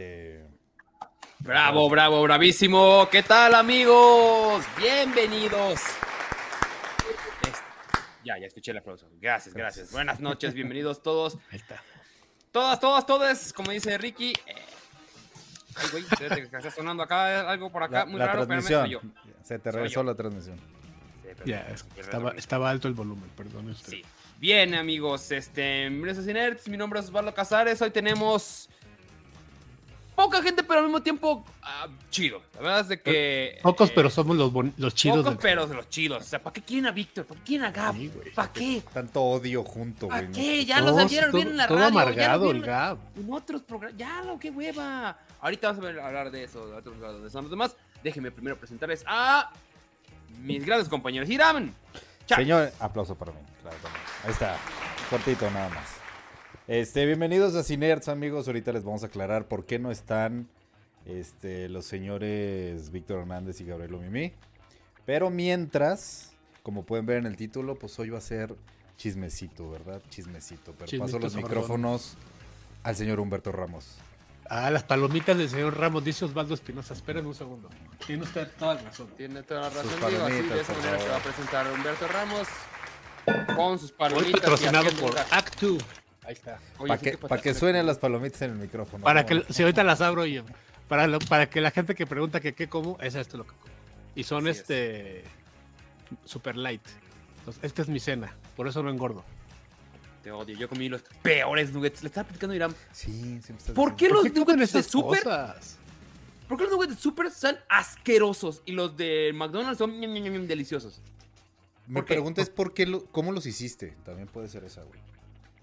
aire. Bravo, bravo, bravísimo. ¿Qué tal, amigos? Bienvenidos. Ya, ya escuché el aplauso. Gracias, gracias. Buenas noches, bienvenidos todos. Ahí está. Todas, todas, todas, como dice Ricky. eh, Ay, güey, está sonando acá algo por acá, La, muy la raro, espérame, soy yo. transmisión. Se te regresó la transmisión. Sí, pero- Ya, es- pero- estaba, estaba alto el volumen, perdón usted. Sí. Bien, amigos, este, mi nombre es Osvaldo Casares, hoy tenemos poca gente, pero al mismo tiempo ah, chido. La verdad es de que... Pocos, eh, pero somos los, los chidos. Pocos, del- pero de los chidos. O sea, ¿para qué quieren a Víctor? ¿Para qué quieren a Gab? Sí. ¿Para qué? Tanto odio junto, güey. ¿Para qué? Ya los vieron todo- bien en la todo radio. ya amargado el Gab. En otros programas. Ya, lo que hueva. Ahorita vamos a ver- hablar de eso, de otros de eso. Los demás, déjenme primero presentarles a mis grandes compañeros. Chao. Señor, aplauso para mí. Claro, también. Ahí está. Cortito nada más. Este, bienvenidos a Cinerts, amigos. Ahorita les vamos a aclarar por qué no están este, los señores Víctor Hernández y Gabriel Mimi. Pero mientras, como pueden ver en el título, pues hoy va a ser chismecito, ¿verdad? Chismecito. Pero Chismecito paso los micrófonos al señor Humberto Ramos. Ah, las palomitas del señor Ramos, dice Osvaldo Espinosa. Esperen un segundo. Tiene usted toda la razón. Tiene toda la razón, Sus Diego. Así palomitas, de esa manera se va a presentar Humberto Ramos con sus Hoy palomitas. y patrocinado por un- Act 2. Ahí está. Oye, Para ¿qué que, pa' que suenen las palomitas en el micrófono. Para que, si ahorita las abro y para, lo- para que la gente que pregunta que qué como, es esto lo que como. Y son Así es. este super light. Entonces, esta es mi cena, por eso no engordo. Te odio. Yo comí los peores nuggets. Le estaba platicando a Irán. Sí, ¿Por qué los nuggets de Super? cosas? ¿Por qué los nuggets de Super son asquerosos y los de McDonald's son ñam, ñam, ñam, ñam, deliciosos? Mi pregunta es ¿por qué lo- cómo los hiciste? También puede ser esa, güey.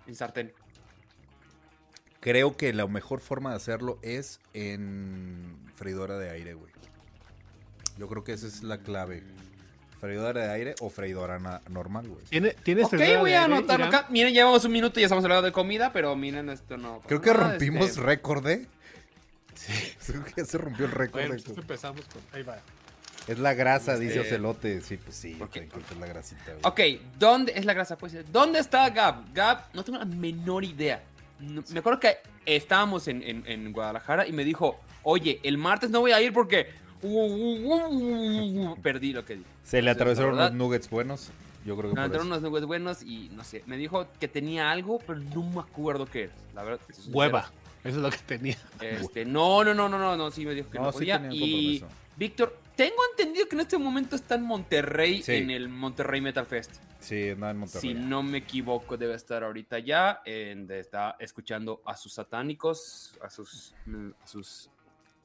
En sartén. Creo que la mejor forma de hacerlo es en freidora de aire, güey. Yo creo que esa es la clave. Freidora de aire o freidora normal, güey. ¿Tiene, ¿Tienes Ok, freidora voy a anotarlo acá. Miren, llevamos un minuto y ya estamos hablando de comida, pero miren, esto no. Creo que rompimos este, récord, ¿eh? Creo que ya se rompió el récord. Bueno, pues empezamos con. Ahí va. Es la grasa, Este- dice Ocelote. Sí, pues sí, que es la grasita, güey. Ok, ¿dónde es la grasa? Pues, ¿dónde está Gab? Gab, no tengo la menor idea. No- me acuerdo que estábamos en, en- en Guadalajara y me dijo, oye, el martes no voy a ir porque perdí lo que dije. Se le atravesaron verdad, nuggets buenos. Yo creo que Me por entraron unos nuggets buenos y no sé, me dijo que tenía algo, pero no me acuerdo qué era. La verdad, si. Hueva. Eso es lo que tenía. Este, no, no, no, no, no, no, sí me dijo que no, No, podía. y. Víctor, tengo entendido que en este momento está en Monterrey, Sí. en el Monterrey Metal Fest. Sí, nada en Monterrey. Si no me equivoco, debe estar ahorita ya. en donde está escuchando a sus satánicos, a sus. A sus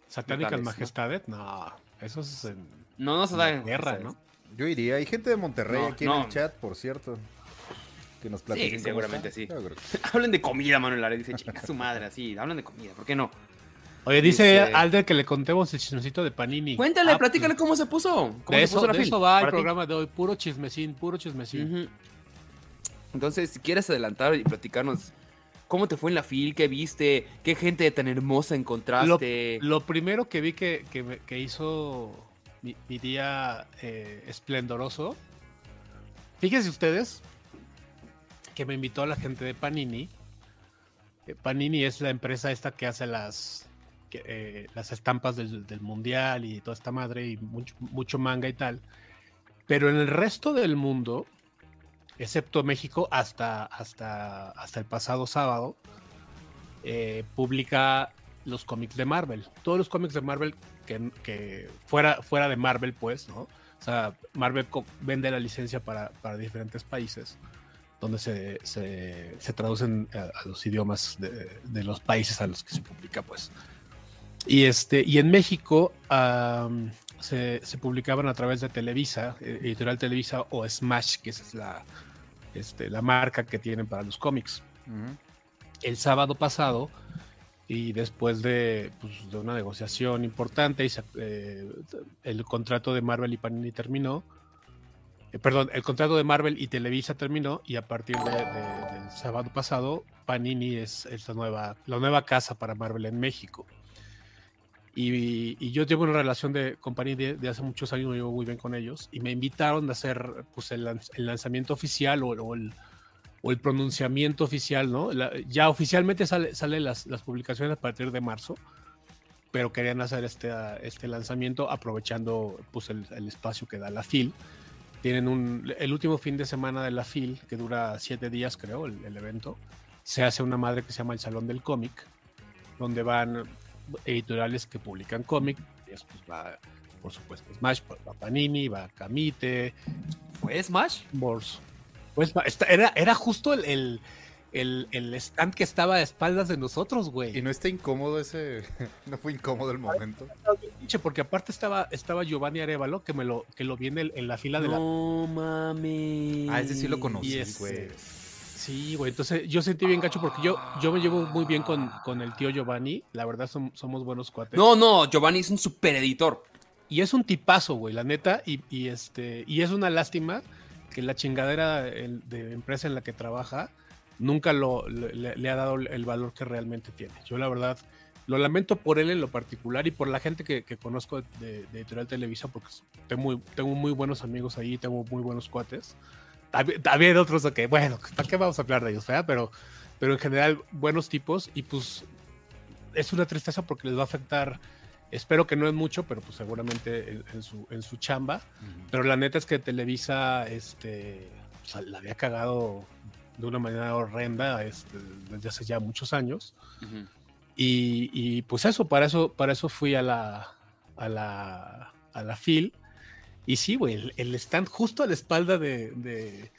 Satánicas Metales, ¿no? majestades. No, eso es en no, no satánicos. guerra, ¿sabes? ¿no? Yo iría. Hay gente de Monterrey No, aquí en el chat, por cierto. Que nos platiquen. cómo seguramente está. sí. Hablen de comida, Manuel Lara. Dice, chica su madre, así. Hablan de comida, ¿por qué no? Oye, dice Dice- Alder que le contemos el chismecito de Panini. Cuéntale, Ah, platícale cómo se puso. ¿Cómo De se eso, puso la de eso va el programa de hoy. Puro chismecín, puro chismecín. Entonces, si quieres adelantar y platicarnos cómo te fue en la fil, qué viste, qué gente tan hermosa encontraste. lo primero que vi que, que hizo mi, mi día eh, esplendoroso, fíjense ustedes que me invitó la gente de Panini. Eh, Panini es la empresa esta que hace las, que, eh, las estampas del, del mundial y toda esta madre y mucho, mucho manga y tal. Pero en el resto del mundo, excepto México, hasta, hasta, hasta el pasado sábado, eh, publica los cómics de Marvel. Todos los cómics de Marvel que, que fuera, fuera de Marvel, pues, ¿no? O sea, Marvel vende la licencia para, para diferentes países, donde se, se, se traducen a, a los idiomas de, de los países a los que se publica, pues. Y, este, y en México se, se publicaban a través de Televisa, eh, Editorial Televisa o Smash, que esa es la, este, la marca que tienen para los cómics el sábado pasado y después de, pues, de una negociación importante y se- eh, el contrato de Marvel y Panini terminó. eh, perdón, el contrato de Marvel y Televisa terminó y a partir de- de- del sábado pasado Panini es, es la, nueva, la nueva casa para Marvel en México. Y, y yo llevo una relación de, Panini de, de hace muchos años, me llevo muy bien con ellos y me invitaron a hacer pues, el, el lanzamiento oficial o, o el, o el pronunciamiento oficial, ¿no? La- ya oficialmente sale, salen las, las publicaciones a partir de marzo, pero querían hacer este, este lanzamiento aprovechando pues, el, el espacio que da la FIL. Tienen un, el último fin de semana de la FIL, que dura siete días, creo, el, el evento, se hace una madre que se llama el Salón del Cómic, donde van editoriales que publican cómic. y después va, por supuesto, Smash, va Panini, va Camite, ¿Fue Smash? Pues esta- era, era justo el, el, el- el stand que estaba a espaldas de nosotros, güey. ¿Y no está incómodo ese? ¿No fue incómodo el momento? Porque aparte estaba, estaba Giovanni Arevalo, que me lo, que lo vi en, el- en la fila de la. No mames. Ah, ese sí lo conocí, güey. Sí, güey. Entonces yo sentí bien gacho porque yo, yo me llevo muy bien con, con el tío Giovanni. La verdad som- somos buenos cuates. No, no, Giovanni es un super editor. Y es un tipazo, güey, la neta. Y, y este, y es una lástima que la chingadera de empresa en la que trabaja nunca lo, le, le- le ha dado el valor que realmente tiene. Yo la verdad lo lamento por él en lo particular y por la gente que, que conozco de, de Editorial Televisa, porque tengo muy, tengo muy buenos amigos ahí, tengo muy buenos cuates. También, también otros que, bueno, ¿para qué vamos a hablar de ellos? verdad? Pero, pero en general, buenos tipos y pues es una tristeza porque les va a afectar, espero que no es mucho, pero pues seguramente en, en su, en su chamba. Pero la neta es que Televisa este, o sea, la había cagado de una manera horrenda este, desde hace ya muchos años. Ujú. Y, y, pues eso, para eso, para eso fui a la, a la, a la FIL. Y sí, güey, el, el stand justo a la espalda de, de-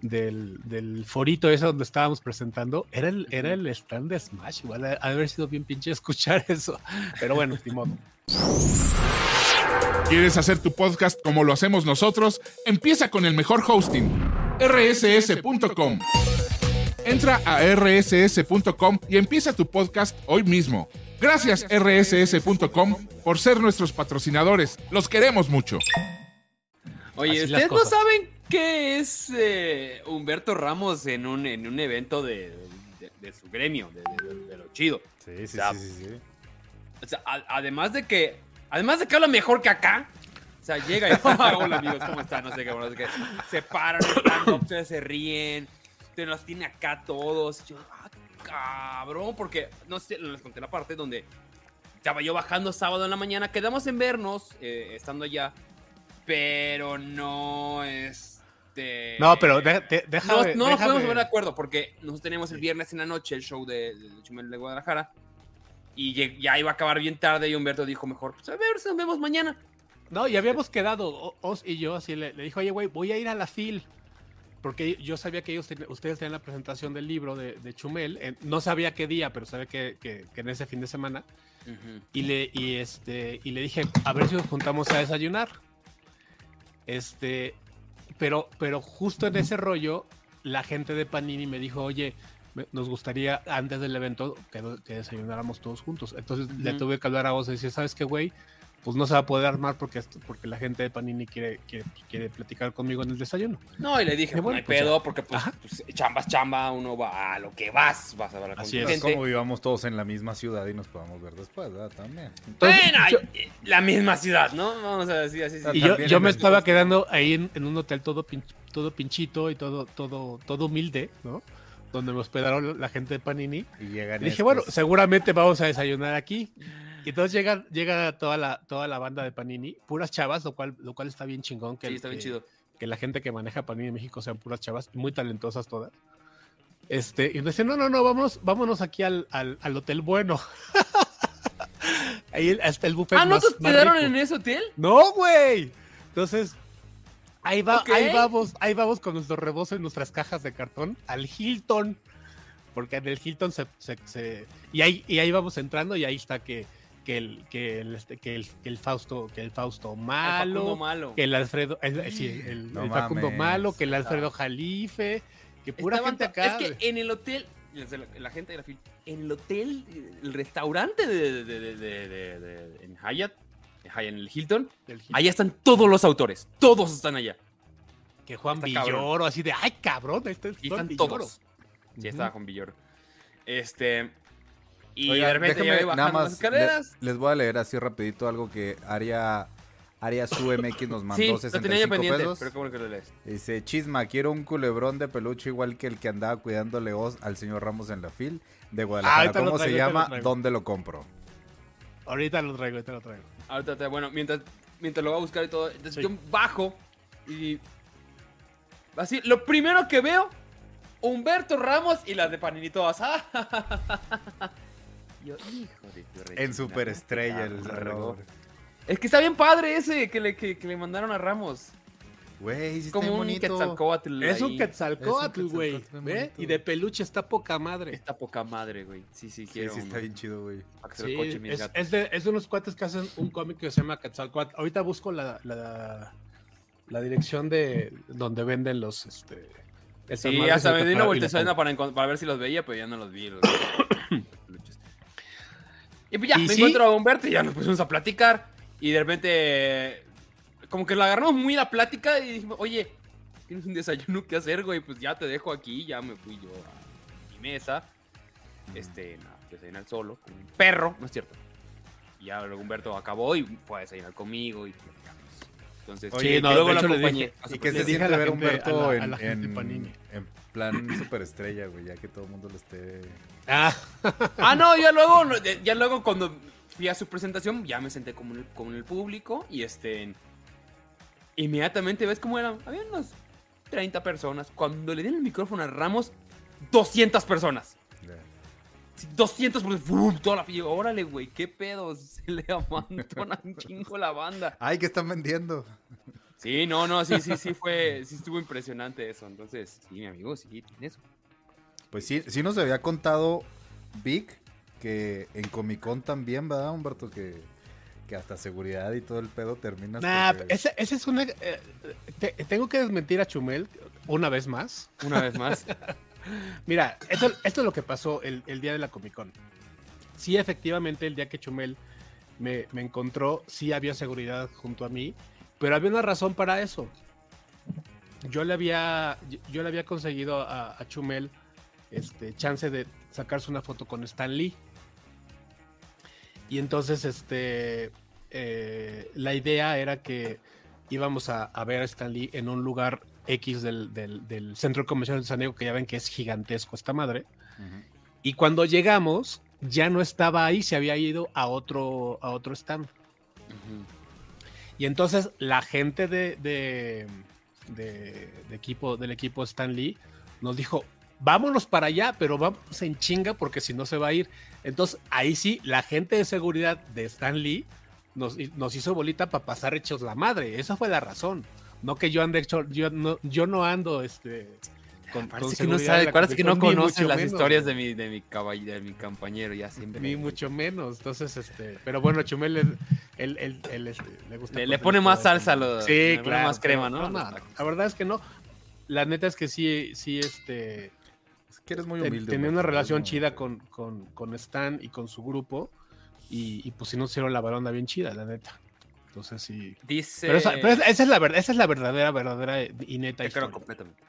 del, del forito ese donde estábamos presentando, era el, era el stand de Smash. Igual ha haber sido bien pinche escuchar eso. Pero bueno, ni modo. ¿Quieres hacer tu podcast como lo hacemos nosotros? Empieza con el mejor hosting, rss.com. Entra a rss.com y empieza tu podcast hoy mismo. Gracias rss.com por ser nuestros patrocinadores. Los queremos mucho. Oye, ¿ustedes no saben qué es eh, Humberto Ramos en un, en un evento de, de- de su gremio, de, lo chido? Sí, sí, O sea, sí, sí, sí. O sea, a- además de que, además de que habla mejor que acá, o sea, llega y "Ah, hola amigos, ¿cómo están? No sé qué, no sé qué. Se paran, están se- ríen, te los tiene acá todos. Yo, ah, cabrón, porque, no sé, les conté la parte donde estaba yo bajando sábado en la mañana, quedamos en vernos, eh, estando allá, pero no, este... No, pero de- de- déjame. No, no nos podemos poner de acuerdo porque nosotros teníamos el viernes en la noche el show de, de Chumel de Guadalajara y ya iba a acabar bien tarde y Humberto dijo mejor, pues a ver si nos vemos mañana. No, y habíamos quedado, Os y yo, así le, le dijo, oye, güey, voy a ir a la FIL. Porque yo sabía que ellos ten- ustedes tenían la presentación del libro de, de Chumel. eh, no sabía qué día, pero sabía que, que- que en ese fin de semana. Y le, y este, y le dije, a ver si nos juntamos a desayunar. Este, pero, pero justo en ese rollo, la gente de Panini me dijo, oye, nos gustaría antes del evento que, que desayunáramos todos juntos. Entonces le tuve que hablar a vos y decir, ¿sabes qué, güey? Pues no se va a poder armar porque, porque la gente de Panini quiere, quiere, quiere platicar conmigo en el desayuno. No, y le dije, pues, bueno, no hay pues, pedo ya. porque pues, pues, chamba es chamba, uno va a lo que vas, vas a hablar con Así es. Gente. como vivamos todos en la misma ciudad y nos podamos ver después, ¿verdad? También. Bueno, la misma ciudad, ¿no? Vamos a decir así. Y yo, yo me estaba quedando ahí en, en un hotel todo, pin- todo pinchito y todo, todo, todo humilde, ¿no? Donde me hospedaron la gente de Panini. Y Y dije, estos- bueno, seguramente vamos a desayunar aquí. Y entonces llega, llega toda, la, toda la banda de Panini, puras chavas, lo cual, lo cual está bien chingón. Que, Sí, está bien que- chido. Que la gente que maneja Panini en México sean puras chavas, y muy talentosas todas. Este, y me dice, no, no, no, vámonos, vámonos aquí al, al, al hotel bueno. Ahí el- hasta el buffet Ah, ¿no más- te rico. en ese hotel? No, güey. Entonces, ahí va, ahí vamos, ahí vamos con nuestro rebozo en nuestras cajas de cartón al Hilton. Porque en el Hilton se, se- se- y ahí, y ahí vamos entrando, y ahí está que, que el, que el, este, que el, que el Fausto, que el Fausto El malo, Facundo malo. que el Alfredo, el, sí, el, No el Facundo mames. malo, que el Alfredo Jalife, que pura Estaban gente acá. Es que en el hotel, la, la gente de la fil, en el hotel, el restaurante de, de, de, de- de- de- en Hyatt, en Hyatt, en el Hilton, Hilton, allá están todos los autores, todos están allá. que Juan está cabrón. Villoro, así de, ay cabrón, ahí está el Y Juan están Villoro". todos. Sí, Ujú. estaba con Villoro. Este. Y Oigan, de repente ya déjenme iba nada bajando las más, escaleras. le- les voy a leer así rapidito algo que Aria, Aria SUMX nos mandó Sí, lo tenía yo 65 pendiente, pesos. pero que lo lees. Dice, chisma, quiero un culebrón de peluche igual que el que andaba cuidándole os al señor Ramos en la fil de Guadalajara. lo ¿Cómo se traigo, lo llama? ¿Dónde lo compro? Ahorita lo traigo, ahorita lo traigo. Ahorita, te- bueno, mientras, mientras lo voy a buscar y todo, entonces Sí. yo bajo y así, lo primero que veo, Humberto Ramos y las de Panini todas. Yo, hijo de tu En superestrella el reloj. Es que está bien padre ese que le, que, que le mandaron a Ramos. Güey, sí está Como un bonito. Quetzalcóatl Es un un güey. Y de peluche está poca madre. Está poca madre, güey. Sí, sí, Sí, quiero. sí está uno bien chido, güey. Sí, es, de, es de unos cuates que hacen un cómic que se llama Quetzalcóatl. Ahorita busco la, la, la dirección de donde venden los. Este, Sí, hasta me di una vueltezona para, para ver si los veía, pero ya no los vi. los-. y pues ya, ¿Y me sí? encuentro a Humberto y ya nos pusimos a platicar. Y de repente, como que lo agarramos muy la plática y dijimos, oye, tienes un desayuno que hacer, güey, pues ya te dejo aquí. Ya me fui yo a mi mesa. Este, nada, desayunar solo, con un perro, no es cierto. Y ya luego Humberto acabó y fue a desayunar conmigo y platicamos. Entonces, Oye, Sí, no, luego de lo hecho le acompañé. dije- a su ¿Y qué Le se dije a siente la ver a Humberto a la- a en, la gente en- Panini. en plan superestrella, güey? Ya que todo el mundo lo esté... Ah, Ah, no, ya luego, ya luego cuando fui a su presentación, ya me senté como en el, como en el público y este. Inmediatamente ves cómo eran. Había unos 30 personas. Cuando le dieron el micrófono a Ramos, 200 personas. Sí, 200 personas. ¡fum! Toda la fila. Órale, güey, qué pedo. Se le amantona un chingo la banda. Ay, ¿qué están vendiendo? Sí, no, no, sí, sí, sí fue. Sí estuvo impresionante eso. Entonces, sí, mi amigo, sí, tiene eso. Pues sí, sí nos había contado Vic que en Comic Con también, ¿verdad, Humberto? Que, que hasta seguridad y todo el pedo terminas. nah, porque- ese, ese es una. eh, te- tengo que desmentir a Chumel una vez más. Una vez más. Mira, esto, esto es lo que pasó el, el día de la Comic Con. Sí, efectivamente, el día que Chumel me, me encontró, sí había seguridad junto a mí, pero había una razón para eso. Yo le había, yo, le había conseguido a, a Chumel este, chance de sacarse una foto con Stan Lee. Y entonces, este, eh, la idea era que íbamos a, a ver a Stan Lee en un lugar X del, del, del centro comercial de San Diego, que ya ven que es gigantesco esta madre. Y cuando llegamos, ya no estaba ahí, se había ido a otro, a otro stand. Ujú. Y entonces la gente de, de, de- equipo, del equipo Stan Lee nos dijo, vámonos para allá, pero vamos en chinga porque si no se va a ir. Entonces ahí sí, la gente de seguridad de Stan Lee nos, hizo bolita para pasar hechos la madre. Esa fue la razón. No que yo ande yo no, yo no ando este con, con Parece que no sabe, la parece que no conoce mucho las menos, historias de mi, de mi caball- de mi compañero, ya siempre. Ni mucho menos. Entonces, este, pero bueno, Chumel él, él- él- él, este, le gusta. Le, le pone más salsa, lo, Sí, le pone claro. más crema, pero ¿no? no, tacos. la verdad es que no. La neta es que sí, sí, este, Es que eres muy humilde. tenía una relación chida con, con, con Stan y con su grupo. Y, y pues si no hicieron la balona bien chida, la neta. Entonces sí. Dice. Pero, esa, pero esa- es la verdad, esa es la verdadera, verdadera y neta Te creo completamente.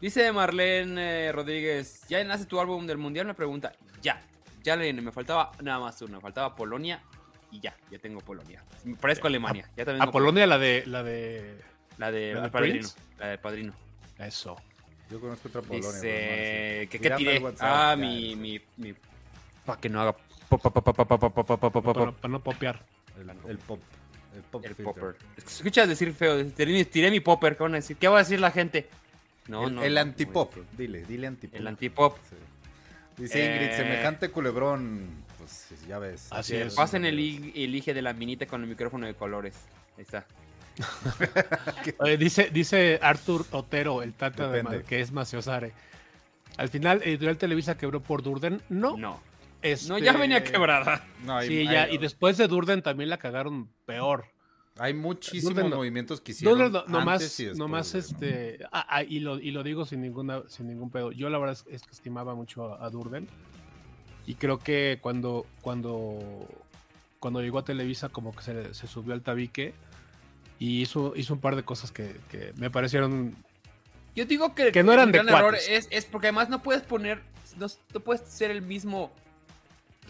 Dice Marlene Rodríguez, ¿ya nace tu álbum del Mundial? Me pregunta, ya, ya le, me faltaba nada más uno, me faltaba Polonia y ya, ya tengo Polonia. Me parezco a Alemania. A, ya también a Polonia la de... La de... La de, padrino. La de padrino. Eso. Yo conozco otra Polonia. Dice, ¿qué, qué tiré? Ah, mi, mi, mi... Para que no haga... Para no popear. El, pop. El, pop el popper. Escuchas decir feo, tiré mi popper, ¿qué van a decir? ¿Qué va a decir la gente? No, el no. el no, antipop. Dile, dile antipop. El antipop. Sí. Dice Ingrid, Eh, semejante culebrón. Pues ya ves. Así es. Pasen el, el elige de la minita con el micrófono de colores. Ahí está. Oye, dice, dice Arthur Otero, el tata de Depende. Ma- que es Maciosare. Al final, Editorial Televisa quebró por Durden. No. No. este- No, ya venía quebrada. No, hay, Sí, hay- ya. Y después de Durden también la cagaron peor. Hay muchísimos no- movimientos que hicieron. Durden no, antes nomás, después, nomás este. ah, ah, y, lo, y lo digo sin, ninguna, sin ningún pedo. Yo la verdad es, es que estimaba mucho a, a Durden. Y creo que cuando, cuando, cuando llegó a Televisa, como que se, se subió al tabique. Y hizo, hizo un par de cosas que, que me parecieron Yo digo que, Que no eran el de gran error es, es porque además no puedes poner, no, no puedes ser el mismo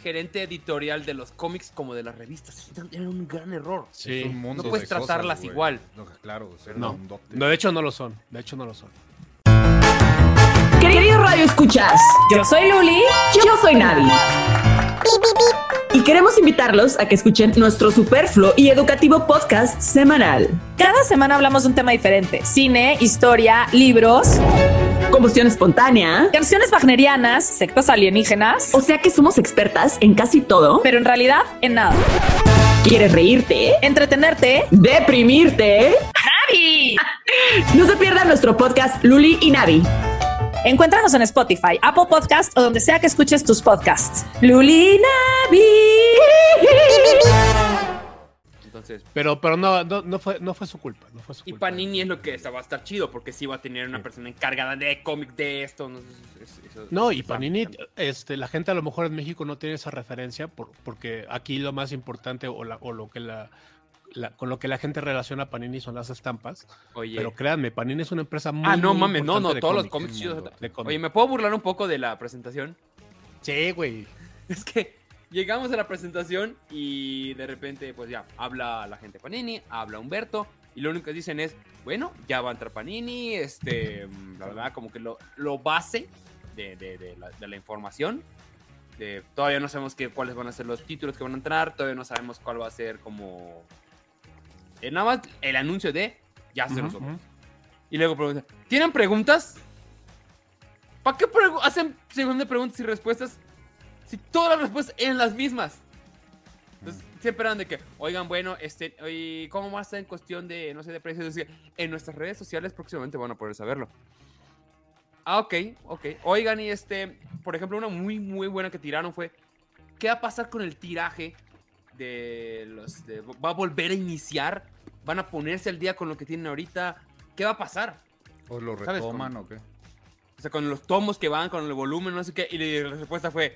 gerente editorial de los cómics como de las revistas. Era un gran error. Sí. Es un mundo No puedes de cosas, tratarlas güey. igual. No, claro, No. No, de hecho no lo son. De hecho no lo son. Queridos Radio Escuchas, yo soy Luli, yo soy Navi. Y queremos invitarlos a que escuchen nuestro superfluo y educativo podcast semanal. Cada semana hablamos de un tema diferente. Cine, historia, libros, Combustión espontánea. canciones wagnerianas, sectas alienígenas, O sea que somos expertas en casi todo. pero en realidad en nada. ¿Quieres reírte? Entretenerte. ¿Deprimirte? ¡Navi! No se pierdan nuestro podcast Luli y Navi. Encuéntranos en Spotify, Apple Podcast o donde sea que escuches tus podcasts. Luli Navi. Entonces, Pero, pero no, no, no fue, no fue su culpa. No fue su y culpa. Panini es lo que está, va a estar chido, porque sí va a tener una persona encargada de cómic de esto. No, Es- eso- No, eso y Panini, este, la gente a lo mejor en México no tiene esa referencia por- porque aquí lo más importante o, la- o lo que la, la- con lo que la gente relaciona a Panini son las estampas. Oye, Pero créanme, Panini es una empresa muy ah, no muy mames, no, no, todos los cómics. Oye, ¿me puedo burlar un poco de la presentación? Sí, güey. Es que llegamos a la presentación y de repente, pues ya, habla la gente Panini, habla Humberto, y lo único que dicen es, bueno, ya va a entrar Panini, este, la verdad, como que lo, lo base de, de- de la, de la información. De, todavía no sabemos qué, cuáles van a ser los títulos que van a entrar, todavía no sabemos cuál va a ser como... eh, nada más el anuncio de, ya se los Ujú, ujú. Y luego preguntan, ¿tienen preguntas? ¿Para qué pregu- hacen segunda preguntas y respuestas si todas las respuestas eran las mismas? Entonces, siempre eran de que, oigan, bueno, este, oye, ¿cómo va a estar en cuestión de, no sé, de precios? En nuestras redes sociales próximamente van a poder saberlo. Ah, ok, ok. Oigan, y este, por ejemplo, una muy, muy buena que tiraron fue, ¿qué va a pasar con el tiraje de los, de- va a volver a iniciar? ¿Van a ponerse al día con lo que tienen ahorita? ¿Qué va a pasar? ¿O lo ¿Sabes retoman o qué? O sea, con los tomos que van, con el volumen, no sé qué. Y la respuesta fue,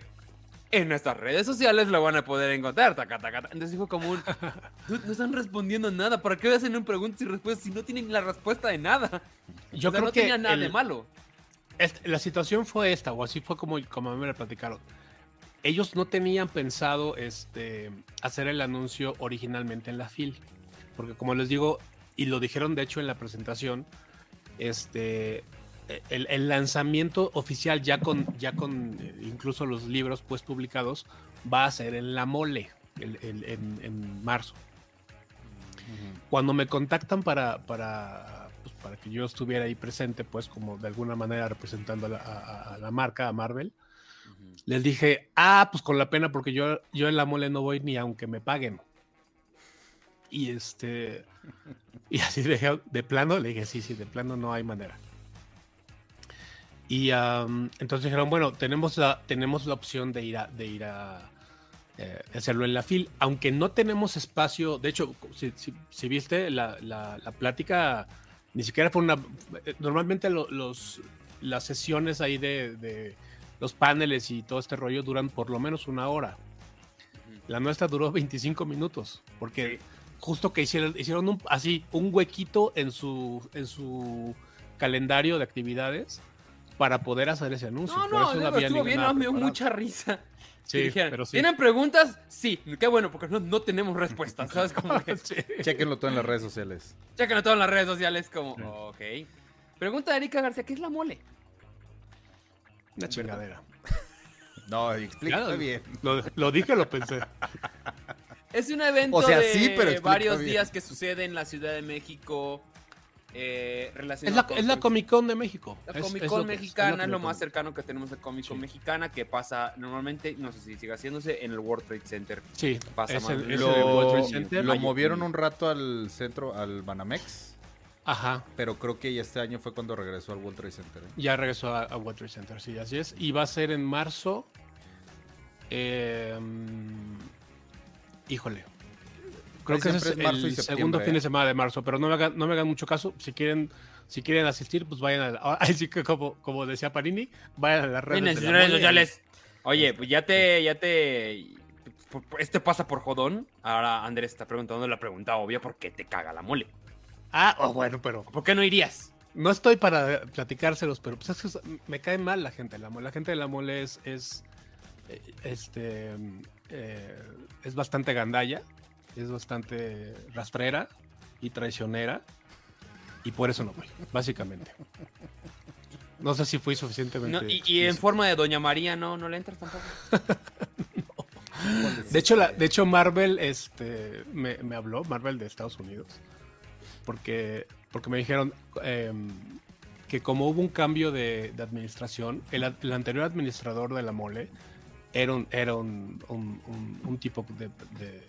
en nuestras redes sociales lo van a poder encontrar. Taca, taca, taca. Entonces dijo como un, "Dude, no están respondiendo nada. ¿Para qué hacen un preguntas y respuestas si no tienen la respuesta de nada? Yo o sea, creo no que tenía nada el- de malo. Este, la situación fue esta, o así fue como, como a mí me la platicaron. Ellos no tenían pensado este, hacer el anuncio originalmente en la FIL. Porque como les digo, y lo dijeron de hecho en la presentación, este, el, el lanzamiento oficial ya con, ya con eh, incluso los libros pues publicados va a ser en la mole el- el- en, en marzo. Cuando me contactan para, para, pues, para que yo estuviera ahí presente, pues como de alguna manera representando a la, a- a la marca, a Marvel, les dije, ah, pues con la pena porque yo, yo en la mole no voy ni aunque me paguen. Y este, y así de, de plano, le dije, sí, sí, de plano no hay manera. Y am, entonces dijeron, bueno, tenemos la, tenemos la opción de ir a, de ir a eh, hacerlo en la fil, aunque no tenemos espacio, de hecho, si, si- si viste la, la- la plática, ni siquiera fue una, eh, normalmente lo- los, las sesiones ahí de, de los paneles y todo este rollo duran por lo menos una hora. La nuestra duró 25 minutos, porque justo que hicieron, hicieron un, así un huequito en su, en su calendario de actividades para poder hacer ese anuncio. No, Por no, había estuvo bien, no, me dio mucha risa. Sí, dijeran, pero sí. ¿Tienen preguntas? Sí, qué bueno, porque no, no tenemos respuestas, ¿sabes? Como que, Sí. Chequenlo todo en las redes sociales. Chéquenlo todo en las redes sociales, como, ok. Pregunta de Erika García, ¿qué es la mole? Una chingadera. No, explícate Ya, bien. Lo, lo dije, lo pensé. Es un evento O sea, de sí, pero varios bien. días que sucede en la Ciudad de México. Eh, Es la, con- es la Comic Con de México. La Es- Comic Con es, mexicana es lo más cercano que tenemos de Comic Con Sí. mexicana que pasa normalmente, no sé si sigue haciéndose, en el World Trade Center. Sí, Pasa es más el, bien. es el World Lo, Trade Center. lo Ay, movieron un rato al centro, al Banamex, Ajá. pero creo que ya este año fue cuando regresó al World Trade Center. ¿eh? Ya regresó a, a World Trade Center, sí, así es. Y va a ser en marzo. eh, híjole. Creo que ese es, marzo el segundo fin ¿eh? de semana de marzo, pero no me hagan, no me hagan mucho caso. Si quieren, si quieren asistir, pues vayan a. Ahí sí que como, como decía Parini, vayan a las redes. De la redes sociales. Oye, pues ya te, ya te. Este pasa por jodón. Ahora Andrés está preguntando la pregunta obvia: ¿por qué te caga la mole? Ah, oh, bueno, pero ¿Por qué no irías? No estoy para platicárselos, pero pues es que me cae mal la gente de la mole. La gente de la mole es, es eh, este, eh, es bastante gandalla, es bastante rastrera y traicionera, y por eso no voy, básicamente. No sé si fui suficientemente. No, y, y en forma de Doña María, ¿no? ¿No le entras tampoco? De hecho, la, de hecho Marvel este, me, me habló, Marvel de Estados Unidos, porque, porque me dijeron em, que como hubo un cambio de, de administración, el, anterior administrador de la mole era un, era un, un- un- un tipo de, de-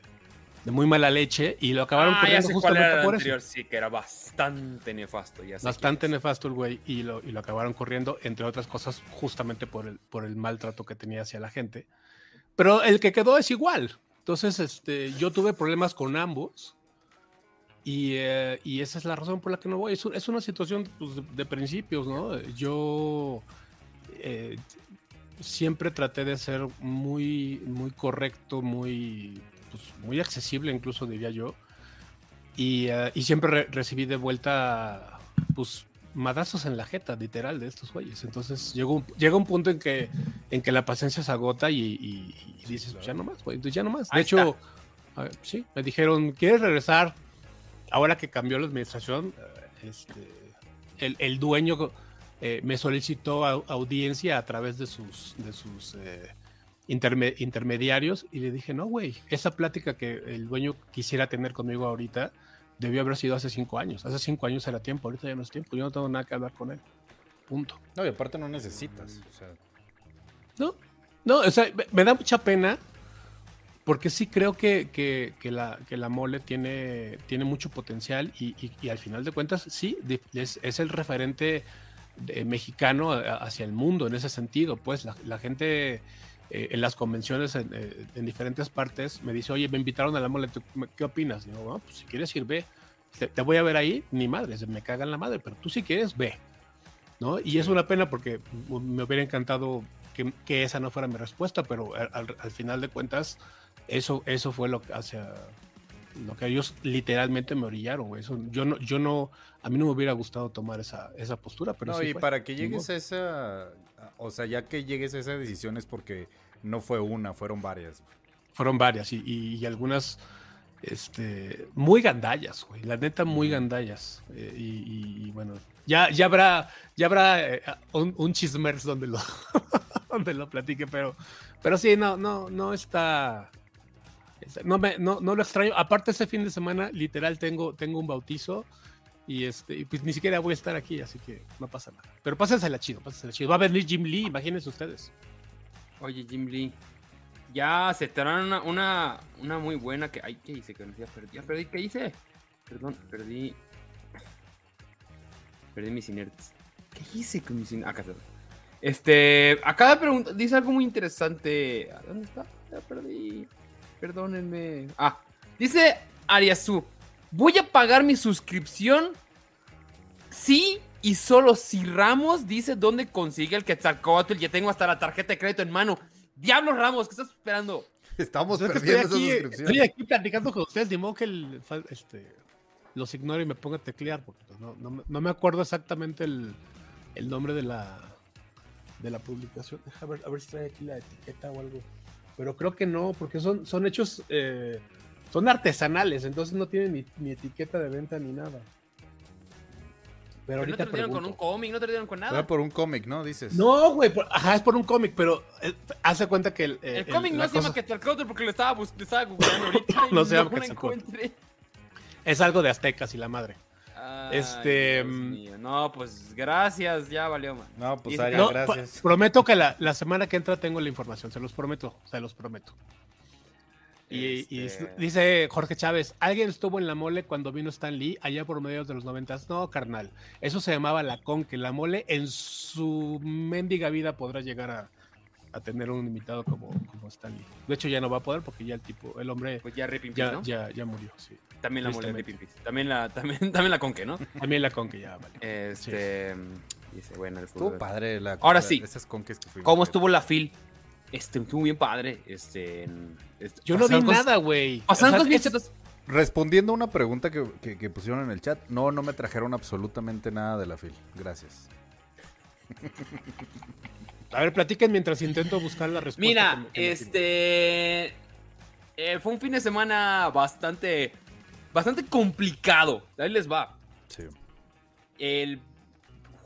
de muy mala leche y lo acabaron Ah, corriendo cuál justamente era por anterior, eso. sí, que era bastante nefasto. Ya Bastante nefasto el güey y lo, y lo acabaron corriendo, entre otras cosas, justamente por el, por el maltrato que tenía hacia la gente. Pero el que quedó es igual. Entonces, este, yo tuve problemas con ambos. Y, eh, y esa es la razón por la que no voy. Es, es una situación pues, de, de principios, ¿no? Yo eh, siempre traté de ser muy, muy correcto, muy, pues, muy accesible, incluso diría yo. Y, eh, y siempre re- recibí de vuelta, pues, madazos en la jeta, literal, de estos güeyes. Entonces llegó un- llega un punto en que, en que la paciencia se agota y, y- y dices, pues ya no más, güey, entonces ya no más. De Ahí hecho, sí, me dijeron, ¿quieres regresar? Ahora que cambió la administración, eh, este, el, el dueño eh, me solicitó au- audiencia a través de sus, de sus eh, interme- intermediarios y le dije, no, güey, esa plática que el dueño quisiera tener conmigo ahorita debió haber sido hace cinco años. Hace cinco años era tiempo, ahorita ya no es tiempo, yo no tengo nada que hablar con él. Punto. No, y aparte no necesitas. O sea, No, no, o sea, me, me da mucha pena porque sí creo que, que- que la, que la mole tiene, tiene mucho potencial y, y- y al final de cuentas sí, es, es el referente de- mexicano hacia el mundo en ese sentido. Pues la, la gente eh, en las convenciones en, eh, en diferentes partes me dice, oye, me invitaron a la mole, ¿tú ¿qué opinas? Digo, bueno, pues si quieres ir, ve. Te, te voy a ver ahí, ni madre, se me cagan la madre, pero tú si quieres, ve. ¿no? Y es una pena porque me hubiera encantado que, que esa no fuera mi respuesta, pero al, al- al final de cuentas, eso, eso fue lo que hacia lo que ellos literalmente me orillaron, güey. Eso, yo no, yo no, a mí no me hubiera gustado tomar esa, esa postura, pero no, sí y fue. para que llegues a esa. O sea, ya que llegues a esa decisión es porque no fue una, fueron varias. Fueron varias y, y- y algunas este, muy gandallas, güey. La neta, muy gandallas. Eh, y, y- y bueno, ya, ya habrá, ya habrá eh, un, un chismers donde lo, donde lo platique, pero, pero sí, no, no, no está. está- No, me, no, no lo extraño. Aparte, ese fin de semana, literal, tengo, tengo un bautizo. Y este, y pues ni siquiera voy a estar aquí, así que no pasa nada. Pero pásensela chido, pásensela chido. Va a venir Jim Lee, imagínense ustedes. Oye, Jim Lee. Ya te una, una, una muy buena que. Ay, ¿qué hice? Que ya perdí. Ya perdí. ¿Qué hice? Perdón, perdí. Perdí mis inertes. ¿Qué hice con mis inertes? Acá está. Este. Acá pregunta, dice algo muy interesante. ¿A ¿Dónde está? Ya perdí. Perdónenme. Ah. Dice Ariasu. Voy a pagar mi suscripción. Sí. Y solo si Ramos dice dónde consigue el Quetzalcóatl, ya tengo hasta la tarjeta de crédito en mano. Diablos Ramos, ¿qué estás esperando? Estamos perdiendo estoy, esa aquí, suscripción. estoy aquí platicando con ustedes, ni modo que el, este, los ignore y me ponga a teclear, porque pues, no, no me- no me acuerdo exactamente el, el nombre de la, de la publicación. Deja ver, a ver si trae aquí la etiqueta o algo. Pero creo que no, porque son, son hechos, eh, son artesanales, entonces no tienen ni, ni etiqueta de venta ni nada. Pero Pero no ahorita te lo dieron con un cómic, no te lo dieron con Era nada. por un cómic, ¿no? Dices. No, güey, por- ajá, es por un cómic, pero eh, hace cuenta que el, eh, El cómic el- no la se llama cosa- Quetzalcóatl porque lo estaba, bus- lo estaba googleando ahorita. y No se llama es algo de aztecas y la madre. Ay, Este, Dios mm, mío. No, pues gracias, ya valió, man. No, pues No, gracias. pro- prometo que la, la semana que entra tengo la información, se los prometo, se los prometo. Y, y Este- dice Jorge Chávez, ¿alguien estuvo en la mole cuando vino Stan Lee allá por mediados de los noventas? No, carnal, eso se llamaba la con, que la mole en su mendiga vida podrá llegar a, a tener un invitado como, como Stan Lee. De hecho ya no va a poder porque ya el tipo, el hombre Pues ya Rip in ya, ¿no? ya, ya murió, sí. También la mole Peace. También la, también, también la conque, ¿no? También la con que ya vale. Este. Dice, bueno, el Estuvo padre la. Ahora la- sí. Esas conques que fuimos. ¿Cómo estuvo la fil? Este, estuvo bien padre. Este. este, Yo no vi cosas- nada, güey. Pasaron O sea, cosas es-. Respondiendo a una pregunta que, que- que pusieron en el chat, no, no me trajeron absolutamente nada de la fil. Gracias. A ver, platiquen mientras intento buscar la respuesta. Mira, este. eh, fue un fin de semana bastante. Bastante complicado. Ahí les va. Sí. El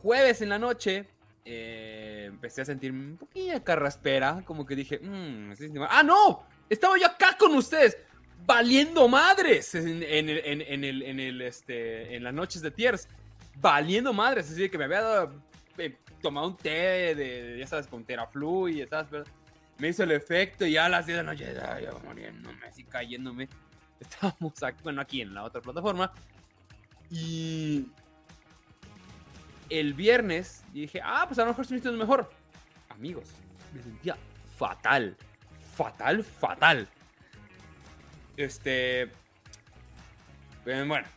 jueves en la noche. eh, empecé a sentir un poquilla carraspera. Como que dije. "Mm, mal". ¡Ah, no! Estaba yo acá con ustedes, valiendo madres en, en el, en, el, este, en las noches de Tiers. Valiendo madres, es decir, que me había eh, tomado un té de, ya sabes, con y sabes, me hizo el efecto y ya a las 10 de la noche, ya, ya muriéndome, así cayéndome. Estábamos aquí, bueno, aquí en la otra plataforma. Y el viernes dije, ah, pues a lo mejor se me hizo mejor. Amigos, me sentía fatal. Fatal, fatal. Este. eh, Bueno.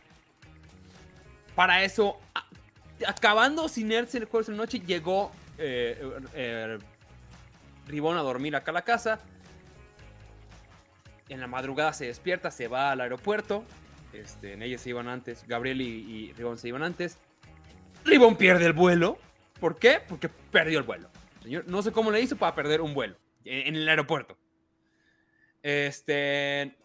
Para eso, acabando sin irse el jueves de noche, llegó eh, eh, Ribón a dormir acá a la casa. En la madrugada se despierta, se va al aeropuerto. Este, en ellos se iban antes. Gabriel y, y Ribón se iban antes. Ribón pierde el vuelo. ¿Por qué? Porque perdió el vuelo. Señor, no sé cómo le hizo para perder un vuelo en, el aeropuerto. Este.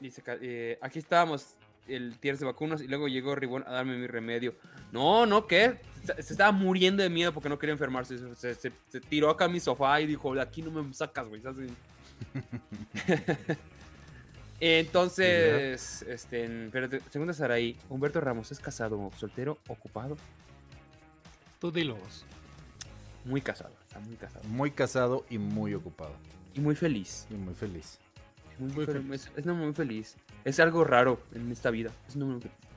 Dice, eh, aquí estábamos el tiers de vacunas y luego llegó Ribón a darme mi remedio. No, no, ¿qué? Se, estaba muriendo de miedo porque no quería enfermarse. Se, se- se- se tiró acá a mi sofá y dijo, de aquí no me sacas, güey. Entonces, este, espérate, segunda Saraí, Humberto Ramos es casado, soltero, ocupado, Tú dilo vos. muy casado, está muy casado Muy casado y muy ocupado. y muy feliz. Y muy feliz. Muy, Muy fel- feliz. Es, muy feliz. Es algo raro en esta vida. Es un hombre muy feliz.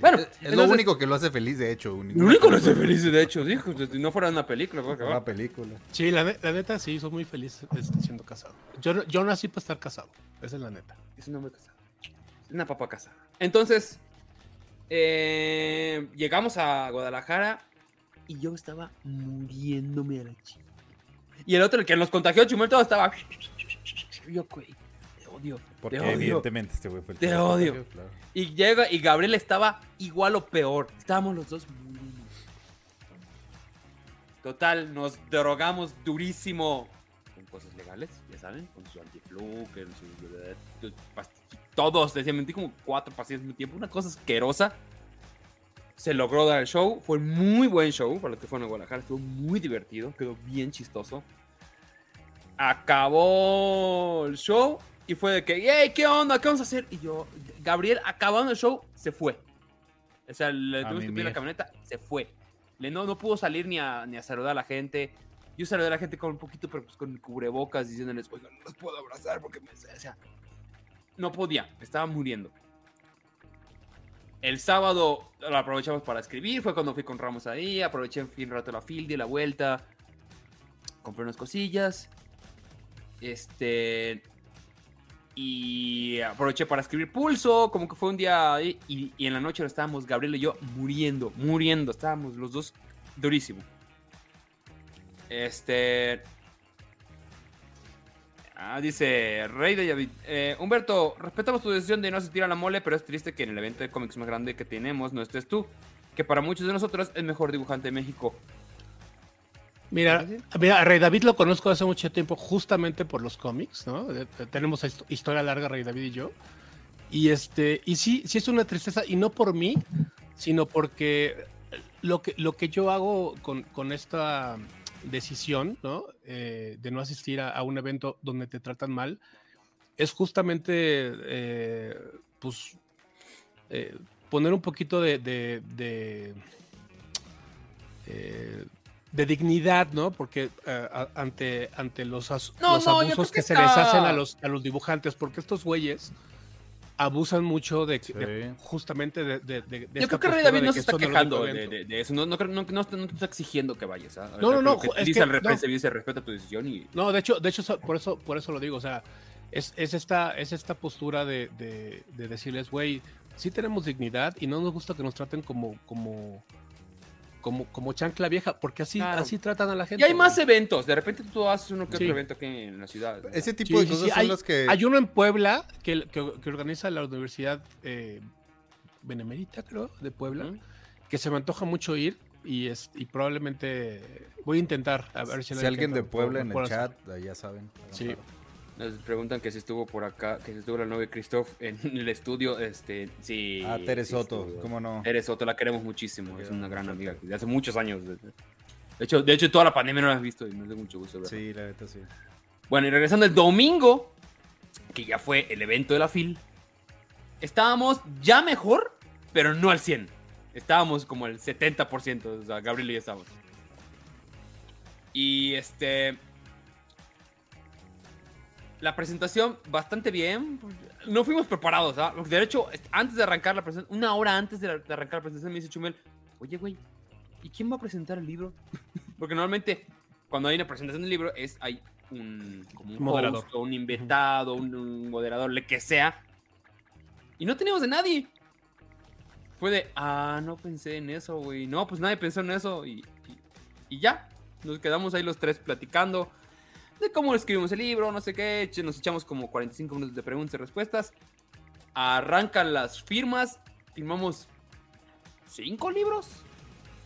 Bueno, es, es lo único que lo hace feliz, de hecho. Lo único que no estoy feliz, de hecho, dijo, si no fuera una película, pues, Una película. Sí, la, la neta sí, soy muy feliz este, siendo casado. Yo, no- yo nací para estar casado. Esa es la neta. Es un hombre casado. Es una papa casada. Entonces, eh, llegamos a Guadalajara y yo estaba muriéndome a la chica. Y el otro, el que nos contagió, Chumel, todo estaba. Yo, güey, odio. Porque te odio. evidentemente este güey fue el Te odio. Claro. Y llega y Gabriel estaba igual o peor. Estábamos los dos muriendo. Total, nos drogamos durísimo con cosas legales, ya saben, con su antiflu, con su todos, decía, mentí como cuatro pastillas al mismo tiempo, una cosa asquerosa. Se logró dar el show, fue muy buen show para los que fueron a Guadalajara, estuvo muy divertido, quedó bien chistoso. Acabó el show y fue de que, hey, ¿qué onda? ¿Qué vamos a hacer? Y yo, Gabriel, acabando el show, se fue. O sea, le tuvimos que pedir la camioneta, se fue. Le, no, no pudo salir ni a, ni a saludar a la gente. Yo saludé a la gente con un poquito, pero pues con cubrebocas, diciéndoles, oigan, no los puedo abrazar porque me... O sea, no podía, estaba muriendo. El sábado lo aprovechamos para escribir, fue cuando fui con Ramos ahí, aproveché en fin un rato la field y la vuelta, compré unas cosillas, este, y aproveché para escribir pulso, como que fue un día y, y en la noche estábamos Gabriel y yo muriendo, muriendo, estábamos los dos durísimo. Este, Ah, dice Rey de Yavid. Eh, Humberto, respetamos tu decisión de no asistir a la mole, pero es triste que en el evento de cómics más grande que tenemos no estés tú, que para muchos de nosotros es mejor dibujante de México. Mira, mira, a Rey David lo conozco hace mucho tiempo justamente por los cómics, ¿no? Tenemos hist- historia larga, Rey David y yo. Y este, y sí, sí es una tristeza, y no por mí, sino porque lo que, lo que yo hago con, con esta decisión, ¿no? Eh, de no asistir a, a un evento donde te tratan mal, es justamente, eh, pues, eh, poner un poquito de, de- de, eh, de dignidad, ¿no? Porque eh, ante, ante los, as- No, los no, abusos que que se les hacen a los, a los dibujantes, porque estos güeyes abusan mucho de, Sí. de- justamente de, de, de- de Yo esta creo que Rey David no se está quejando de, evento. de- de eso. No, no, no, no, no te está exigiendo que vayas. ¿ah? No, no, no, que es dice que al repente, no. dice respeta tu decisión y. No, de hecho, de hecho, por eso, por eso lo digo. O sea, es, es esta, es esta postura de, de- de decirles, güey, sí tenemos dignidad y no nos gusta que nos traten como, como, como, como chancla vieja, porque así, Claro. así tratan a la gente. Y hay más eventos. De repente tú haces uno que otro Sí. evento aquí en la ciudad. ¿no? Ese tipo Sí, de cosas sí, son hay- las que. Hay uno en Puebla que, que, que organiza la Universidad eh, Benemérita, creo, de Puebla, que se me antoja mucho ir y, es, y probablemente voy a intentar a ver si, Si alguien de Puebla en el hacer. chat, ya saben. Sí. paro. Nos preguntan que si estuvo por acá, que si estuvo la novia Christoph en el estudio. Este, sí. Ah, Tere sí Soto, estuvo. ¿cómo no? Tere Soto, la queremos muchísimo. Es una gran amiga. De hace muchos años. De hecho, de hecho, toda la pandemia no la has visto y nos da mucho gusto verla. Sí, la neta sí. Bueno, y regresando el domingo, que ya fue el evento de la FIL, estábamos ya mejor, pero no al 100. Estábamos como al 70%, o sea, Gabriel y yo estábamos. Y este... La presentación bastante bien. No fuimos preparados, ¿ah? De hecho, antes de arrancar la presentación, una hora antes de, la- de arrancar la presentación, me dice Chumel, oye, güey, ¿y quién va a presentar el libro? Porque normalmente, cuando hay una presentación del libro, es hay un, como un Moderador. host o un invitado, un, un moderador, le que sea. Y no teníamos de nadie. Fue de, ah, no pensé en eso, güey. No, pues nadie pensó en eso. Y, y- y ya. Nos quedamos ahí los tres platicando de cómo escribimos el libro, no sé qué. Nos echamos como 45 minutos de preguntas y respuestas. Arrancan las firmas. Firmamos cinco libros.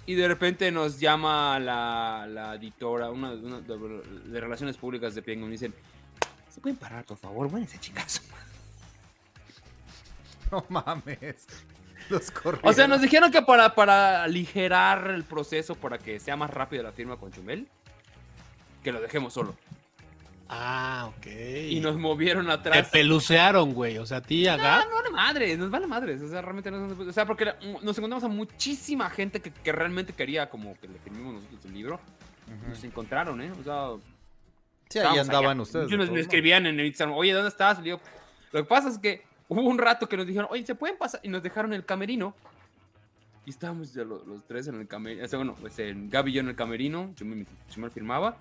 Y de repente nos llama la, la editora, una, una de, de relaciones públicas de Penguin. Y dicen: ¿Se pueden parar, por favor? Váyanse, chicas. No mames. Los. O sea, nos dijeron que para, para aligerar el proceso, para que sea más rápido la firma con Chumel, que lo dejemos solo. Ah, ok. Y nos movieron Te atrás. pelucearon, güey. O sea, a ti, a Gab, no vale madres, nos vale madres. O sea, realmente no O sea, porque la- nos encontramos a muchísima gente que, que realmente quería como que le firmemos nosotros el libro. Nos encontraron, ¿eh? O sea, Sí, ahí andaban allá. ustedes. Todos escribían en el Instagram, oye, ¿dónde estás? Y yo, lo que pasa es que hubo un rato que nos dijeron, oye, ¿se pueden pasar? Y nos dejaron el camerino. Y estábamos ya los, los tres en el camerino. O sea, bueno, pues en Gaby y yo en el camerino. Yo me, yo me firmaba.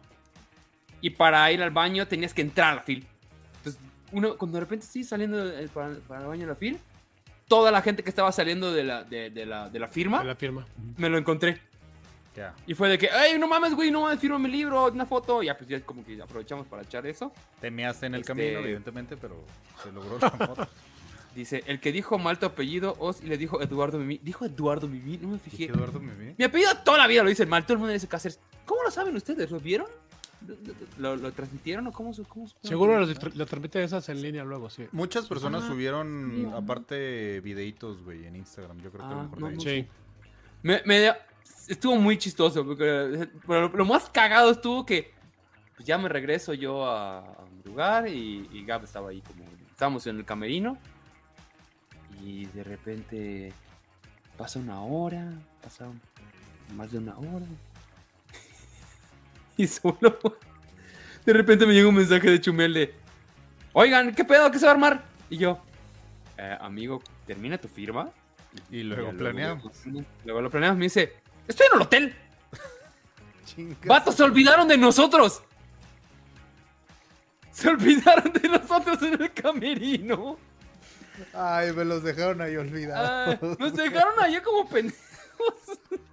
Y para ir al baño tenías que entrar a la fila. Entonces, uno, cuando de repente sí saliendo de- para, para el baño de la fila, toda la gente que estaba saliendo de la, de, de la, de la firma, de la firma. me lo encontré. Ya. Y fue de que, ¡ay, no mames, güey! No mames, firma mi libro, una foto. Y ya, pues ya como que aprovechamos para echar eso. Te measte en el Este- camino, evidentemente, pero se logró la foto. Dice, el que dijo mal tu apellido, Os, y le dijo Eduardo Mimi. Dijo Eduardo Mimi, no me fijé. Eduardo Mimi? Mi apellido toda la vida lo dicen mal, todo el mundo dice Cáceres. ¿Cómo lo saben ustedes? ¿Lo vieron? ¿Lo, lo- transmitieron o cómo, cómo se- Seguro lo, lo transmite esas en línea luego, sí. Muchas personas Ah, subieron, aparte, videitos, güey, en Instagram. Yo creo que a lo Ah, mejor no, no Sí. Me, me- estuvo muy chistoso. Porque, pero lo, lo más cagado estuvo que pues ya me regreso yo a, a mi lugar y, y Gab estaba ahí como... Estábamos en el camerino y de repente pasa una hora, pasa más de una hora. Y solo... De repente me llega un mensaje de Chumel de... Oigan, ¿qué pedo? ¿Qué se va a armar? Y yo... "Eh, amigo, termina tu firma. Y luego Ya planeamos. Luego lo planeamos. Me dice, estoy en el hotel. Chingas. Vatos, se olvidaron de nosotros. Se olvidaron de nosotros en el camerino. Ay, me los dejaron ahí Ah, olvidados. nos dejaron allá como pendejos.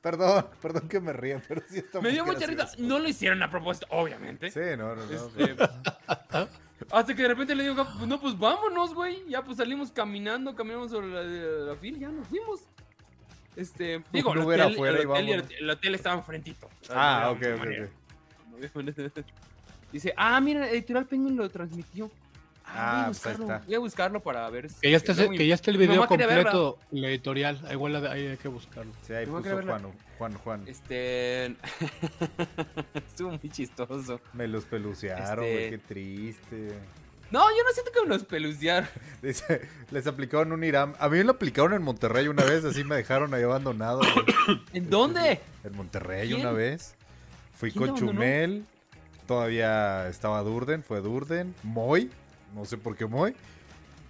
Perdón, perdón que me ría, pero sí está Me dio mucha risa. No lo hicieron a propósito, obviamente. Sí, no, no, no. Este, hasta que de repente le digo, pues no, pues vámonos, güey. Ya pues salimos caminando, caminamos sobre la, la fila, ya nos fuimos. Este, digo, Un el hotel, afuera el, y hotel, y el- vámonos. el hotel estaba enfrentito. Ah, No ok, ok. Dice, ah, mira, Editorial Penguin lo transmitió. Ah, voy, a pues ahí buscarlo, está. voy a buscarlo para ver. si- Que ya mi- que ya esté el video completo en la editorial. Ahí, igual ahí hay que buscarlo. Sí, ahí puso Juan, Juan, Juan. Este. Estuvo muy chistoso. Me los pelucearon, Este- güey, qué triste. No, yo no siento que me los pelucearon. Dice, les aplicaron un IRAM. A mí me lo aplicaron en Monterrey una vez, así me dejaron ahí abandonado. güey. ¿En dónde? En Monterrey ¿Quién? una vez. Fui ¿Quién con? Chumel. Todavía estaba Durden, fue Durden. Moy, no sé por qué Moy.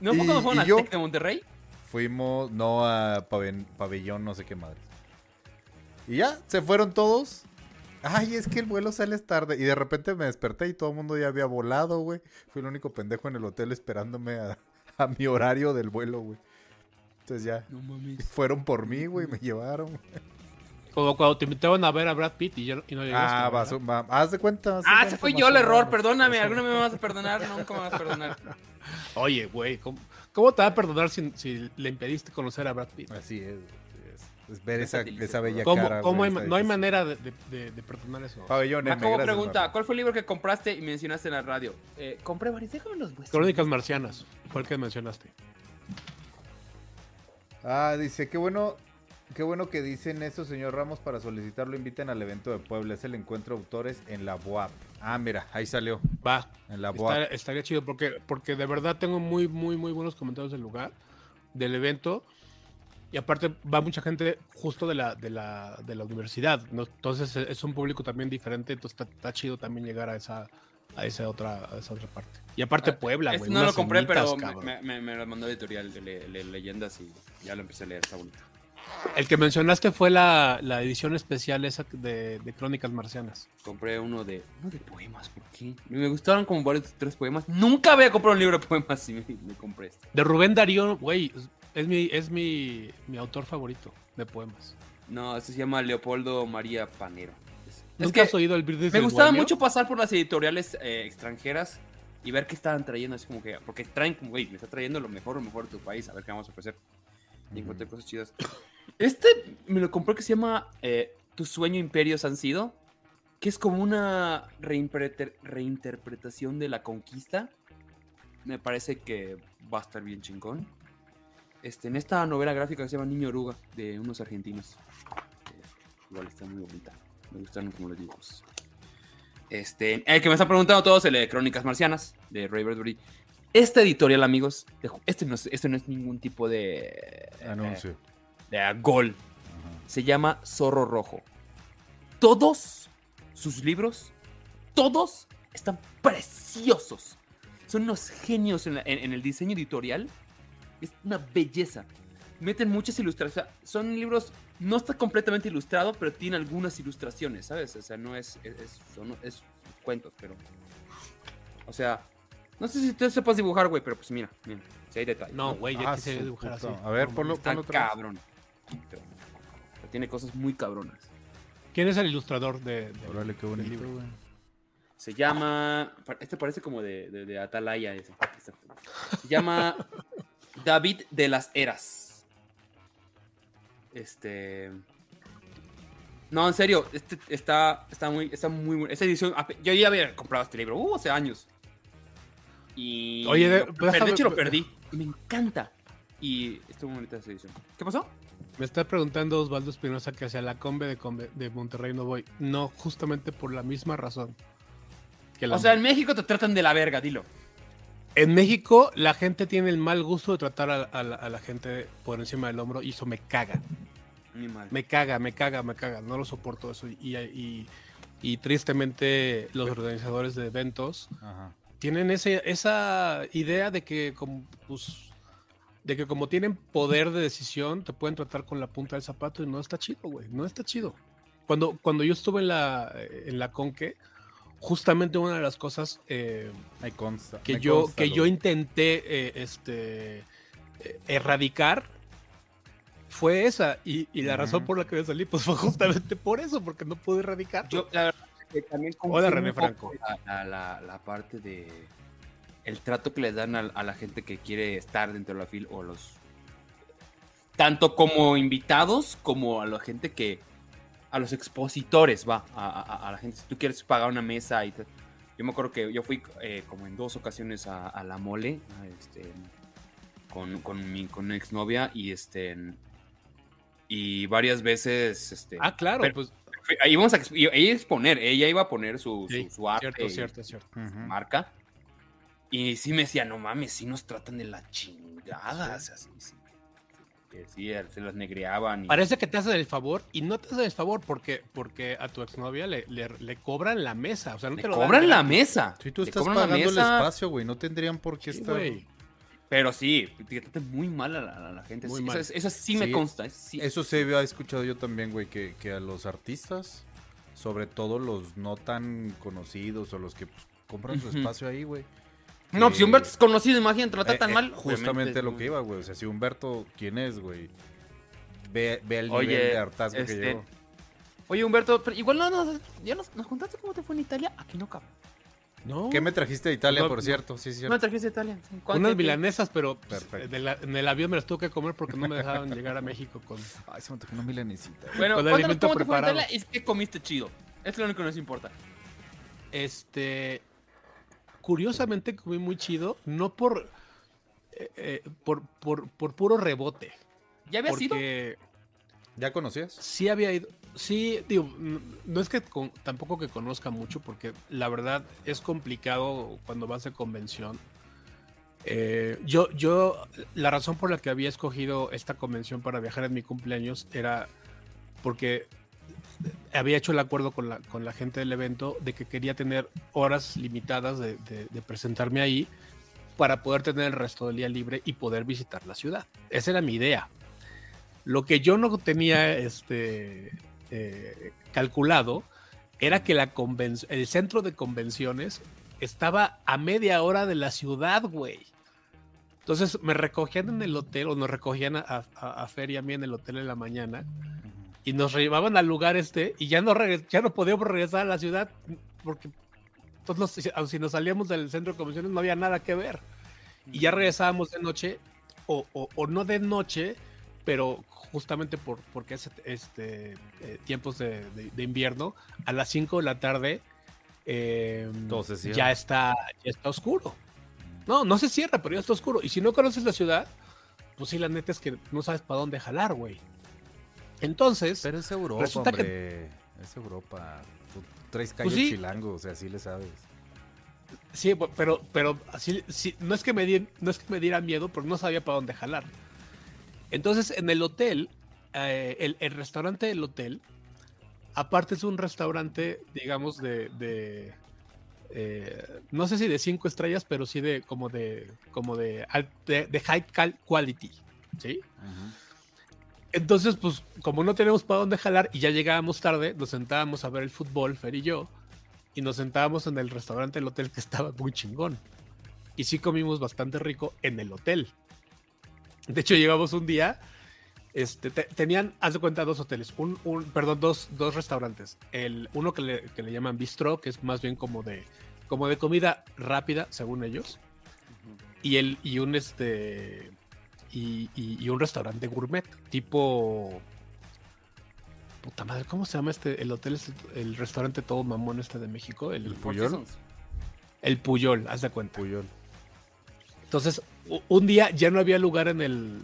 ¿No fue cuando fueron yo- Tec de Monterrey? Fuimos, no a paven- pabellón, no sé qué madre. Y ya, se fueron todos. Ay, es que el vuelo sale tarde. Y de repente me desperté y todo el mundo ya había volado, güey. Fui el único pendejo en el hotel esperándome a, a mi horario del vuelo, güey. Entonces ya, No mames. fueron por mí, güey, me llevaron. Como cuando te invitaban a ver a Brad Pitt y, ya- y no llegaste. Ah, vas, va- haz de cuenta. haz de Ah, cuenta, ese fue yo el error, perdóname. ¿Alguna vez me vas a perdonar? Nunca me vas a perdonar. Oye, güey, ¿cómo, cómo te va a perdonar si, si le impediste conocer a Brad Pitt? Así es, así es. Es ver Esa esa, bella ¿Cómo, cara. cómo hay- no hay manera de, de- de- de perdonar eso? Pabellón M, Jacobo gracias, pregunta, Marco. ¿cuál fue el libro que compraste y mencionaste en la radio? Eh, compré varios, déjame los muestro. Crónicas Marcianas, fue el que mencionaste. Ah, dice, qué bueno, qué bueno que dicen eso, señor Ramos, para solicitarlo inviten al evento de Puebla. Es el encuentro de autores en la BUAP. Ah, mira, ahí salió. Va. En la Está- boa. estaría chido porque, porque de verdad tengo muy, muy, muy buenos comentarios del lugar, del evento. Y aparte va mucha gente justo de la, de la, de la universidad. ¿no? Entonces e- es un público también diferente. Entonces está, está chido también llegar a esa, a esa otra, a esa otra parte. Y aparte Puebla, Este güey. no lo compré, pero me, me- me lo mandó editorial de le- le- leyendas y ya lo empecé a leer, está bonito. El que mencionaste fue la, la edición especial esa de, de Crónicas Marcianas. Compré uno de, uno de poemas, ¿por qué? Me gustaron como varios tres poemas. Nunca había comprado un libro de poemas y me, me compré este. De Rubén Darío, güey, es mi, es mi, mi autor favorito de poemas. No, este se llama Leopoldo María Panero. Es, es ¿Nunca que has oído el Brindis me gustaba mucho pasar por las editoriales eh, extranjeras y ver qué estaban trayendo, así como que, porque traen güey, me está trayendo lo mejor, lo mejor de tu país, a ver qué vamos a ofrecer. Y encontré cosas chidas. Este me lo compré que se llama eh, Tu sueño imperios han sido, que es como una reinterpre- reinterpretación de la conquista. Me parece que va a estar bien chingón. Este, en esta novela gráfica que se llama Niño Oruga, de unos argentinos. Eh, igual está muy bonita. Me gustaron como los dibujos. Este, el que me está preguntando todos, el de Crónicas Marcianas, de Ray Bradbury. Esta editorial, amigos, este no es, este no es ningún tipo de... Anuncio. eh, de a gol. Se llama Zorro Rojo. Todos sus libros, todos están preciosos. Son unos genios en, la- en- en el diseño editorial. Es una belleza. Meten muchas ilustraciones. Son libros, no está completamente ilustrado, pero tiene algunas ilustraciones, ¿sabes? O sea, no es, es, es- son- es cuentos, pero... O sea, no sé si tú sepas dibujar, güey, pero pues mira, mira, si hay detalles. No, güey, ya Ah, quise su dibujar así. A ver, ponlo, Está ponlo pero tiene cosas muy cabronas. ¿Quién es el ilustrador de, de- Órale, qué del bonito, libro? güey. Se llama. Este parece como de, de- de Atalaya. ese. Se llama David de las Eras. Este. No, en serio, este está, está muy, está muy bueno. Esta edición, yo ya había comprado este libro, uh, hace años. Y. Oye, de- lo perdí, déjame- de hecho lo perdí. Me encanta. Y estuvo muy bonita esa edición. ¿Qué pasó? Me está preguntando Osvaldo Espinosa que hacia la Combe de, Combe de Monterrey no voy. No, justamente por la misma razón. Que la- O sea, en México te tratan de la verga, dilo. en México la gente tiene el mal gusto de tratar a, a la, a la gente por encima del hombro y eso me caga. Ni mal. Me caga, me caga, me caga. No lo soporto eso. Y, y- y tristemente los organizadores de eventos Ajá. tienen ese, esa idea de que como, pues, de que como tienen poder de decisión, te pueden tratar con la punta del zapato y no está chido, güey. No está chido. Cuando, cuando yo estuve en la, en la Conque, justamente una de las cosas eh, Me consta. que me yo, consta, que yo intenté eh, este, eh, erradicar fue esa. Y, y la razón por la que me salí, pues fue justamente por eso, porque no pude erradicar. Yo, la verdad es que también Hola, René Franco. La- la- la parte de el trato que le dan a, a la gente que quiere estar dentro de la fila o los tanto como invitados como a la gente que a los expositores va a, a- a la gente si tú quieres pagar una mesa y te- yo me acuerdo que yo fui eh, como en dos ocasiones a, a la mole este, con, con mi con una exnovia y este y varias veces este ah, claro, pero- pues Ahí íbamos a exp- ella iba a exponer, ella iba a poner su, su- sí, su arte, cierto, y cierto, cierto. Ujú. marca. Y sí me decía, no mames, sí nos tratan de la chingada. o sea, sí, sí. Que sí, se las negreaban. y- Parece que te hacen el favor y no te hacen el favor porque, porque a tu exnovia le, le, le cobran la mesa. O sea, no le te lo dan cobran la mesa. Si tú le estás pagando el espacio, güey, no tendrían por qué Sí, estar. Pero sí, te tratan muy mal a la, a la gente. Muy sí, mal. Eso, eso sí me Sí, consta. eso sí. Eso se había escuchado yo también, güey, que, que a los artistas, sobre todo los no tan conocidos o los que pues, compran su espacio ahí, güey. No, pues si Humberto es conocido, imagínate, lo Eh, tratan eh, mal. Justamente lo que iba, güey. O sea, si Humberto, ¿quién es, güey? Ve, ve el Oye, nivel de hartazgo que este, llegó. Oye, Humberto, pero igual no, no, ya nos, nos contaste cómo te fue en Italia. Aquí no cabe. No, ¿Qué me trajiste de Italia, No, por no. cierto? Sí, sí. No me trajiste a Italia. ¿Cuánto unas milanesas, pero pues, Perfecto. en, el, en el avión me las tuve que comer porque no me dejaban llegar a México con... Ay, se me tocó una milanesita. güey. Bueno, Con cuéntanos alimento cómo te fue en preparado. Italia y qué comiste chido. Es lo único que nos importa. Este. Curiosamente comí muy chido, no por. eh, eh, por, por, por puro rebote. ¿Ya había sido? Porque. ¿Ya conocías? Sí había ido. Sí, digo, no es que con- tampoco que conozca mucho, porque la verdad es complicado cuando vas de convención. Eh, yo, yo, la razón por la que había escogido esta convención para viajar en mi cumpleaños era porque había hecho el acuerdo con la, con la gente del evento de que quería tener horas limitadas de, presentarme ahí para poder tener el resto del día libre y poder visitar la ciudad. Esa era mi idea. Lo que yo no tenía este, eh, calculado era que el centro de convenciones estaba a media hora de la ciudad, güey. Entonces me recogían en el hotel, o nos recogían a, a, a Fer y a mí en el hotel en la mañana, y nos llevaban al lugar este, y ya no, ya no podíamos regresar a la ciudad, porque todos nos- si nos salíamos del centro de convenciones no había nada que ver. Y ya regresábamos de noche, o, o- o no de noche, pero justamente por, porque es este, eh, tiempos de, de- de invierno, a las 5 de la tarde eh, se cierra. ya, está, ya está oscuro. No, no se cierra, pero ya está oscuro. Y si no conoces la ciudad, pues sí, la neta es que no sabes para dónde jalar, güey. Entonces, Pero es Europa, Resulta que-. Es Europa. Tú traes callo Pues sí. chilango, o sea, sí le sabes. sí, pero, pero así, sí, no, es que me di- no es que me diera miedo, porque no sabía para dónde jalar. Entonces, en el hotel, eh, el, el restaurante del hotel, aparte es un restaurante, digamos, de, de, eh, no sé si de cinco estrellas, pero sí de como de, como de, de, de high quality, ¿sí? Entonces, pues, como no tenemos para dónde jalar y ya llegábamos tarde, nos sentábamos a ver el fútbol, Fer y yo, y nos sentábamos en el restaurante del hotel que estaba muy chingón. Y sí comimos bastante rico en el hotel. De hecho, llegamos un día, este, te- tenían, haz de cuenta, dos hoteles, un, un- perdón, dos, dos restaurantes. El, uno que le, que le llaman bistro, que es más bien como de, como de comida rápida, según ellos. Y, el, y un este y, y- y un restaurante gourmet, tipo. Puta madre, ¿cómo se llama este? El hotel, es el restaurante todo mamón este de México, el, El Puyol. El Puyol, haz de cuenta. Puyol. Entonces, un día ya no había lugar en el,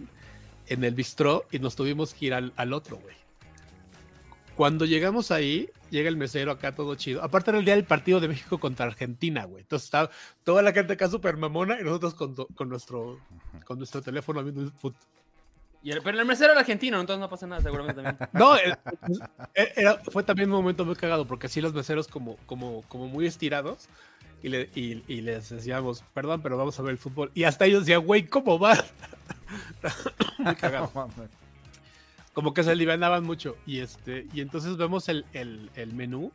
en el bistró y nos tuvimos que ir al, al otro, güey. Cuando llegamos ahí, llega el mesero acá todo chido. Aparte era el día del partido de México contra Argentina, güey. Entonces estaba toda la gente acá súper mamona y nosotros con, con nuestro, con nuestro teléfono viendo el fut. Y el- pero el mesero era argentino, entonces no pasa nada, seguramente también. No, era- fue también un momento muy cagado porque así los meseros como, como, como muy estirados y, le- y- y les decíamos, perdón, pero vamos a ver el fútbol. Y hasta ellos decían, güey, ¿cómo va? muy cagado. Como que se alivianaban mucho. Y este, y entonces vemos el, el, el menú.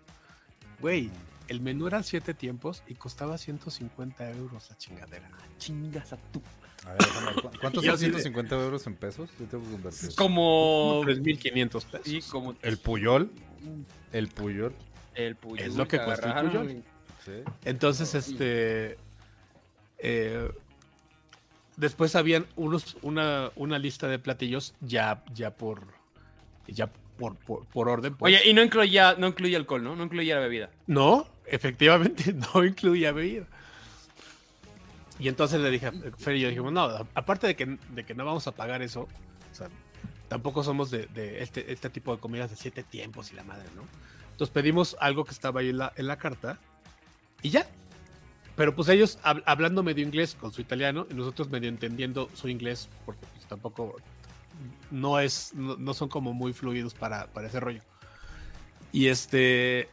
Güey, el menú eran siete tiempos y costaba 150 euros la chingadera. Chingas a tu. A ver, déjame ver, ¿cu- ¿cuántos son sí de- 150 euros en pesos? Yo tengo que convertir. Como. 3.500 pesos. Como. El Puyol. El Puyol. El Puyol. Es lo que cuesta el Puyol. y- Sí. Entonces, este. eh, después habían unos, una, una lista de platillos ya, ya por. Ya por, por, por orden. pues. Oye, y no incluía, no incluía alcohol, ¿no? No incluía la bebida. No, efectivamente no incluía bebida. Y entonces le dije a Fer y yo dijimos, no, aparte de que, de que no vamos a pagar eso, o sea, tampoco somos de, de este, este tipo de comidas de siete tiempos y la madre, ¿no? Entonces pedimos algo que estaba ahí en la, en la carta y ya. Pero pues ellos hab- hablando medio inglés con su italiano y nosotros medio entendiendo su inglés, porque pues tampoco no es, no, son como muy fluidos para, para ese rollo. Y este,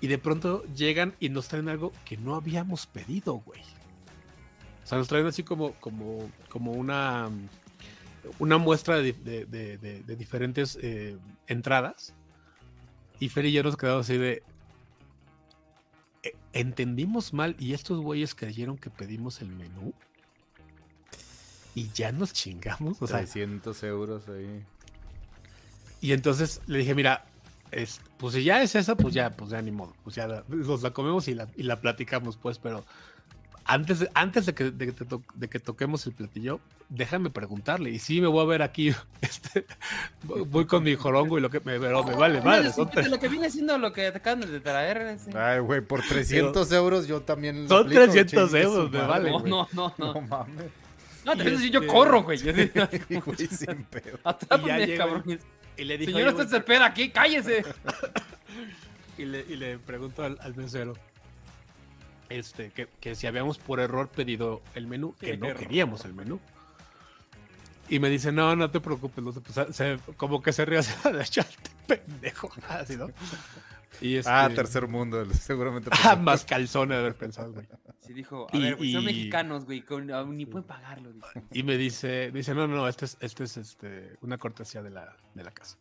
y de pronto llegan y nos traen algo que no habíamos pedido, güey. O sea, nos traen así como, como, como una, una muestra de- de diferentes eh, entradas. Y Fer y yo nos quedamos así de. "Eh, Entendimos mal y estos güeyes creyeron que pedimos el menú. Y ya nos chingamos. O sea, 300 euros ahí. y entonces le dije, mira, es, pues si ya es esa, pues ya, pues ya ni modo. Pues ya la- nos la comemos y la, y la platicamos, pues, pero antes de, antes de que, de, que te to- de que toquemos el platillo, déjame preguntarle. Y sí, me voy a ver aquí, este, voy con mi jorongo y lo que me, pero me vale madre. Son, de tre- lo que viene siendo lo que te acaban de traer. ese. Ay, güey, por 300 euros yo también. Son aplico, 300 chingue su euros, me vale, No, no, no, No no. mames. No, te decir, yo este- corro, güey. Güey, sin pedo. ya Atrápame, llega- cabrón. Y le dije, Señor, "Oye, usted se espera aquí, cállese. y le, y le pregunto al, al mesero este, que, que si habíamos por error pedido el menú, que no error. queríamos el menú. Y me dice, no, no te preocupes, no te- pues, se- como que se ríe así de echarte pendejo. Así, ¿no? Y este, Ah, tercer mundo, seguramente. ah, más calzones de haber pensado, güey. Sí, dijo, a Y- ver, son y- mexicanos, güey, con- ah, ni pueden pagarlo. dijo. Y me dice, dice, no, no, no, este es, este es este, una cortesía de la, de la casa.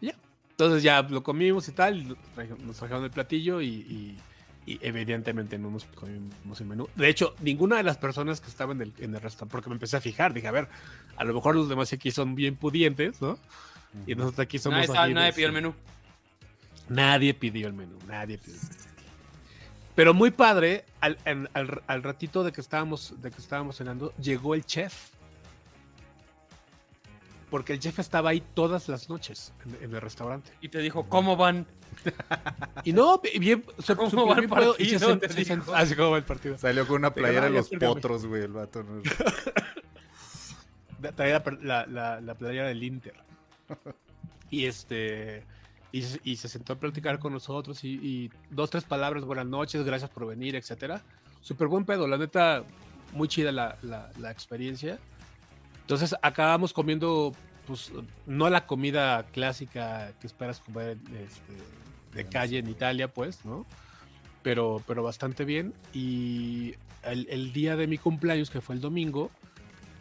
Y ya. Entonces ya lo comimos y tal, nos trajeron el platillo y, y- y evidentemente no nos comimos el menú. De hecho, ninguna de las personas que estaban en el, en el restaurante, porque me empecé a fijar, dije, a ver, a lo mejor los demás aquí son bien pudientes, ¿no? Y nosotros aquí somos... Nadie, nadie pidió el menú. Nadie pidió el menú, nadie pidió el menú. Pero muy padre, al, al- al ratito de que estábamos, de que estábamos cenando, llegó el chef. Porque el chef estaba ahí todas las noches en, en el restaurante. Y te dijo, ¿cómo van? Y no, bien, se ¿Cómo va el bien pedo y se partido? sent- Te se sent- dijo. Así como va el partido. Salió con una playera de los potros, güey, el vato. ¿no? Traía la, la, la playera del Inter. Y este. Y, se- y se sentó a platicar con nosotros y, y dos, tres palabras, buenas noches, gracias por venir, etcétera. Súper buen pedo, la neta, muy chida la, la- la experiencia. Entonces acabamos comiendo, pues, no la comida clásica que esperas comer este, de calle en Italia, pues, ¿no? Pero, pero bastante bien. Y el, el día de mi cumpleaños, que fue el domingo,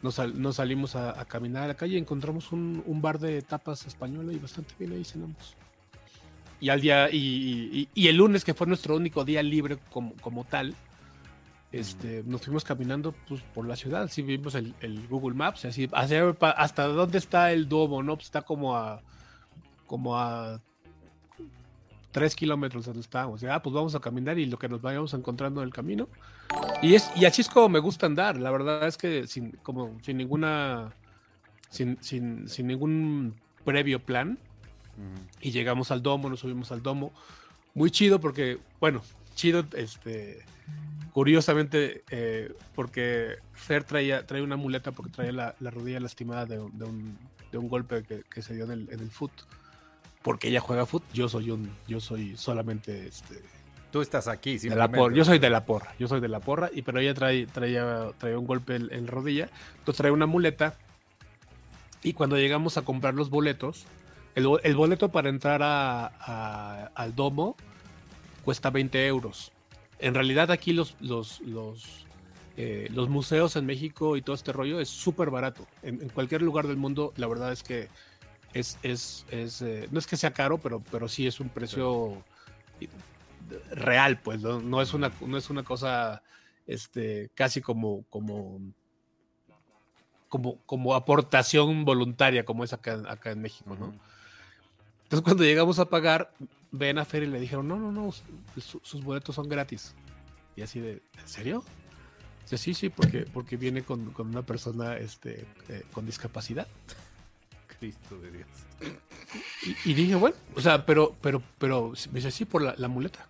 nos, sal- nos salimos a, a caminar a la calle y encontramos un, un bar de tapas española y bastante bien ahí cenamos. Y al día, y, y- y el lunes, que fue nuestro único día libre como, como tal, este, nos fuimos caminando pues, por la ciudad. Sí, vimos el, el Google Maps, así, hacia- hasta dónde está el Duomo, ¿no? Pues está como a, como a tres kilómetros de donde estábamos. Y, ah, pues vamos a caminar y lo que nos vayamos encontrando en el camino. Y, es, y así es como me gusta andar. La verdad es que sin, como, sin ninguna. Sin, sin, sin ningún previo plan. Y llegamos al domo, nos subimos al domo. Muy chido porque, bueno, chido, este. Curiosamente, eh, porque Fer traía, traía una muleta porque traía la, la rodilla lastimada de, un- de un, de un golpe que, que se dio en el, en el foot. Porque ella juega foot, yo soy un, yo soy solamente este, Tú estás aquí, porra. Yo soy de la porra. Yo soy de la porra. Y pero ella trae, traía, traía un golpe en, en rodilla. Entonces trae una muleta. Y cuando llegamos a comprar los boletos, el, bo- el boleto para entrar a- a- al domo cuesta 20 euros. En realidad aquí los, los, los, eh, los museos en México y todo este rollo es súper barato. En, en cualquier lugar del mundo, la verdad es que es, es, es, eh, no es que sea caro, pero, pero sí es un precio real, pues, no, No es una, no es una cosa este, casi como, como, como, como aportación voluntaria, como es acá, acá en México. Entonces, cuando llegamos a pagar, ven a Fer y le dijeron, no, no, no, su- sus boletos son gratis. Y así de, ¿en serio? Dice, sí, sí, porque, porque viene con, con una persona este, eh, con discapacidad. Cristo de Dios. Y, y dije, bueno, o sea, pero, pero, pero, me dice, sí, por la, la muleta.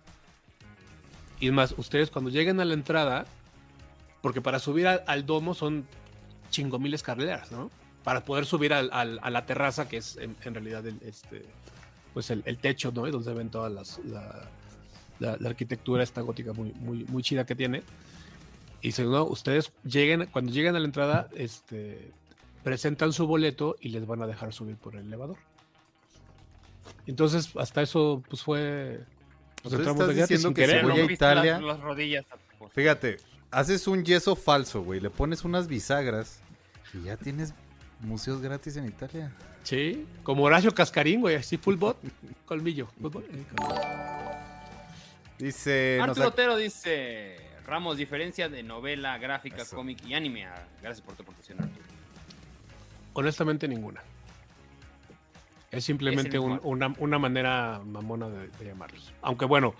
Y es más, ustedes cuando lleguen a la entrada, porque para subir al, al domo son chingo mil escaleras, ¿no? Para poder subir al- al- a la terraza, que es en, en realidad el, este, pues el, el techo, ¿no? Y donde ven toda las, la, la- la arquitectura esta gótica muy, muy, muy chida que tiene. Y no, ustedes lleguen, cuando lleguen a la entrada, este, presentan su boleto y les van a dejar subir por el elevador. Entonces, hasta eso, pues fue. Pues Entonces entramos estás diciendo sin que querer, voy a Italia- Las, las rodillas. por- Fíjate, haces un yeso falso, güey. Le pones unas bisagras y ya tienes museos gratis en Italia. Sí, como Horacio Cascarín, güey, así full bot, colmillo. bot. Dice. Arturo Otero dice: Ramos, diferencia de novela, gráfica, Eso. cómic y anime. Ah, Gracias por tu aportación, Arturo. Honestamente, ninguna. Es simplemente Es un- una, una manera mamona de, de llamarlos. Aunque bueno,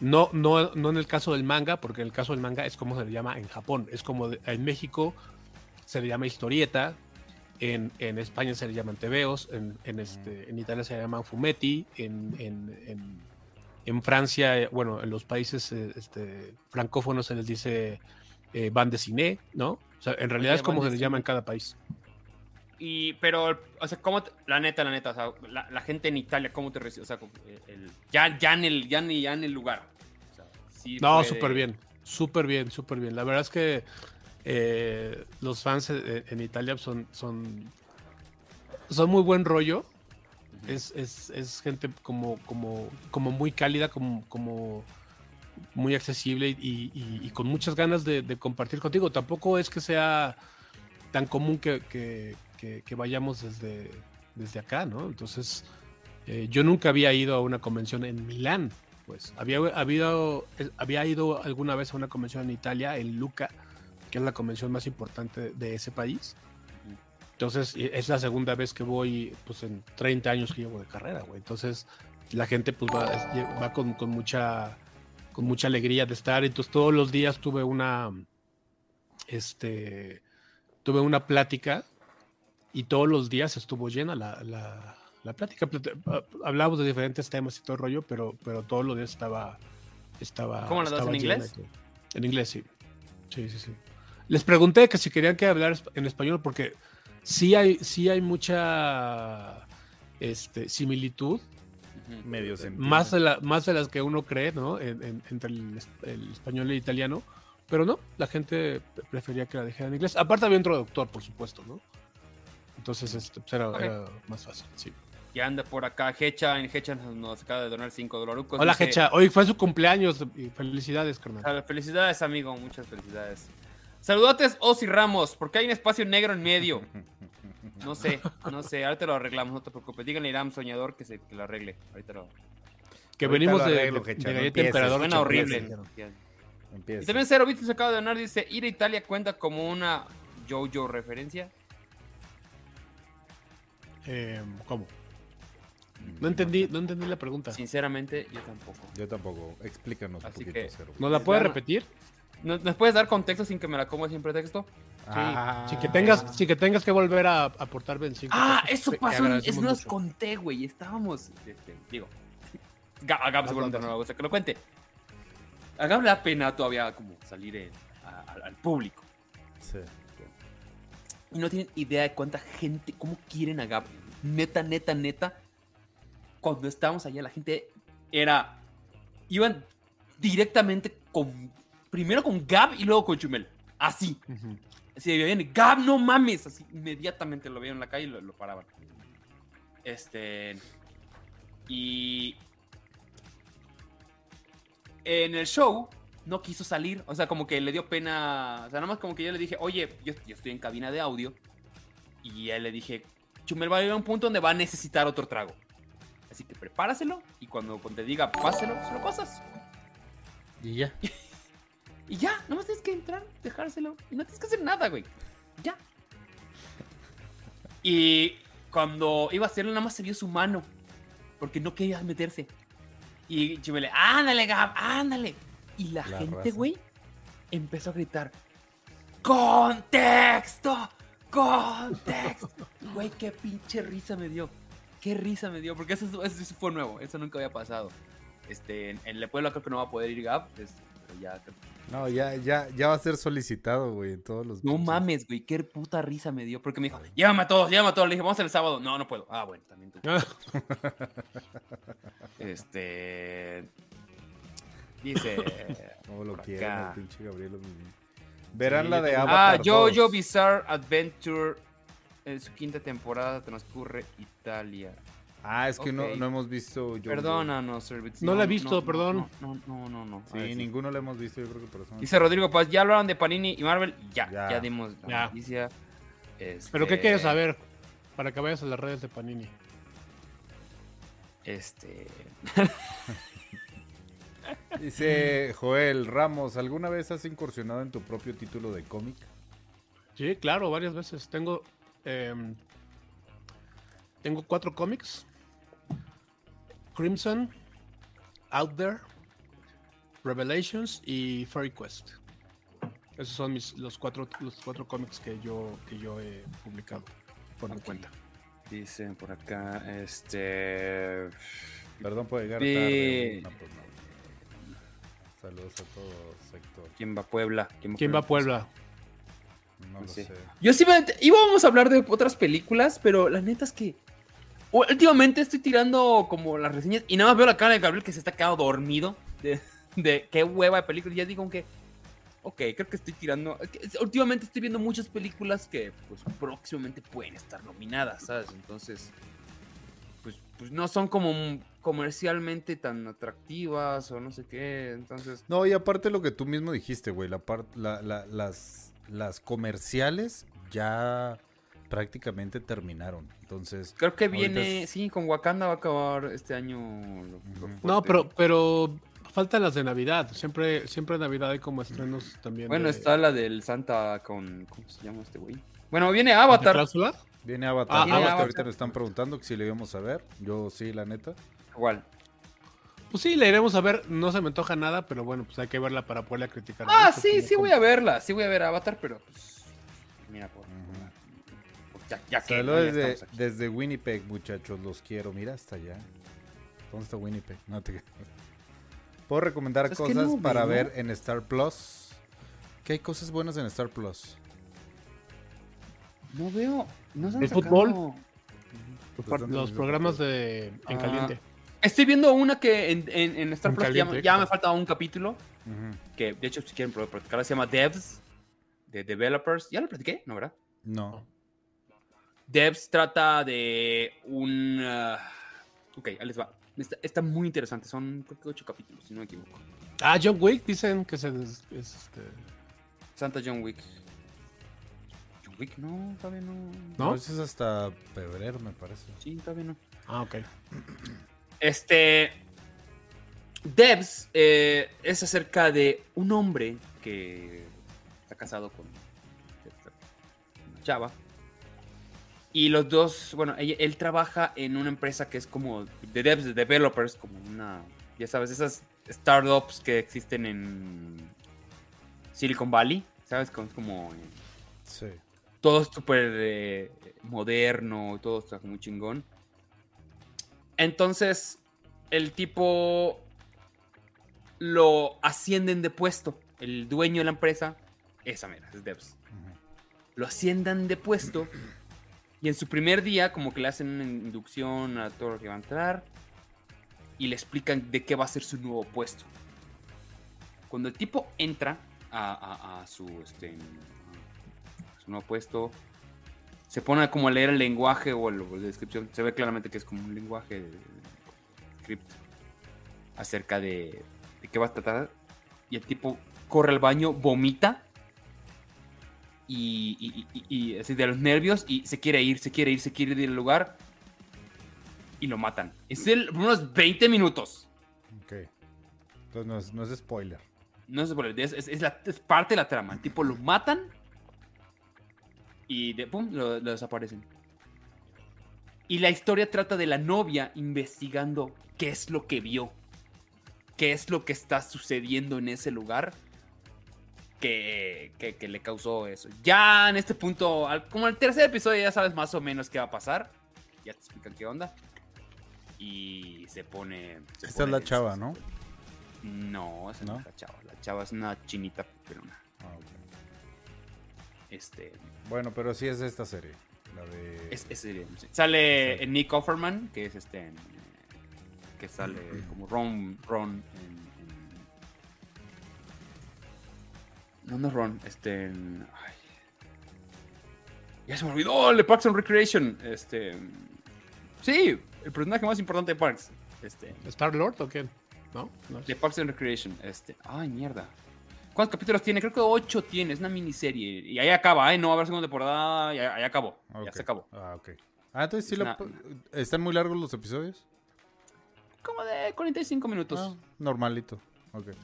no, no, no en el caso del manga, porque en el caso del manga es como se le llama en Japón. Es como de- en México se le llama historieta, en, en España se le llaman tebeos, en, en, este, en Italia se llaman fumetti, en, en, en, Francia, eh, bueno, en los países eh, este, francófonos se les dice eh, bande ciné, ¿no? O sea, en realidad Oye, es como se les llama en cada país. y, pero, o sea, ¿cómo te- la neta, la neta, o sea, la, la gente en Italia, ¿cómo te recibe? O sea, eh, el- ya, ya, en el, ya, ya en el lugar. O sea, sí No, súper de- bien, súper bien, súper bien. La verdad es que eh, los fans eh, en Italia son, son, son muy buen rollo. Es, es, es gente como, como, como muy cálida, como, como muy accesible y, y- con muchas ganas de, compartir contigo. Tampoco es que sea tan común que, que- que- vayamos desde, desde acá, ¿no? Entonces, eh, yo nunca había ido a una convención en Milán, pues. Había, eh, había ido alguna vez a una convención en Italia, en Luca, que es la convención más importante de ese país. Entonces, es la segunda vez que voy, pues, en 30 años que llevo de carrera, güey. Entonces, la gente, pues, va, va con, con mucha con mucha alegría de estar. Entonces, todos los días tuve una, este, tuve una plática y todos los días estuvo llena la, la, la plática. Hablábamos de diferentes temas y todo el rollo, pero, pero todos los días estaba, estaba. ¿Cómo la das, en inglés? En inglés, sí. Sí, sí, sí. Les pregunté que si querían que hablar en español, porque sí hay, sí hay mucha este, similitud. Medio más de, la, más de las que uno cree, ¿no? En- en- entre el, el español y el italiano. Pero no, la gente pre- prefería que la dijera en inglés. Aparte había un traductor, por supuesto, ¿no? Entonces este, pues, era, más fácil, sí. Y anda por acá Hecha, en Hecha nos acaba de donar 5 dolarucos. Hola, dice, Hecha. Hoy fue su cumpleaños. y felicidades, carnal. "Ah, Felicidades, amigo, muchas felicidades. Saludotes, Osi Ramos, porque hay un espacio negro en medio. No sé, no sé, ahorita lo arreglamos, no te preocupes. Díganle a Iram Soñador que se que lo arregle. Ahorita lo. Que Ahorita venimos lo de, arreglo, de- de Galleta. Emperador. Suena horrible. dijeron. Y Empieza. también Cero Bits se acaba de donar, dice, ¿ir a Italia cuenta como una JoJo referencia? Eh, ¿Cómo? No entendí, no entendí la pregunta. Sinceramente, yo tampoco. Yo tampoco. Explícanos un Así poquito, que- Cero. ¿Nos la puedes Ya no- repetir? ¿No- ¿Nos puedes dar contexto sin que me la coma sin pretexto? Sí, Ah. sin que tengas, sin que tengas que volver a aportar 25 Ah, pesos, eso pasó, es agradecemos no los conté, güey. Estábamos, este, digo, a Gab seguramente no le gusta que lo cuente. A Gab le da pena todavía como salir en- a- a- al público. Sí. Y no tienen idea de cuánta gente, cómo quieren a Gab. Neta, neta, neta. Cuando estábamos allá, la gente era. Iban directamente con. Primero con Gab y luego con Chumel. Así. Ujú. Así de bien, Gab, no mames. Así inmediatamente lo veían en la calle y lo, lo paraban. Este. Y. En el show no quiso salir. O sea, como que le dio pena. O sea, nada más como que yo le dije, oye, yo, yo estoy en cabina de audio. Y él le dije, Chumel va a llegar a un punto donde va a necesitar otro trago. Así que prepáraselo. Y cuando, cuando te diga, páselo, se lo pasas. Y ya. Y ya, nomás tienes que entrar, dejárselo. Y no tienes que hacer nada, güey. Ya. Y cuando iba a hacerlo, nada más se vio su mano. Porque no quería meterse. Y Chimele, ándale, Gab, ándale. Y la, La gente, raza. güey, empezó a gritar: ¡Contexto! ¡Contexto! Güey, qué pinche risa me dio. Qué risa me dio. Porque eso, eso, eso fue nuevo. Eso nunca había pasado. Este, en, en el pueblo creo que no va a poder ir Gab. este, ya No, ya, ya, ya va a ser solicitado, güey, en todos los. No pinches- mames, güey, qué puta risa me dio. Porque me dijo, llévame a todos, llévame a todos. Le dije, vamos el sábado. No, no puedo. Ah, bueno, también tú. Ah, Este. Dice. No lo el pinche Gabriel. Verán Sí, la de también. ah, Avatar Jojo 2. Bizarre Adventure. En su quinta temporada transcurre Italia. Ah, es que no, no hemos visto. Perdónanos, Servits. No la he visto, perdón. No, no, no, no. Sí, A ver, sí. ninguno lo hemos visto, yo creo que por eso. no- Dice Rodrigo Paz, ya hablaron de Panini y Marvel. Ya, Ya. ya, dimos la Ya. noticia. Este, ¿Pero qué quieres saber? Para que vayas a las redes de Panini. Este. Dice Joel Ramos, ¿alguna vez has incursionado en tu propio título de cómic? Sí, claro, varias veces. Tengo. em, tengo cuatro cómics: Crimson, Out There, Revelations y Fairy Quest. Esos son mis, los, cuatro, los cuatro cómics que yo, que yo he publicado por mi cuenta. Dicen por acá, este. Perdón por llegar Sí. tarde. No, pues no. Saludos a todo sector. ¿Quién va a Puebla? ¿Quién va a Puebla? No lo sé. sé. Yo sí me... íbamos a hablar de otras películas, pero la neta es que últimamente estoy tirando como las reseñas y nada más veo la cara de Gabriel que se está quedando dormido de, qué hueva de películas. Y ya digo que, ok, creo que estoy tirando. Últimamente estoy viendo muchas películas que pues próximamente pueden estar nominadas, ¿sabes? Entonces, pues, pues no son como comercialmente tan atractivas o no sé qué. Entonces, No, y aparte lo que tú mismo dijiste, güey, la la- la- las, las comerciales ya prácticamente terminaron. Entonces, creo que viene, es- sí, con Wakanda va a acabar este año. lo- lo Ujú. No, pero, pero faltan las de Navidad. Siempre, siempre en Navidad hay como estrenos también. Bueno, de- está la del Santa con. ¿Cómo se llama este güey? Bueno, viene ¿de Avatar. cláusula? viene Avatar. Ah, más que Avatar. ahorita nos están preguntando que si le íbamos a ver. Yo sí, la neta. Igual. Pues sí, la iremos a ver. No se me antoja nada, pero bueno, pues hay que verla para poderla criticar. Ah, sí, Como- sí voy a verla. Sí voy a ver Avatar, pero pues. Mira, por. Ya, ya que. Saludos ¿no? Ya desde, desde Winnipeg, muchachos. Los quiero. Mira hasta allá. ¿Dónde está Winnipeg? No te Puedo recomendar ¿Sabes qué cosas no para ver en Star Plus. ¿Qué hay cosas buenas en Star Plus? No veo. No se han ¿El sacado- fútbol? Pues, Los ¿dónde los programas de En Ah, Caliente. Estoy viendo una que en, en, en Star En Plus ya, caliente, ya me falta un capítulo. Que de hecho, si quieren platicar, se llama Devs. De Developers. ¿Ya lo platiqué? No, ¿verdad? No. Devs trata de un... ah, ok, ahí les va. Está, está muy interesante. Son creo que ocho capítulos, si no me equivoco. Ah, John Wick dicen que se es, este, Santa John Wick. John Wick, no, todavía no. ¿No? No, es hasta febrero, me parece. Sí, todavía no. Ah, ok. Este. Devs eh, es acerca de un hombre que está casado con una chava. Y los dos, bueno, él trabaja en una empresa que es como de devs, de developers, como una, ya sabes, esas startups que existen en Silicon Valley, ¿sabes? Como, como Sí. todo súper eh, moderno, todo está muy chingón. Entonces, el tipo lo ascienden de puesto. El dueño de la empresa, esa mera, es Devs. Lo asciendan de puesto y en su primer día como que le hacen una inducción a todo lo que va a entrar y le explican de qué va a ser su nuevo puesto. Cuando el tipo entra a, su, este, su nuevo puesto, se pone como a leer el lenguaje o el- la descripción. Se ve claramente que es como un lenguaje de, de script acerca de, de qué va a tratar. Y el tipo corre al baño, vomita. Y, y- y- y- así de los nervios y se quiere ir, se quiere ir, se quiere ir del lugar. Y lo matan. Es el, unos 20 minutos. Ok. Entonces no es, no es spoiler. No es, spoiler, es, es- es la- es parte de la trama. El tipo lo matan y de, pum, lo, lo desaparecen. Y la historia trata de la novia investigando qué es lo que vio, qué es lo que está sucediendo en ese lugar que, que- que le causó eso. Ya en este punto, al- como el tercer episodio, ya sabes más o menos qué va a pasar. Ya te explican qué onda. Y se pone. se Esta es la chava, ¿no? no, esa no, ¿No? es la chava. La chava es una chinita pelona. Ah. Este. Bueno, pero sí es esta serie. La de. Es, es, sí. Sale Sí. en Nick Offerman, que es este. en, que sale como Ron. Ron en. No, no es Ron. Este. ay. Ya se me olvidó el de Parks and Recreation. Este. Sí, el personaje más importante de Parks. Este. ¿Star Lord o qué? ¿No? No es- De Parks and Recreation. Este. Ay, mierda. ¿Cuántos capítulos tiene? Creo que ocho tiene. Es una miniserie. Y ahí acaba, ¿eh? No va a haber segunda temporada. Ya, ahí acabó. Ya se acabó. Ah, ok. Ah, entonces sí Es lo... una- ¿Están muy largos los episodios? Como de 45 minutos. Ah, normalito.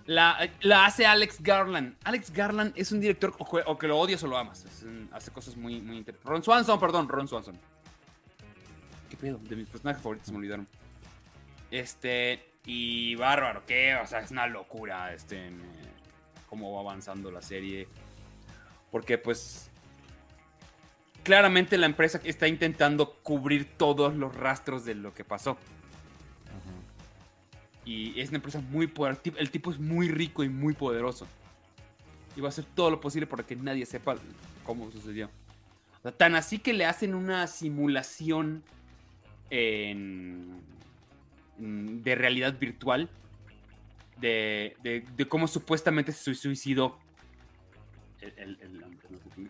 La, hace Alex Garland. Alex Garland es un director o que, que lo odias o lo amas. Hace cosas muy, muy interesantes. Ron Swanson, perdón, Ron Swanson. ¿Qué pedo? De mis personajes favoritos se me olvidaron. Este, y bárbaro, ¿qué? O sea, es una locura este, eh, cómo va avanzando la serie. Porque, pues, claramente la empresa está intentando cubrir todos los rastros de lo que pasó. Y es una empresa muy poderosa. El tipo es muy rico y muy poderoso. y va a hacer todo lo posible para que nadie sepa cómo sucedió. O sea, tan así que le hacen una simulación en- de realidad virtual de, de- cómo supuestamente se suicidó.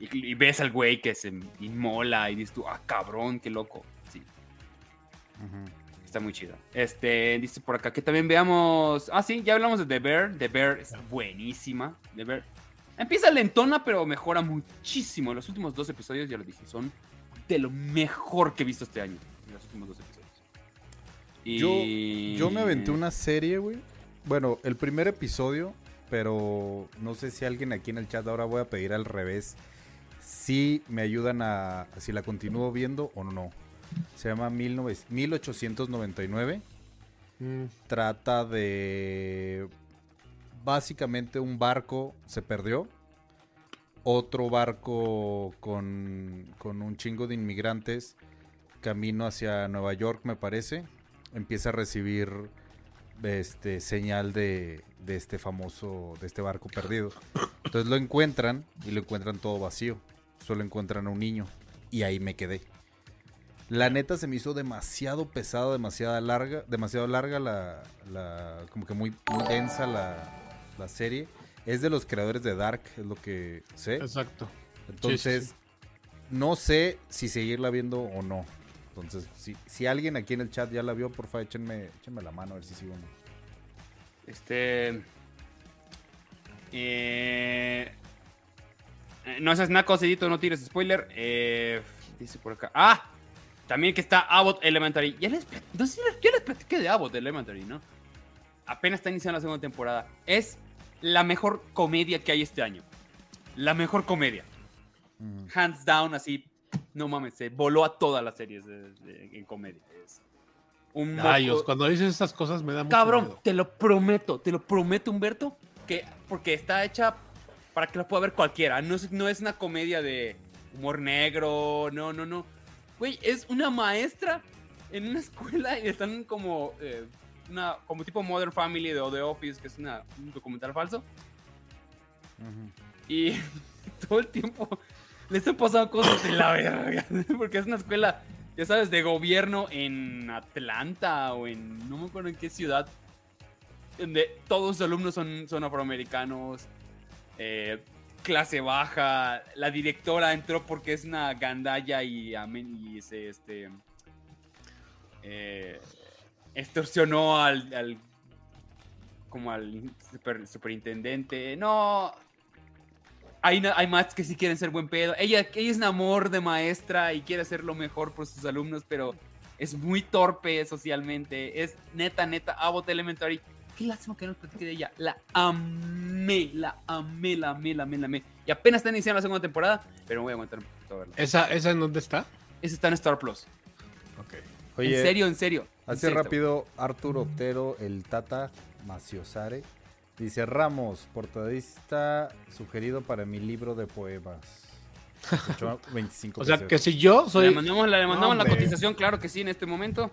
Y, ves al güey que se inmola y dices tú, ah, cabrón, qué loco. Sí, Ujú. Está muy chido. Este, dice por acá que también veamos. Ah, sí, ya hablamos de The Bear. The Bear es buenísima. The Bear. Empieza lentona, pero mejora muchísimo. Los últimos dos episodios, ya lo dije, son de lo mejor que he visto este año. Los últimos dos episodios. Yo, yo me aventé una serie, güey. Bueno, el primer episodio, pero no sé si alguien aquí en el chat ahora voy a pedir al revés. Si me ayudan a. Si la continúo viendo o no. Se llama 19 1899. Mm, Trata de. Básicamente un barco se perdió. Otro barco con, con un chingo de inmigrantes. Camino hacia Nueva York, me parece. Empieza a recibir este señal de, de este famoso. de este barco perdido. Entonces lo encuentran y lo encuentran todo vacío. Solo encuentran a un niño. Y ahí me quedé. La neta se me hizo demasiado pesado, demasiado larga, demasiado larga la, la como que muy, muy densa la, la serie. Es de los creadores de Dark, es lo que sé. exacto. Entonces, sí. no sé si seguirla viendo o no. Entonces, si, si alguien aquí en el chat ya la vio, por favor, échenme, échenme la mano a ver si sigo o no. Este. Eh, eh, no seas naco, Cedito, no tires spoiler. Eh, dice por acá. ¡Ah! También que está Abbott Elementary. Ya les, no sé les- yo les platiqué de Abbott Elementary, ¿no? Apenas está iniciando la segunda temporada. Es la mejor comedia que hay este año. La mejor comedia. Ujú. Hands down, así. No mames, se voló a todas las series de- de- en comedia. Es un moco- Dios, cuando dices estas cosas me da mucho Cabrón, miedo. te lo prometo, te lo prometo, Humberto, que porque está hecha para que la pueda ver cualquiera. No es, no es una comedia de humor negro, no, no, no. Güey, es una maestra en una escuela y están como eh, una como tipo Modern Family de The Office, que es una, un documental falso. Y todo el tiempo le están pasando cosas de la verga. Porque es una escuela, ya sabes, de gobierno en Atlanta o en no me acuerdo en qué ciudad. Donde todos los alumnos son, son afroamericanos. eh, clase baja. La directora entró porque es una gandalla y, y este. eh, extorsionó al, como al super- superintendente. No. Hay, hay más que sí quieren ser buen pedo. Ella, ella es un amor de maestra y quiere hacer lo mejor por sus alumnos, pero es muy torpe socialmente. Es neta, neta, Abbott Elementary. Qué lástima que no les platiqué de ella. La amé, la amé, la amé, la amé, la amé. Y apenas está iniciando la segunda temporada, pero me voy a aguantar un poquito a verla. ¿Esa, ¿Esa en dónde está? Ese está en Star Plus. Ok. Oye, en serio, en serio. en Hace serio está rápido, Artur Otero, el Tata Maciosare, dice Ramos, portadista sugerido para mi libro de poemas. 8, 25 O sea, pesos. que si yo soy... Le mandamos, la- le mandamos la cotización, claro que sí, en este momento.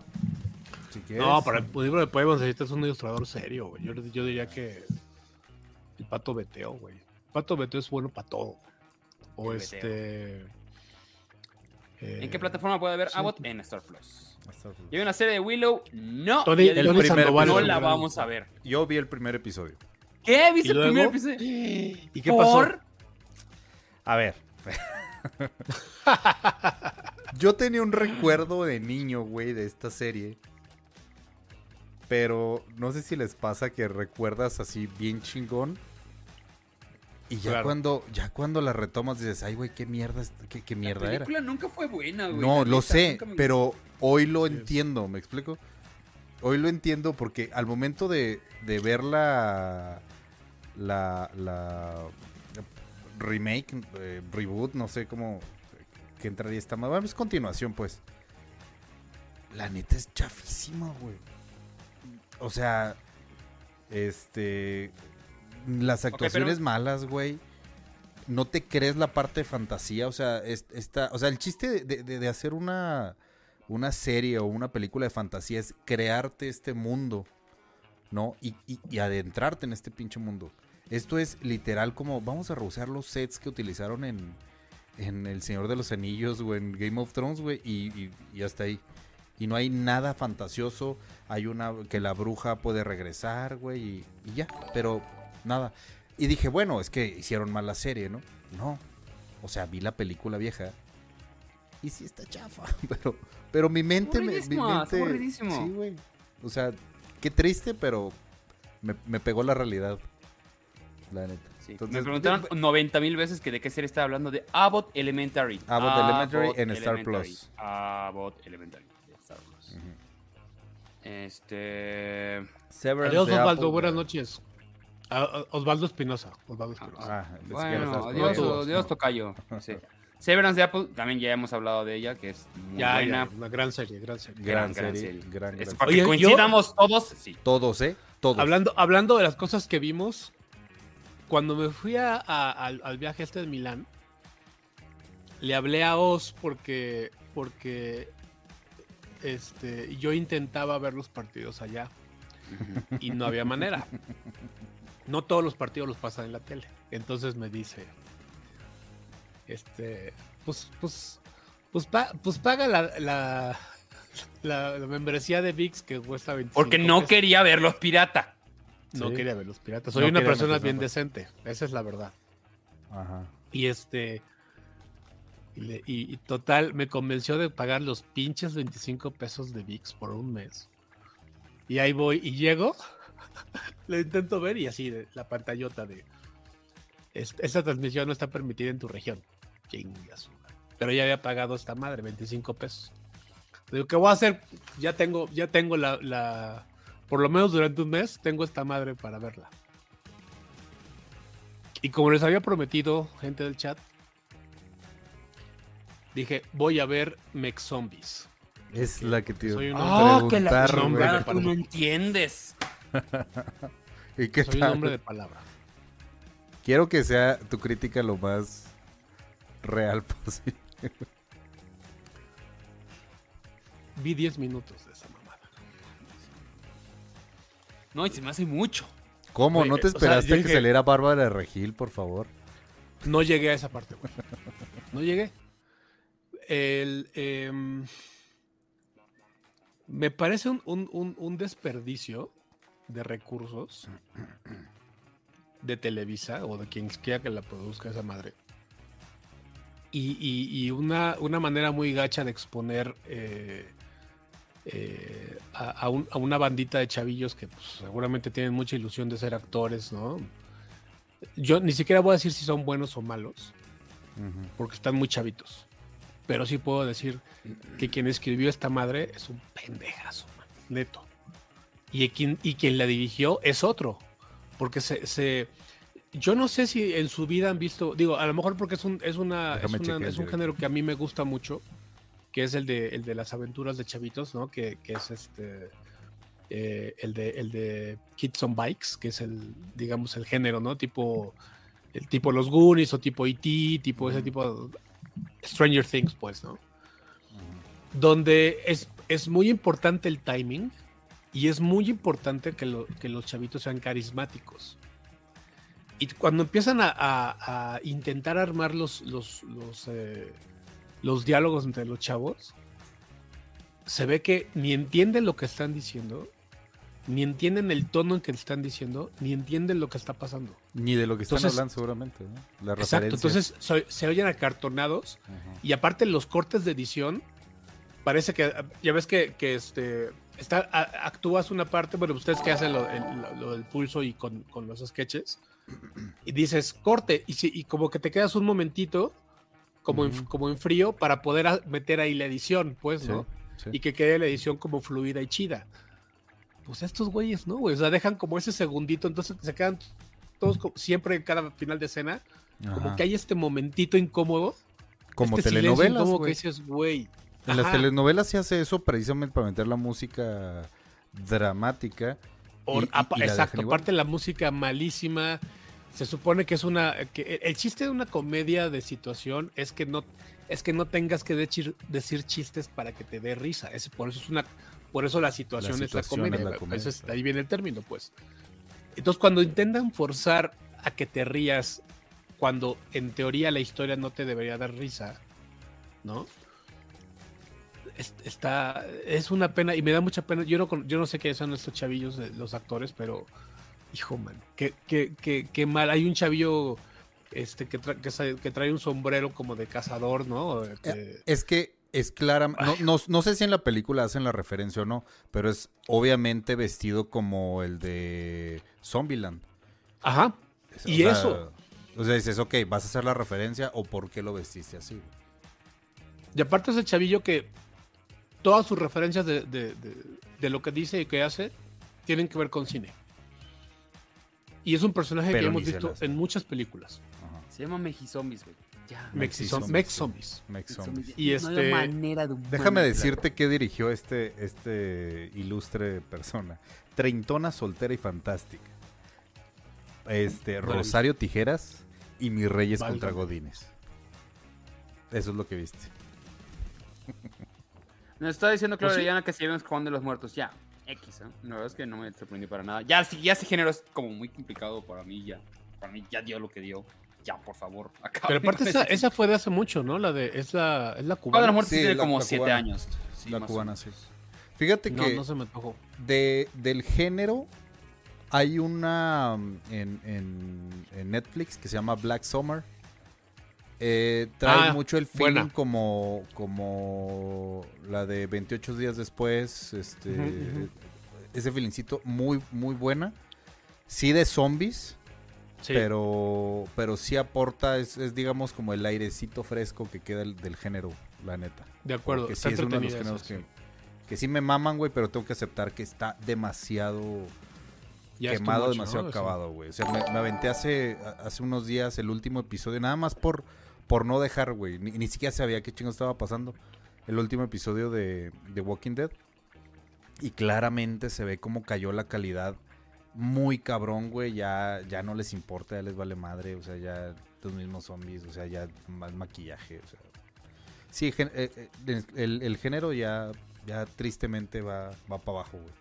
Si quieres. No, para el libro de poemas necesitas un ilustrador serio, güey. Yo, yo diría que el Pato Beteo, güey. El Pato Beteo es bueno para todo. O El este... eh, ¿En qué plataforma puede ver sí. Abbott? En Star Plus. ¿Y hay una serie de Willow? No. Tony, dije, Tony primer Sandoval no la vamos a ver. Yo vi el primer episodio. ¿Qué? ¿Viste ¿Y el primer episodio? ¿Y qué pasó? ¿Por? A ver. Yo tenía un recuerdo de niño, güey, de esta serie. Pero no sé si les pasa que recuerdas así bien chingón. Y ya Claro. cuando ya cuando la retomas dices, ay, güey, qué mierda, qué, qué La mierda era. película nunca fue buena, güey. No, la lo neta, sé, me pero hoy lo entiendo, ¿me explico? Hoy lo entiendo porque al momento de, de ver la, la, la remake, eh, reboot, no sé cómo que entraría esta madre, bueno, es continuación, pues. La neta es chafísima, güey. O sea, este, las pero- actuaciones malas, güey no te crees la parte de fantasía, o sea, es- esta, o sea, el chiste de, de- de hacer una, una serie o una película de fantasía es crearte este mundo, ¿no? Y, y- y adentrarte en este pinche mundo. Esto es literal como vamos a reusar los sets que utilizaron en, en El Señor de los Anillos o en Game of Thrones, güey, y, y- y hasta ahí. Y no hay nada fantasioso. Hay una que la bruja puede regresar, güey, y, y ya, pero nada. Y dije, bueno, es que hicieron mal la serie, ¿no? No. O sea, vi la película vieja. Y sí está chafa, pero, pero mi mente me. Mi mente, sí, güey. O sea, qué triste, pero me, me pegó la realidad. La neta. Sí, Entonces, me preguntaron 90 mil veces que de qué serie estaba hablando de Abbott Elementary. Abbott Elementary en Star Elementary. Plus. Abbott Elementary de Star Plus. Este. Severance Adiós, Osvaldo. Apple, Buenas noches. Ah, ah, Osvaldo Espinosa. Osvaldo Espinosa. Ah, es que Bueno, estás con adiós, todos, adiós, ¿no? tocayo. Sí. Severance de Apple, también ya hemos hablado de ella, que es muy ya, buena. ya, una gran serie, gran serie. Gran serie, gran, Es gran para serie. que yo- coincidamos todos, sí. Todos, ¿eh? Todos. Hablando, hablando de las cosas que vimos, cuando me fui a- a- al, al viaje este de Milán, le hablé a Oz porque, porque este, yo intentaba ver los partidos allá y no había manera. No todos los partidos los pasan en la tele. Entonces me dice, este, pues, pues, pues, pa- pues paga la, la, la- la membresía de VIX que cuesta 25 Porque no pesos". quería verlos pirata. No Sí. quería ver los piratas. Soy No una persona bien en- decente. Esa es la verdad. Ajá. Y este. Y, le- total, me convenció de pagar los pinches 25 pesos de VIX por un mes. Y ahí voy y llego. Lo intento ver y así, la pantallota de. "Es- Esta transmisión no está permitida en tu región. Chingas. Pero ya había pagado esta madre, 25 pesos. Digo, ¿qué voy a hacer? Ya tengo, ya tengo la, la- Por lo menos durante un mes, tengo esta madre para verla. Y como les había prometido, gente del chat, dije, voy a ver Mex Zombies. Es la que te Soy un hombre, que la güey. tú no entiendes. ¿Y qué soy un tal? hombre de palabra. Quiero que sea tu crítica lo más real posible. Vi 10 minutos de esa mamada. No, y se me hace mucho. ¿Cómo? ¿No te o sea, esperaste yo que se leera Bárbara de Regil, por favor? No llegué a esa parte, güey. No llegué. El, em, me parece un, un- un- un desperdicio de recursos de Televisa o de quien quiera que la produzca esa madre. Y, y- y una, una manera muy gacha de exponer eh, eh, a, a un- a una bandita de chavillos que pues, seguramente tienen mucha ilusión de ser actores, ¿no? Yo ni siquiera voy a decir si son buenos o malos, porque están muy chavitos. Pero sí puedo decir que quien escribió esta madre es un pendejazo, man, neto. Y quien, y quien la dirigió es otro. Porque se, se- Yo no sé si en su vida han visto. Digo, a lo mejor porque es un, es una, es, una- es un género que a mí me gusta mucho. Que es el de, el de las aventuras de chavitos, ¿no? Que, que es este. eh, el, de, el de Kids on Bikes, que es el, digamos, el género, ¿no? Tipo. El tipo los Goonies o tipo E.T., tipo ese tipo. Stranger Things, pues, ¿no? Donde es, es muy importante el timing y es muy importante que, lo- que los chavitos sean carismáticos. Y cuando empiezan a, a- a intentar armar los, los, los, eh, los diálogos entre los chavos, se ve que ni entienden lo que están diciendo, ni entienden el tono en que están diciendo, ni entienden lo que está pasando. Ni de lo que están Entonces- hablando seguramente, ¿no? La Exacto, entonces so- se oyen acartonados Ajá. y aparte los cortes de edición, parece que, ya ves que, que, este, está, a- actúas una parte, bueno, ustedes que hacen lo, el- lo- lo del pulso y con, con los sketches, y dices corte, y, si- y como que te quedas un momentito, como, en, Ujú. como en frío, para poder meter ahí la edición, pues, Sí, ¿no? sí. Y que quede la edición como fluida y chida. Pues estos güeyes, ¿no? güey? O sea, dejan como ese segundito, entonces se quedan todos siempre en cada final de escena, como que hay este momentito incómodo Como este telenovelas, güey. que dices, güey. En las telenovelas se hace eso precisamente para meter la música dramática. y- y- y exacto, aparte la música malísima. Se supone que es una. que el- el chiste de una comedia de situación es que no, es que no tengas que decir, decir chistes para que te dé risa. Es, por eso es una. Por eso la situación, es la situación comedia. es la comedia, Eso es- claro. ahí viene el término, pues. Entonces, cuando intentan forzar a que te rías cuando en teoría la historia no te debería dar risa, ¿no? Es- Está, es una pena y me da mucha pena. Yo no, yo no sé qué son estos chavillos, los actores, pero hijo, man, qué, qué, qué, qué mal. Hay un chavillo este, que, tra- que, que trae un sombrero como de cazador, ¿no? Eh, Que- Es que es clara, no, no, no sé si en la película hacen la referencia o no, pero es obviamente vestido como el de Zombieland. Ajá. O Y sea, eso. O sea, dices, ok, ¿vas a hacer la referencia o por qué lo vestiste así? Y aparte es el chavillo que todas sus referencias de, de- de- de lo que dice y que hace tienen que ver con cine. Y es un personaje Pero que hemos visto en muchas películas. Ajá. Se llama Mexizombies, güey. Ya. Mexizombies, Mex sí. Zombies. Mex Zombies. Zombies. Y No este- hay manera de Déjame decirte que dirigió este, este ilustre persona. Treintona, soltera y fantástica. Este, No. Rosario Tijeras y Mis Reyes Válgame. contra Godines. Eso es lo que viste. Nos está diciendo Claudia ¿Oh, sí? Diana que si vemos Juan de los Muertos. Ya. X, ¿eh? La verdad es que no me sorprendió para nada. Ya, ya ese género es como muy complicado para mí ya. Para mí ya dio lo que dio. Ya, por favor. acaben Pero aparte esa, esa fue de hace mucho, ¿no? La de es la es la cubana. los Muertos Sí, tiene la- como la 7 cubana. años. Sí, la cubana, sí. Fíjate No, que no se me antojó. de, del género hay una mm, en, en- en Netflix que se llama Black Summer. Eh, trae Ah, mucho el feeling como, como la de 28 días después. Este. Ese feelingcito muy, muy buena. Sí de zombies, Sí. pero, pero sí aporta, es, es, digamos como el airecito fresco que queda el- del género, la neta. de acuerdo. Está sí es uno de los géneros que, que sí me maman, güey, pero tengo que aceptar que está demasiado sí. Ya quemado, much, demasiado ¿no? acabado, güey. O sea, me, me aventé hace, hace unos días el último episodio, nada más por, por no dejar, güey. Ni, ni siquiera sabía qué chingo estaba pasando. El último episodio de, de Walking Dead. Y claramente se ve cómo cayó la calidad muy cabrón, güey. Ya, ya no les importa, ya les vale madre. O sea, ya los mismos zombies, o sea, ya más maquillaje. O sea. Sí, gen- eh, eh, el, el género ya, ya tristemente va, va para abajo, güey.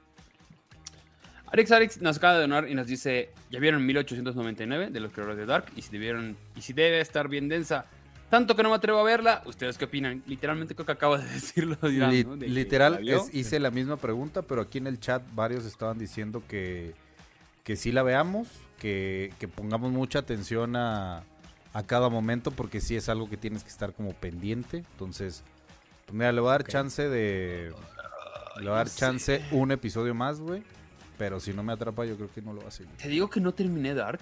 Alex Alex nos acaba de donar y nos dice, ya vieron 1899 de los creadores de Dark y si debieron y si debe estar bien densa. Tanto que no me atrevo a verla, ¿ustedes qué opinan? Literalmente creo que acaba de decirlo Dirán, Li- ¿no? De que la literal, es- hice la misma pregunta, pero aquí en el chat varios estaban diciendo que, que sí la veamos, que, que pongamos mucha atención a, a cada momento, porque sí es algo que tienes que estar como pendiente. Entonces, pues mira, le voy a dar chance de... Le voy a dar chance un episodio más, güey. Pero si no me atrapa, yo creo que no lo va a seguir. Te digo que no terminé Dark.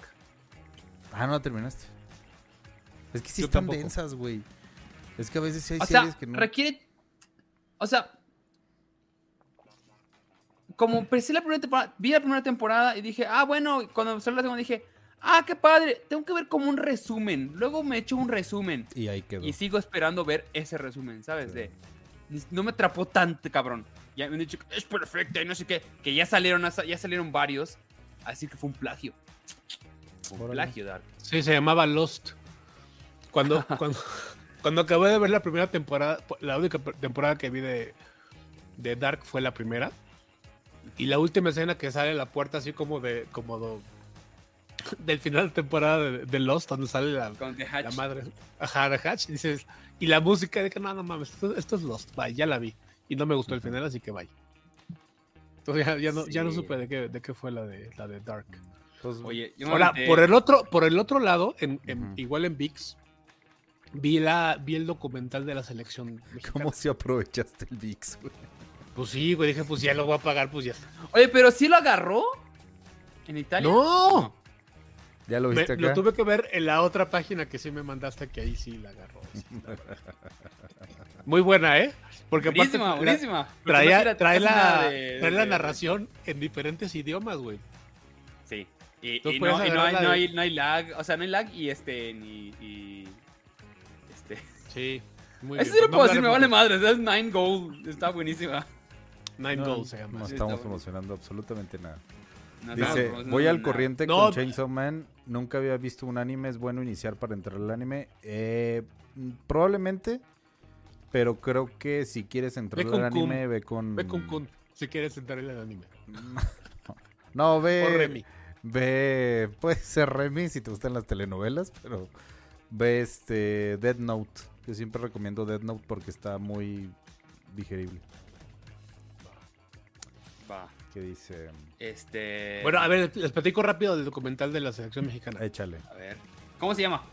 Ah, no la terminaste. Es que sí Yo están tampoco. densas, güey. Es que a veces sí hay O sea, series que no... requiere. O sea. Como empecé la primera temporada, vi la primera temporada y dije, ah, bueno, cuando salió la segunda dije, ah, qué padre, tengo que ver como un resumen. Luego me echo un resumen Y ahí quedó. y sigo esperando ver ese resumen, ¿sabes? De, no me atrapó tanto, cabrón. Ya me han dicho que es perfecta y no sé qué, que ya salieron, ya salieron varios, así que fue un plagio. Fue un Órale. plagio, Dark. Sí, se llamaba Lost. Cuando, cuando, cuando acabé de ver la primera temporada, la única temporada que vi de, de Dark fue la primera. Y la última escena que sale a la puerta así como de, como do- del final de temporada de, de Lost, donde sale la, Con The Hatch. la madre. Ajá, de Hatch. Dices, y la música de que no, no mames, esto, esto es Lost, bye, ya la vi. Y no me gustó el final, así que bye. Entonces ya, ya no, ya no supe de qué, de qué fue la de, la de Dark. Pues, Oye, yo me Ahora, aventé- por el otro, por el otro lado, en, en- Ujú. igual en VIX, vi la, vi el documental de la selección mexicana. ¿Cómo si aprovechaste el VIX, güey? Pues sí, güey, dije, pues ya lo voy a pagar, pues ya. Oye, pero sí lo agarró en Italia. ¡No! ¿Ya lo Me- viste lo acá? tuve que ver en la otra página que sí me mandaste, que ahí sí la agarró. sí, la verdad. Muy buena, ¿eh? Porque aparte buenísima, tra- buenísima. No trae, la, de- trae la de- narración en diferentes idiomas, güey. Sí. Y, no, y no hay, no, hay, no hay lag, o sea, no hay lag y este, ni, y, este. Sí, muy Eso bien. sí lo No puedo decir, me vale madre, es Nine Gold, está buenísima. Nine No, Goals se llama. No Sí, estamos promocionando absolutamente nada. No, Dice, no, no, voy no, al corriente No, con. Chainsaw Man. Nunca había visto un anime. Es bueno iniciar para entrar al anime. Eh, mm, probablemente. Pero creo que si quieres entrar al anime, Kun. ve con... Ve con Kun, si quieres entrar en el anime. No, O ve, Remy. Ve, puede ser Remy si te gustan las telenovelas, pero ve este Dead Note. Yo siempre recomiendo Dead Note porque está muy digerible. ¿Qué dice? Este. Bueno, a ver, les platico rápido del documental de la selección mexicana. Échale. A ver. ¿Cómo se llama?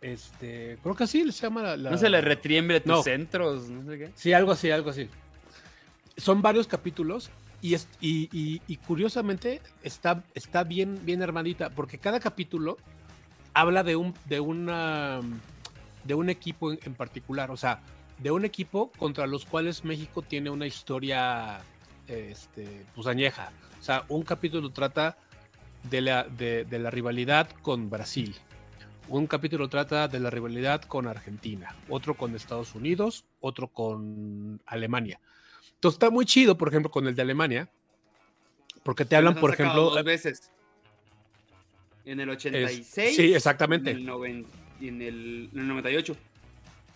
Este, creo que así se llama la. la- No se le retriembre tus No. centros, no sé qué. Sí, algo así, algo así. Son varios capítulos y, es, y, y- y curiosamente está, está bien, bien armadita porque cada capítulo habla de un, de una, de un equipo en, en particular, o sea, de un equipo contra los cuales México tiene una historia este, pues añeja. O sea, un capítulo trata de la, de, de la rivalidad con Brasil. Un capítulo trata de la rivalidad con Argentina, otro con Estados Unidos, otro con Alemania. Entonces está muy chido, por ejemplo, con el de Alemania, porque te hablan, por ejemplo, Dos veces. En el 86. sí, exactamente. En el, noven- y en el, en el 98.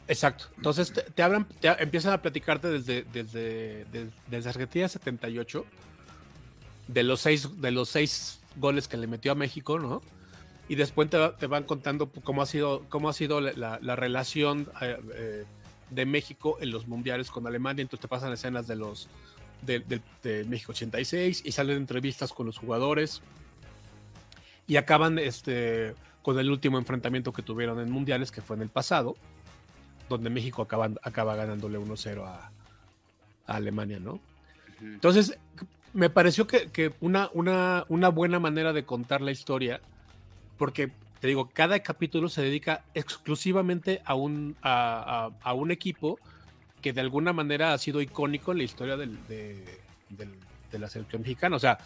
Exacto. Entonces te, hablan, te empiezan a platicarte desde, desde, des- desde Argentina 78, de los seis, de los seis goles que le metió a México, ¿no? Y después te, te van contando cómo ha sido, cómo ha sido la, la- la relación eh, eh, de México en los mundiales con Alemania. Entonces te pasan escenas de los de, de- de México 86 y salen entrevistas con los jugadores. Y acaban este, con el último enfrentamiento que tuvieron en mundiales, que fue en el pasado donde México acaba, acaba ganándole 1-0 a, a Alemania, ¿no? Entonces, me pareció que, que una, una, una buena manera de contar la historia, porque te digo, cada capítulo se dedica exclusivamente a un, a, a- a un equipo que de alguna manera ha sido icónico en la historia del- de, del- de la selección mexicana. O sea,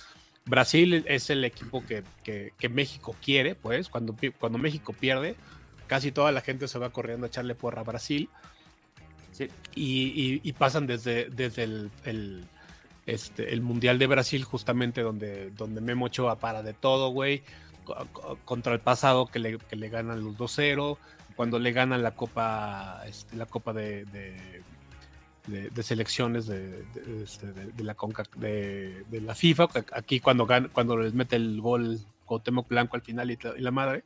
Brasil es el equipo que, que- que México quiere, pues, cuando México pierde, casi toda la gente se va corriendo a echarle porra a Brasil Sí. y, y- y pasan desde, desde el, el, este, el Mundial de Brasil, justamente donde, donde Memo Ochoa para de todo, güey, co- co- contra el pasado que le, que le ganan los 2-0, cuando le ganan la Copa, este, la Copa de, de, de- de selecciones de, de- este, de- la Conca, de, de la FIFA, aquí cuando, gan- cuando les mete el gol Cuauhtémoc Blanco al final y la madre.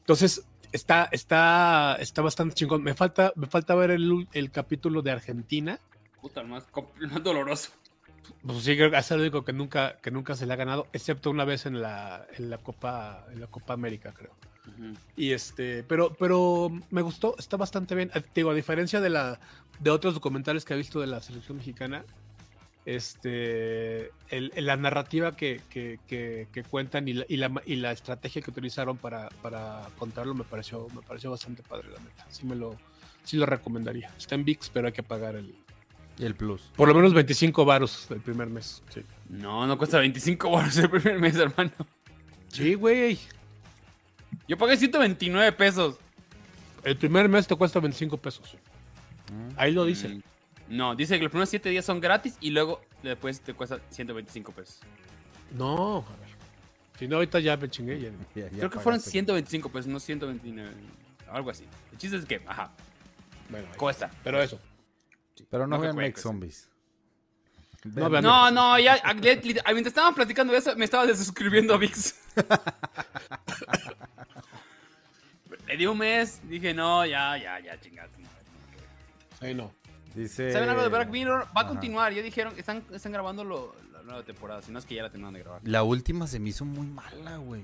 Entonces, está, está, está bastante chingón. Me falta, me falta ver el, el capítulo de Argentina. Puta, el más, co- el más doloroso. Pues sí, creo que es el único que nunca, que nunca se le ha ganado, excepto una vez en la, en la Copa, en la Copa América, creo. Y este, pero, pero me gustó, está bastante bien. Eh, Digo, a diferencia de la, de otros documentales que he visto de la selección mexicana, este, el- el- la narrativa que, que- que- que cuentan y la, y, la, y la estrategia que utilizaron para, para contarlo me pareció, me pareció bastante padre, la neta. Sí me lo, sí lo recomendaría. Está en VIX, pero hay que pagar el, el plus. por lo menos 25 varos el primer mes. Sí, No, no cuesta 25 baros el primer mes, hermano. sí güey. Yo pagué 129 pesos. El primer mes te cuesta 25 pesos. Ahí lo dice. Mm, No, dice que los primeros 7 días son gratis y luego después te cuesta 125 pesos. No, a ver. Si no, ahorita ya me chingué. ya. Ya- ya Creo que fueron pagaste. 125 pesos, no 129. Algo así. El chiste es que, ajá, Bueno, ahí. cuesta. pero eso. Pero no No vean Make. Zombies. No vean- No, no, ya, mientras estaban platicando de eso, me estaba desuscribiendo a VIX. Le di un mes, dije, no, ya, ya, ya, chingate. Ahí no. Dice. ¿Saben algo de Black Mirror? Va a Ajá. continuar, ya dijeron, están, están grabando lo- la nueva temporada, si no es que ya la terminaron de grabar. La última se me hizo muy mala, güey.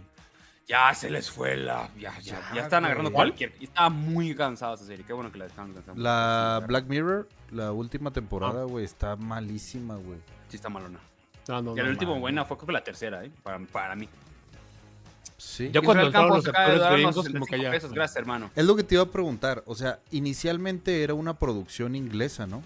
Ya se les fue la. Ya, ya, Ya, ya están agarrando güey. cualquier. y Estaba muy cansada esa serie. Qué bueno que la dejaron cansada. La Black Mirror, la última temporada, güey, está malísima, güey. Sí, está malona. No, no, Y la no, última man. buena fue creo que la tercera, ¿eh? Para, para mí. Sí. Ya cuando entraron Campos los acaba de actores darnos gringos, como que 65 ya. pesos. Gracias, hermano. Es lo que te iba a preguntar. O sea, inicialmente era una producción inglesa, ¿no?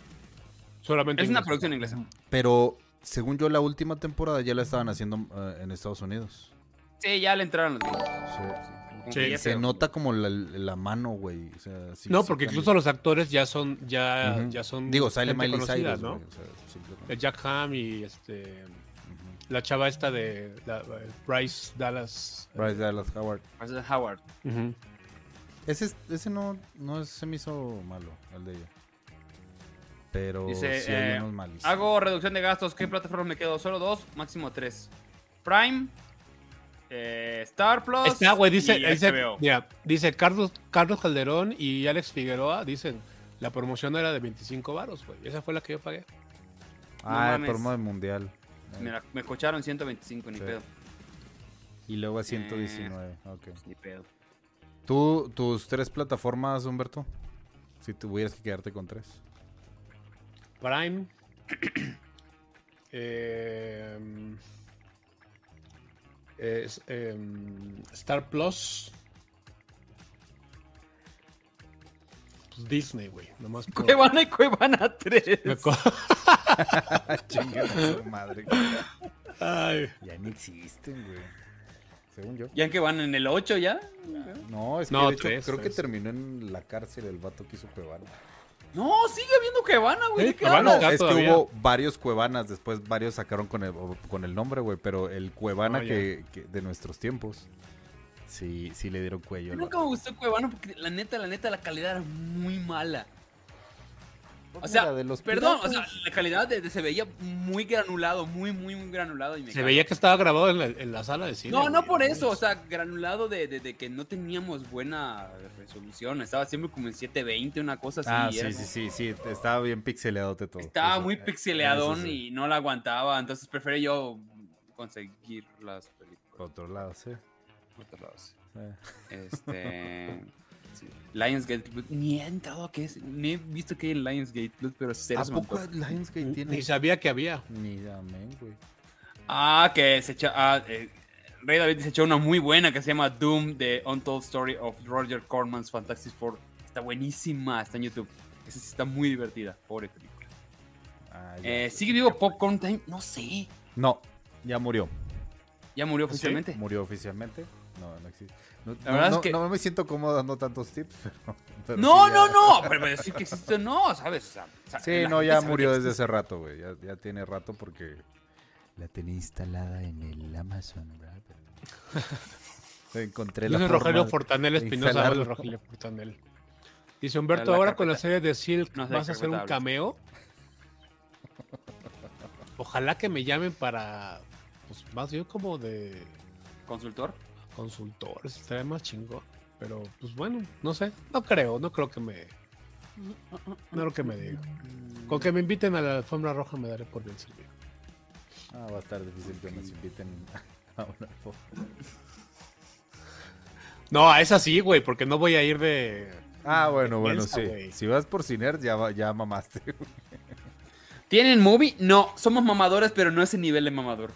Solamente Es una inglés. producción inglesa. Pero según yo, la última temporada ya la estaban haciendo eh, en Estados Unidos. Sí, ya le entraron los gringos. Sí. Se nota como la, la mano, güey. O sea, sí- No, porque incluso los actores ya son, ya, ya son. Digo, sale Miley Cyrus, ¿no? o sea. El Jack Ham y este. La chava esta de la- Bryce Dallas. Bryce Dallas Howard. Bryce Howard. Ujú. Ese, ese no, no se me hizo malo, el de ella. Pero Dice, sí hay eh, unos malísimos. Hago reducción de gastos. ¿Qué plataforma me quedo? Solo dos, máximo tres. Prime, eh, Star Plus. Está, güey, dice, dice, mira, dice Carlos, Carlos Calderón y Alex Figueroa, dicen, la promoción era de 25 varos, güey. Esa fue la que yo pagué. Ah, el promo del mundial. Eh, Mira, me cocharon 125, ni Sí. pedo. Y luego a 119. Ok. Ni pedo. ¿Tú, tus tres plataformas, Humberto? Si tuvieras que quedarte con tres. Prime. es, em, Star Plus. Pues Disney, güey. Nomás por- Cuevana y Cuevana 3. Chinga su madre. Ay, Ya ni existen, güey. Según yo. ¿Ya en que van en el 8 ya? No, es que No, de hecho, tres, creo que terminó en la cárcel el vato que hizo Cuevana. No, sigue habiendo Cuevana, güey. Es todavía. que hubo varios Cuevanas, después varios sacaron con el, con el nombre, güey, pero el Cuevana ya. que, que de nuestros tiempos, sí, sí le dieron cuello. al Nunca me gustó Cuevana porque la neta, la neta, la calidad era muy mala. O Pues sea, mira, de los perdón, o sea, la calidad de, de- se veía muy granulado, muy, muy, muy granulado. Y me se veía que estaba grabado en la, en la sala de cine. No, no por eso, o sea, granulado de, de- de que no teníamos buena resolución. Estaba siempre como en 720, una cosa así. Ah, era sí, sí, sí, sí, estaba bien pixeleado de todo. Estaba Eso, muy eh, pixeleadón eso sí. y no la aguantaba, entonces preferí yo conseguir las películas. Por otro lado, sí. por otro lado, sí. sí. Este. Sí. Lionsgate Plus. Ni he entrado a que es. Ni he visto que hay en Lionsgate Plus, pero cero ¿A se poco. Lionsgate tiene? Ni sabía que había. Ni amén, güey. Ah, que se echa. Ah, eh, Rey David se echó una muy buena que se llama Doom, The Untold Story of Roger Corman's Fantastic Four. Está buenísima, está en YouTube. Esa sí está muy divertida. Pobre película. Ah. Eh, ¿Sigue vivo Popcorn Time? No sé. No, ya murió. ¿Ya murió oficialmente? Murió oficialmente. No, no existe. No, La no- verdad es no- que- no me siento cómodo dando tantos tips, pero. pero No, sí, no, ya- no. Pero decir que existe, no, ¿sabes? O sea, Sí, no, ya murió desde hace rato, güey. Ya, ya tiene rato porque la tenía instalada en el Amazon, ¿verdad? Encontré la Dice Rogelio Fortanel Espinosa. Rogelio Fortanel. Dice Humberto, La ahora con la serie de Silk No sé vas a hacer un cameo. Ojalá que me llamen para, pues más bien como de ¿Consultor? Consultores, estaría más chingón. Pero pues bueno, no sé, no creo, no creo que me, no creo que me diga. Con que me inviten a la alfombra roja me daré por bien servido. Ah, va a estar difícil que nos inviten a una foto. No, a esa sí, güey, porque no voy a ir de. Ah, bueno, bueno, sí. Si vas por Ciner, ya, va- ya mamaste. ¿Tienen movie? No, somos mamadores, pero no ese nivel de mamador.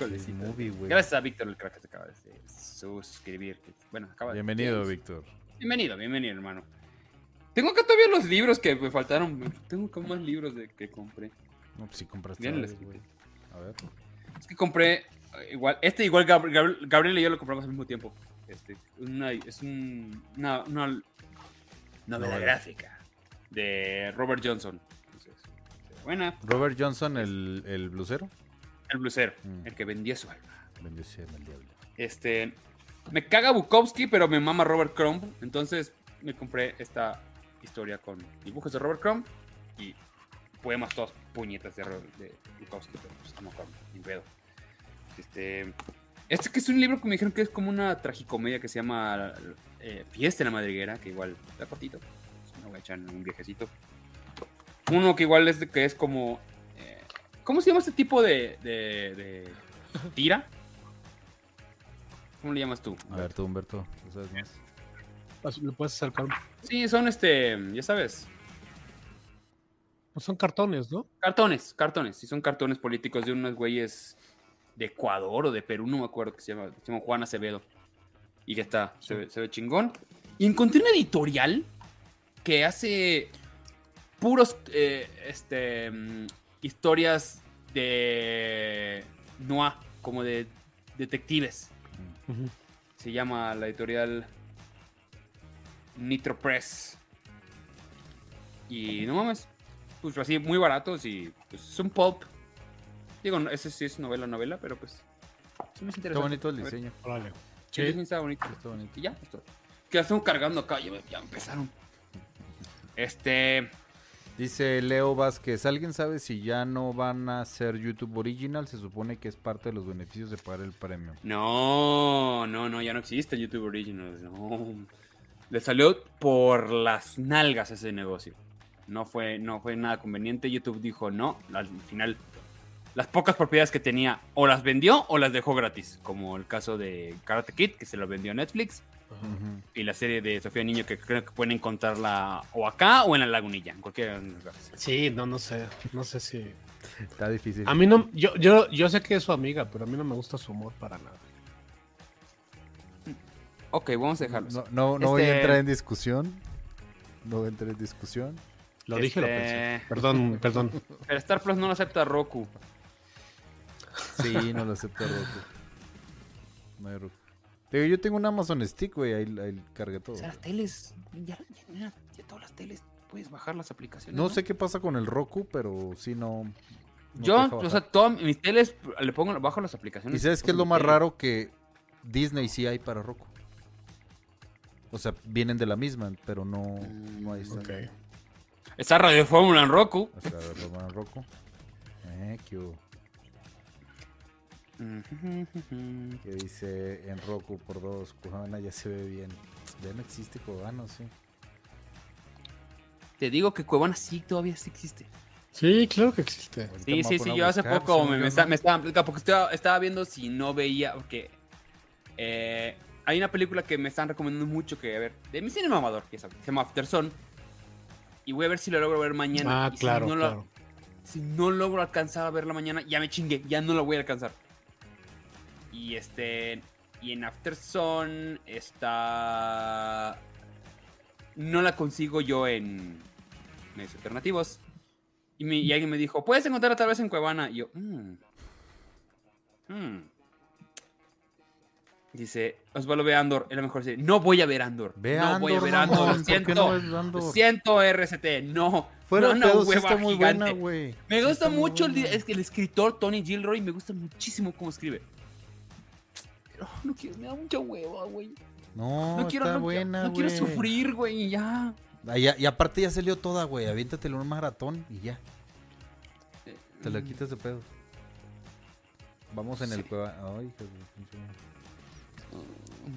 Híjole, sí. movie, güey. Gracias a Víctor, el crack que se acaba de suscribir. Bueno, acaba Bienvenido, Víctor. Bienvenido, bienvenido, hermano. Tengo acá todavía los libros que me faltaron. Tengo como más libros de que compré. No, pues sí compraste Bien, güey. A ver. Es que compré eh, igual, este igual Gab- Gabriel, Gabriel y yo lo compramos al mismo tiempo. Este, una, es un, una, una novela Novela. gráfica de Robert Johnson. Entonces, buena. Robert Johnson, el, el blusero. El blusero, Mm. el que vendía su alma. Bendición al diablo. Este, me caga Bukowski, pero me mama Robert Crumb. Entonces me compré esta historia con dibujos de Robert Crumb y poemas todos puñetas de, de Bukowski, pero pues a lo mejor ni pedo. Este, este que es un libro que me dijeron que es como una tragicomedia que se llama eh, Fiesta en la Madriguera, que igual está cortito. Me voy a echar en un viajecito. Uno que igual es de que es como. ¿Cómo se llama este tipo de, de, de tira? ¿Cómo le llamas tú? A ver, tú, Humberto, ¿tú sabes más? ¿Le puedes acercar? Sí, son este, ya sabes, Pues son cartones, ¿no? cartones, cartones. Sí, son cartones políticos de unos güeyes de Ecuador o de Perú, no me acuerdo, que se llama, se llama Juan Acevedo. Y que está, se ve, se ve chingón. Y encontré una editorial que hace puros, eh, este, mm, historias de noir, como de detectives. Se llama la editorial Nitro Press. Y no mames, pues así muy baratos y pues, es un pulp. Digo, ese sí es novela, novela, pero pues sí me es Qué interesante. bonito el diseño. Sí, el diseño está bonito. Está bonito. Y ya, esto. Que la estamos cargando acá, ya, ya empezaron. Este. Dice Leo Vázquez, ¿alguien sabe si ya no van a ser YouTube Original? Se supone que es parte de los beneficios de pagar el premio. No, no, no, ya no existe YouTube Originals. No. Le salió por las nalgas ese negocio. No fue, no fue nada conveniente. YouTube dijo no. Al final, las pocas propiedades que tenía o las vendió o las dejó gratis. Como el caso de Karate Kid, que se lo vendió a Netflix. Y la serie de Sofía Niño, que creo que pueden encontrarla o acá o en la lagunilla. En cualquiera de los lugares. Sí, no, no sé. No sé si. Está difícil. A mí no. Yo, yo, yo sé que es su amiga, pero a mí no me gusta su humor para nada. Ok, vamos a dejarlo. No, no, no voy a Este- entrar en discusión. No voy a entrar en discusión. Lo dije, lo Este- pensé. Perdón, perdón. Pero Star Plus no lo acepta Roku. Sí, no lo acepto Roku. No hay Roku. Digo, yo tengo un Amazon Stick, güey, ahí, ahí cargué todo. O sea, las teles, ya, ya- ya- ya todas las teles puedes bajar las aplicaciones. No sé qué pasa con el Roku, pero sí no. Yo, o sea, todas mis teles le pongo bajo las aplicaciones. ¿Y sabes qué es lo más raro? Que Disney sí hay para Roku. O sea, vienen de la misma, pero no, no ahí está. Ok. Está Radio Fórmula en Roku. O sea, a ver, lo van a Roku. Eh, qué hubo. Que dice en Roku por dos, Cubana ya se ve bien. Ya no existe Cubano, sí. Te digo que Cuevana sí todavía sí existe. Sí, claro que existe. Ahorita Sí, sí, sí. Yo hace buscar, poco me, me, está- me platicando, porque estaba, estaba viendo si no veía. Porque eh, hay una película que me están recomendando mucho que, a ver, de mi cine mamador, ya sabes, se llama Afterson. Y voy a ver si lo logro ver mañana. Ah, y si claro, lo- claro. si no logro alcanzar a verla mañana, ya me chingué, ya no la voy a alcanzar. Y este. Y en está. No la consigo yo en medios alternativos. Y, me- y alguien me dijo, puedes encontrarla tal vez en Cuevana. Y yo, mmm. Mm. Dice, Osvaldo ve Andor, es la mejor serie. No voy a ver Andor. Ve no voy a Andor, ver Andor. Lo ¿por qué siento. no Andor? Lo siento, RCT. No. Fuera no, sí hueva muy gigante. buena. Me gusta está mucho el, es que el escritor Tony Gilroy, me gusta muchísimo cómo escribe. No quiero, me da mucha hueva, güey. No, No, quiero, está no, buena, no quiero sufrir, güey, y ya. Ah, ya- y aparte ya salió toda, güey. Aviéntatelo en un maratón y ya. Te la Mm. quitas de pedo. Vamos en el cueva. Ay.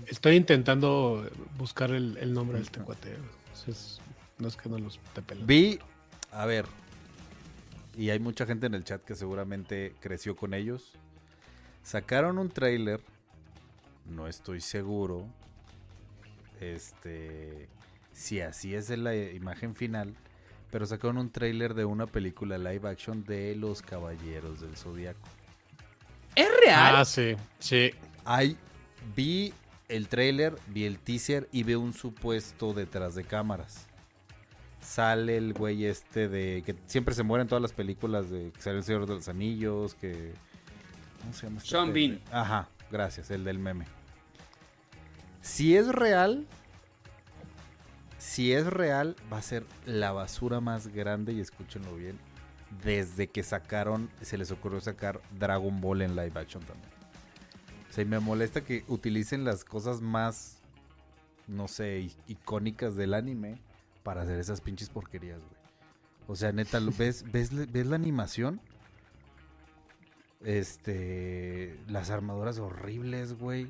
Estoy intentando buscar el, el nombre del tecuate. Es- no es que no los te pelen. Vi, a ver, y hay mucha gente en el chat que seguramente creció con ellos. Sacaron un tráiler, no estoy seguro, este, si así es la imagen final, pero sacaron un tráiler de una película live action de Los Caballeros del Zodiaco. ¿Es real? Ah, sí, sí. Hay, vi el tráiler, vi el teaser y veo un supuesto detrás de cámaras. Sale el güey este de que siempre se muere en todas las películas de que sale el Señor de los Anillos, que ¿cómo se llama? este Sean? Bean. Ajá, gracias, el del meme. Si es real, si es real, va a ser la basura más grande y escúchenlo bien. Desde que sacaron, se les ocurrió sacar Dragon Ball en live action también. O sea, y me molesta que utilicen las cosas más, no sé, icónicas del anime para hacer esas pinches porquerías, güey. O sea, neta, ¿ves, ves, ves la animación? Este, las armaduras horribles, güey.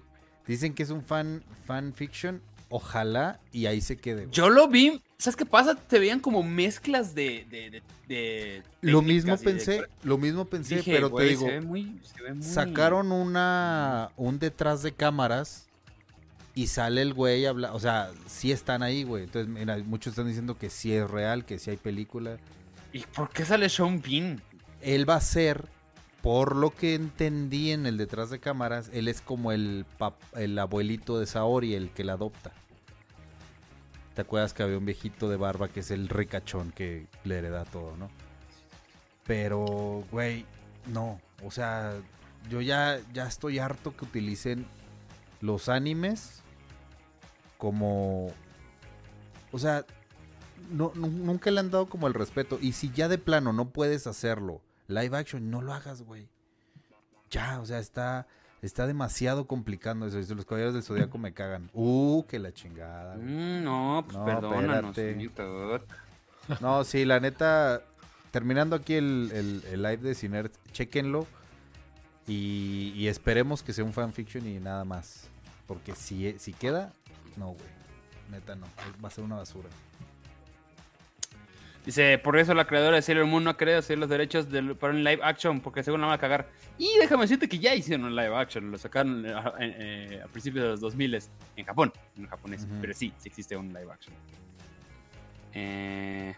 Dicen que es un fan, fan fiction. Ojalá y ahí se quede. güey. Yo lo vi. ¿Sabes qué pasa? Te veían como mezclas de. de, de, de Lo mismo de- pensé, lo mismo pensé, Dije, pero güey, te digo, Se ve muy, se ve muy- sacaron una un detrás de cámaras y sale el güey habla, o sea, sí están ahí, güey. Entonces, mira, muchos están diciendo que sí es real, que sí hay película. ¿Y por qué sale Sean Bean? Él va a ser, por lo que entendí en el detrás de cámaras, él es como el el abuelito de Saori, el que la adopta. ¿Te acuerdas que había un viejito de barba que es el ricachón que le hereda todo, no? Pero, güey, no. O sea, yo ya, ya estoy harto que utilicen los animes como... O sea, nunca le han dado como el respeto. Y si ya de plano no puedes hacerlo, live action, no lo hagas, güey. Ya, o sea, está, está demasiado complicando eso. Los caballeros del zodiaco me cagan. Uh, que la chingada. güey. Mm, no, pues No, perdónanos, señor. No, sí, la neta, terminando aquí el, el- el live de Ciner, chequenlo y, y esperemos que sea un fanfiction y nada más. Porque si, si queda, no, güey. Neta, no. Va a ser una basura. Dice, por eso la creadora de Sailor Moon no ha querido hacer los derechos del- para un live action, porque según la van a cagar. Y déjame decirte que ya hicieron un live action, lo sacaron eh, a, eh, a principios de los 2000 en Japón, en japonés. Pero sí, sí existe un live action. Eh,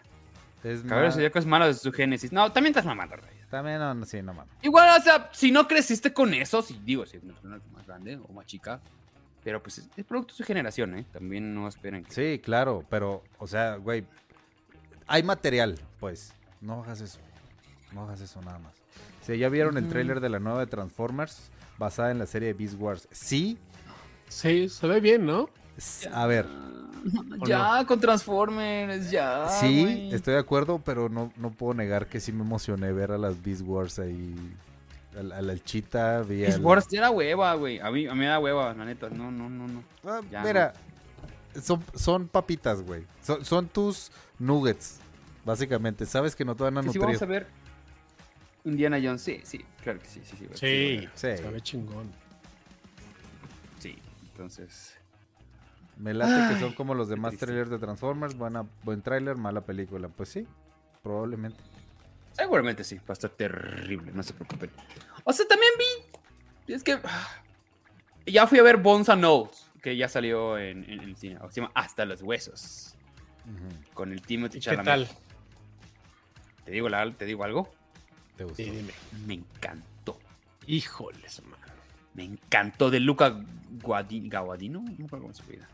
Es más- Zodíaco es malo de su génesis. No, también estás mamando, Rey. También, no, sí, no mames. Igual, o sea, si no creciste con eso, si digo, si es más grande o más chica, pero pues es, es producto de su generación, ¿eh? También no esperen que... Sí, claro, pero, o sea, güey, hay material, pues. No hagas eso. No hagas eso nada más. Si ya vieron el tráiler de la nueva de Transformers, basada en la serie de Beast Wars. Sí, Sí, se ve bien, ¿no? a ver, Ya, con Transformers, ya. sí, estoy de acuerdo, pero no, no puedo negar que sí me emocioné ver a las Beast Wars ahí. A la, Chita, vi Beast Wars era hueva, güey. A mí, a mí me da hueva, la neta. No, no, no, no. Ah, Ya, mira, son, son papitas, güey. Son, son tus nuggets, básicamente. Sabes que no te van a Que si vamos a ver Indiana Jones, sí, sí, claro que sí, sí, sí. Sí, Sí. se ve chingón. Sí, entonces... Me late que son como los demás trailers de Transformers. Buena, buen tráiler, mala película. Pues sí, probablemente. Seguramente sí, va a estar terrible, no se preocupen. O sea, también vi. Es que. ah, Ya fui a ver Bones and Knowles, que ya salió en, en el cine. Se llama Hasta los Huesos. Con el Timothy ¿Y qué Chalamet. tal? ¿Te digo, la- ¿Te digo algo? ¿Te gustó? Sí, dime. Me encantó. Híjoles, man. Me encantó de Luca Guadi- Guadagnino. No me se llama.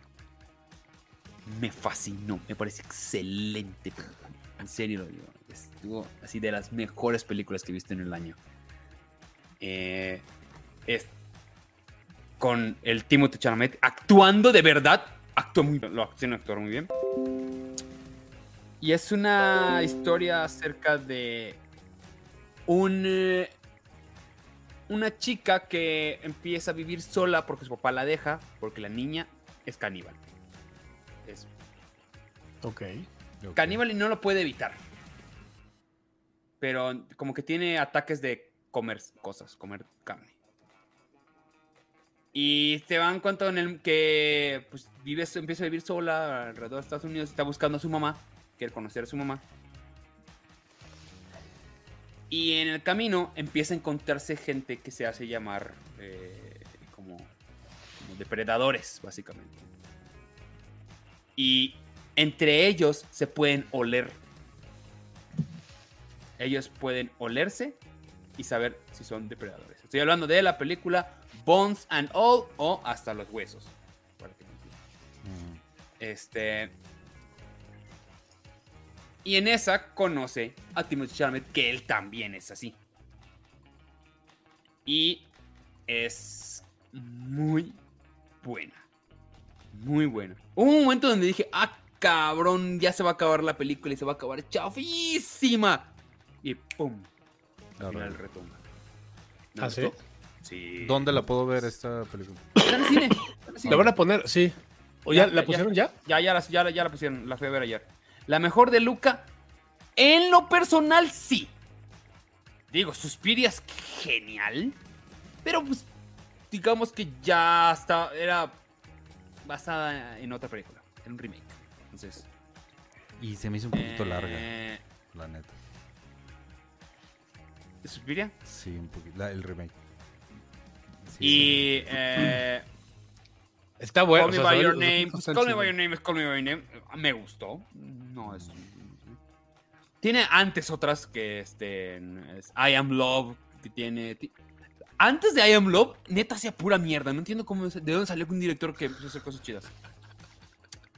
Me fascinó. Me parece excelente película. En serio lo digo. Estuvo así de las mejores películas que he visto en el año. Eh, es con el Timothy Chalamet actuando de verdad. Actúa muy bien. Lo hacen actuar muy bien. Y es una historia acerca de un una chica que empieza a vivir sola porque su papá la deja, porque la niña es caníbal. Es Ok. Ok. caníbal y no lo puede evitar. Pero como que tiene ataques de comer cosas, comer carne. Y te van cuenta en el que pues, vive, empieza a vivir sola alrededor de Estados Unidos, está buscando a su mamá, quiere conocer a su mamá. Y en el camino empieza a encontrarse gente que se hace llamar eh, como, como depredadores, básicamente. Y entre ellos se pueden oler. Ellos pueden olerse y saber si son depredadores. Estoy hablando de la película Bones and All o Hasta los Huesos. Ujú. Este. Y en esa conoce a Timothy Chalamet, que él también es así. Y es muy buena. Muy buena. Hubo un momento donde dije, ah, cabrón, ya se va a acabar la película y se va a acabar chafísima. Y pum, al final retumba. ¿Me ¿Ah, sí? Sí. ¿Dónde la puedo ver esta película? Está en el cine. está en el cine. ¿La van a poner? Sí. ¿O ya, Ya, la pusieron ya? Ya, ya, la, ya, la- ya la pusieron, la fui a ver ayer. La mejor de Luca, en lo personal, sí. Digo, Suspiria es genial, pero pues, digamos que ya está, era basada en otra película, en un remake. Entonces, Y se me hizo un poquito larga, eh, la neta. Suspiria. Sí, un poquito. la- el remake. Y eh, Está bueno. Call Me o sea, by Your Name. Call Me by Your Name es Call Me by Your Name. Me gustó. No es. Tiene antes otras que este. es I Am Love. Que tiene. ti- Antes de I Am Love, neta hacía pura mierda. No entiendo cómo. de dónde salió un director que empezó a hacer cosas chidas.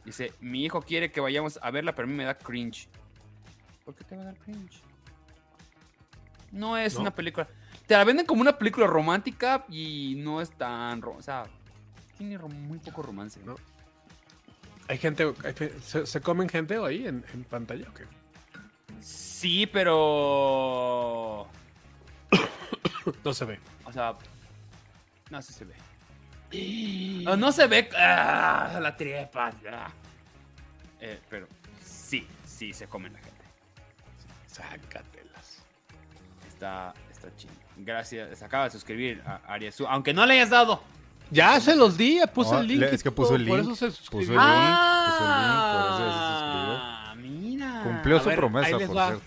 Dice: Mi hijo quiere que vayamos a verla, pero a mí me da cringe. ¿Por qué te va a dar cringe? No es ¿No? una película. Te la venden como una película romántica y no es tan. O sea, tiene muy poco romance. No. Hay gente, hay ¿se, se comen gente ahí en, en pantalla? ¿o qué? Sí, pero. No se ve. O sea. No si se ve. No, no se ve. ah, la trepa. ah. Eh, pero sí, sí se comen la gente. Sácatelas. Está, está chido. Gracias, se acaba de suscribir a Ariasu, aunque no le hayas dado. Ya se los di, puse No, el link. es que todo, puso el Por link, eso se puso el suscribió. link. Ah, mira. Cumplió a su ver, promesa, por va. cierto.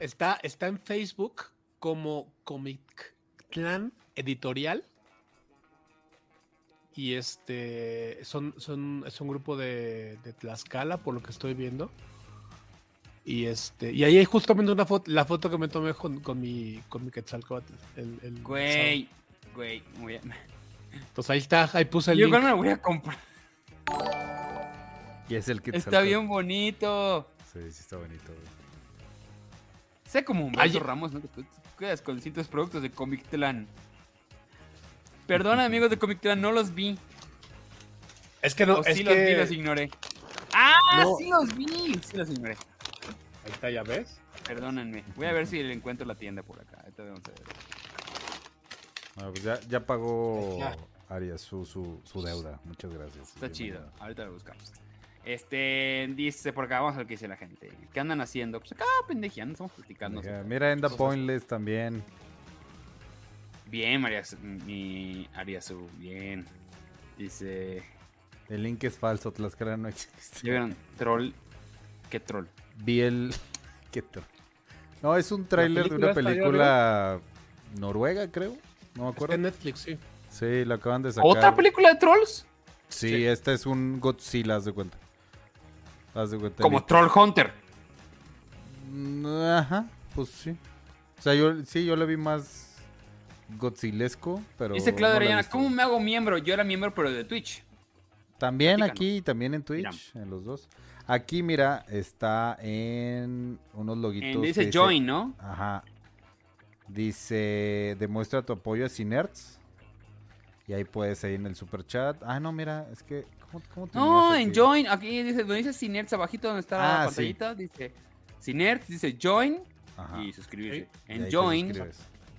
Está, está en Facebook como Comic Clan Editorial. Y este son, son, es un grupo de, de Tlaxcala, por lo que estoy viendo. Y este, y ahí hay justamente una foto, la foto que me tomé con, con mi, con mi Quetzalcóatl. El, el- Güey, güey, muy bien. Entonces ahí está, ahí puse el Yo link. igual me lo voy a comprar. Y es el que Está bien bonito. Sí, sí está bonito. güey. Sé como un Ay, Ramos, ¿no? Que tú quedas con distintos productos de Comic Clan. Perdona, amigos de Comic Clan, no los vi. Es que no, o es sí que... los vi, los ignoré. ¡Ah! No. Sí los vi. Sí los ignoré. Ahí está, ya ves. Perdónenme. Voy a ver si le encuentro la tienda por acá. Ahorita vamos a ver. Ah, pues ya, ya pagó. Arias su, su, su deuda. Muchas gracias. Está chido. Ahorita lo buscamos. Este, dice por acá, vamos a ver qué dice la gente. ¿Qué andan haciendo? Pues acá pendejeando, estamos platicando. Mira, Mira, Enda. Pointless también. Bien, María, mi Ariasu, bien. Dice, El link es falso, Tlaxcala no existe. ¿ya vieron? Troll. ¿Qué troll? Vi el... ¿Qué? No, es un tráiler de una película noruega, creo. No me acuerdo. en Netflix, sí. Sí, la acaban de sacar. ¿Otra película de trolls? Sí, Sí. este es un Godzilla, haz de cuenta. Haz de cuenta. Como Troll Hunter. Mm, Ajá, pues sí. O sea, yo sí, yo le vi más Godzillesco, pero. Dice la he Arellana. ¿cómo me hago miembro? Yo era miembro, pero de Twitch. También aquí, también en Twitch, en los dos. Aquí, mira, está en unos loguitos. En- dice Join, ¿no? Ajá. Dice, demuestra tu apoyo a Cinerts. Y ahí puedes ahí en el super chat. Ah, no, mira, es que. ¿Cómo, cómo No, tenías en aquí? Join, aquí dice, donde dice Cinerts, abajito donde está Ah, la sí. pantallita, dice Cinerts, dice Join Ajá. y suscribirse. Y ahí En te Join,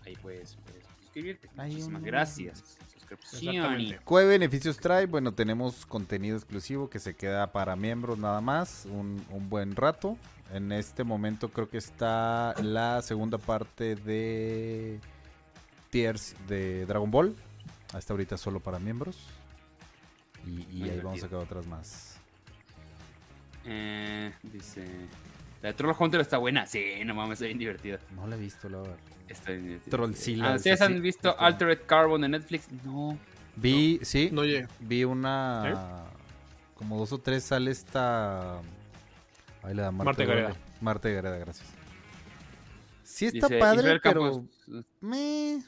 ahí puedes, puedes suscribirte. Muchísimas gracias. Suscripción. ¿Qué beneficios trae? Bueno, tenemos contenido exclusivo que se queda para miembros nada más, un, un buen rato. En este momento creo que está la segunda parte de Tiers de Dragon Ball. Hasta ahorita solo para miembros. Y, ahí divertido. vamos a sacar otras más. Eh, dice, la de Troll Hunter está buena. Sí, no mames, está bien divertida. No la he visto, la verdad. Está bien divertida. Trollzilla. Ah, ¿Ustedes sí, han visto está- Altered Carbon de Netflix? No. Vi, sí, No llegué. vi una... Como dos o tres sale esta... Ahí le da Marta, Marta Gareda. Marta Gareda, gracias. Sí está Dice padre, pero... Me...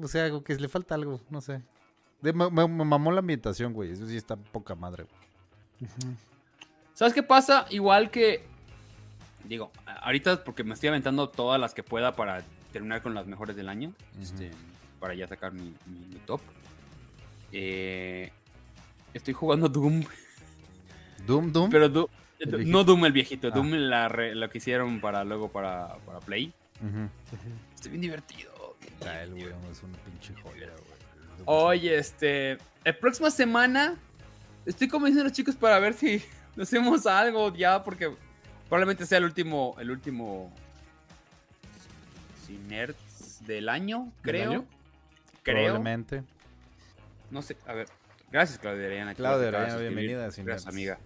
O sea, que le falta algo, no sé. De- me, me- me mamó la ambientación, güey. Eso sí está poca madre, güey. ¿Sabes qué pasa? Igual que. Digo, ahorita porque me estoy aventando todas las que pueda para terminar con las mejores del año. este, para ya sacar mi, mi- mi top. Eh, estoy jugando Doom. Doom, Doom. Pero viejito. no Doom el viejito. Ah. Doom la re- lo que hicieron para luego para, para Play. Estoy bien divertido. Ah, el güey, es una pinche joya, güey. Oye, este. La próxima semana estoy convenciendo a los chicos para ver si hacemos algo ya, porque probablemente sea el último. El último. Cinerts del año, creo. año? Creo. Probablemente. No sé, a ver. Gracias, Claudia que Claudia suscribir. bienvenida a Cinerts. Gracias, amiga.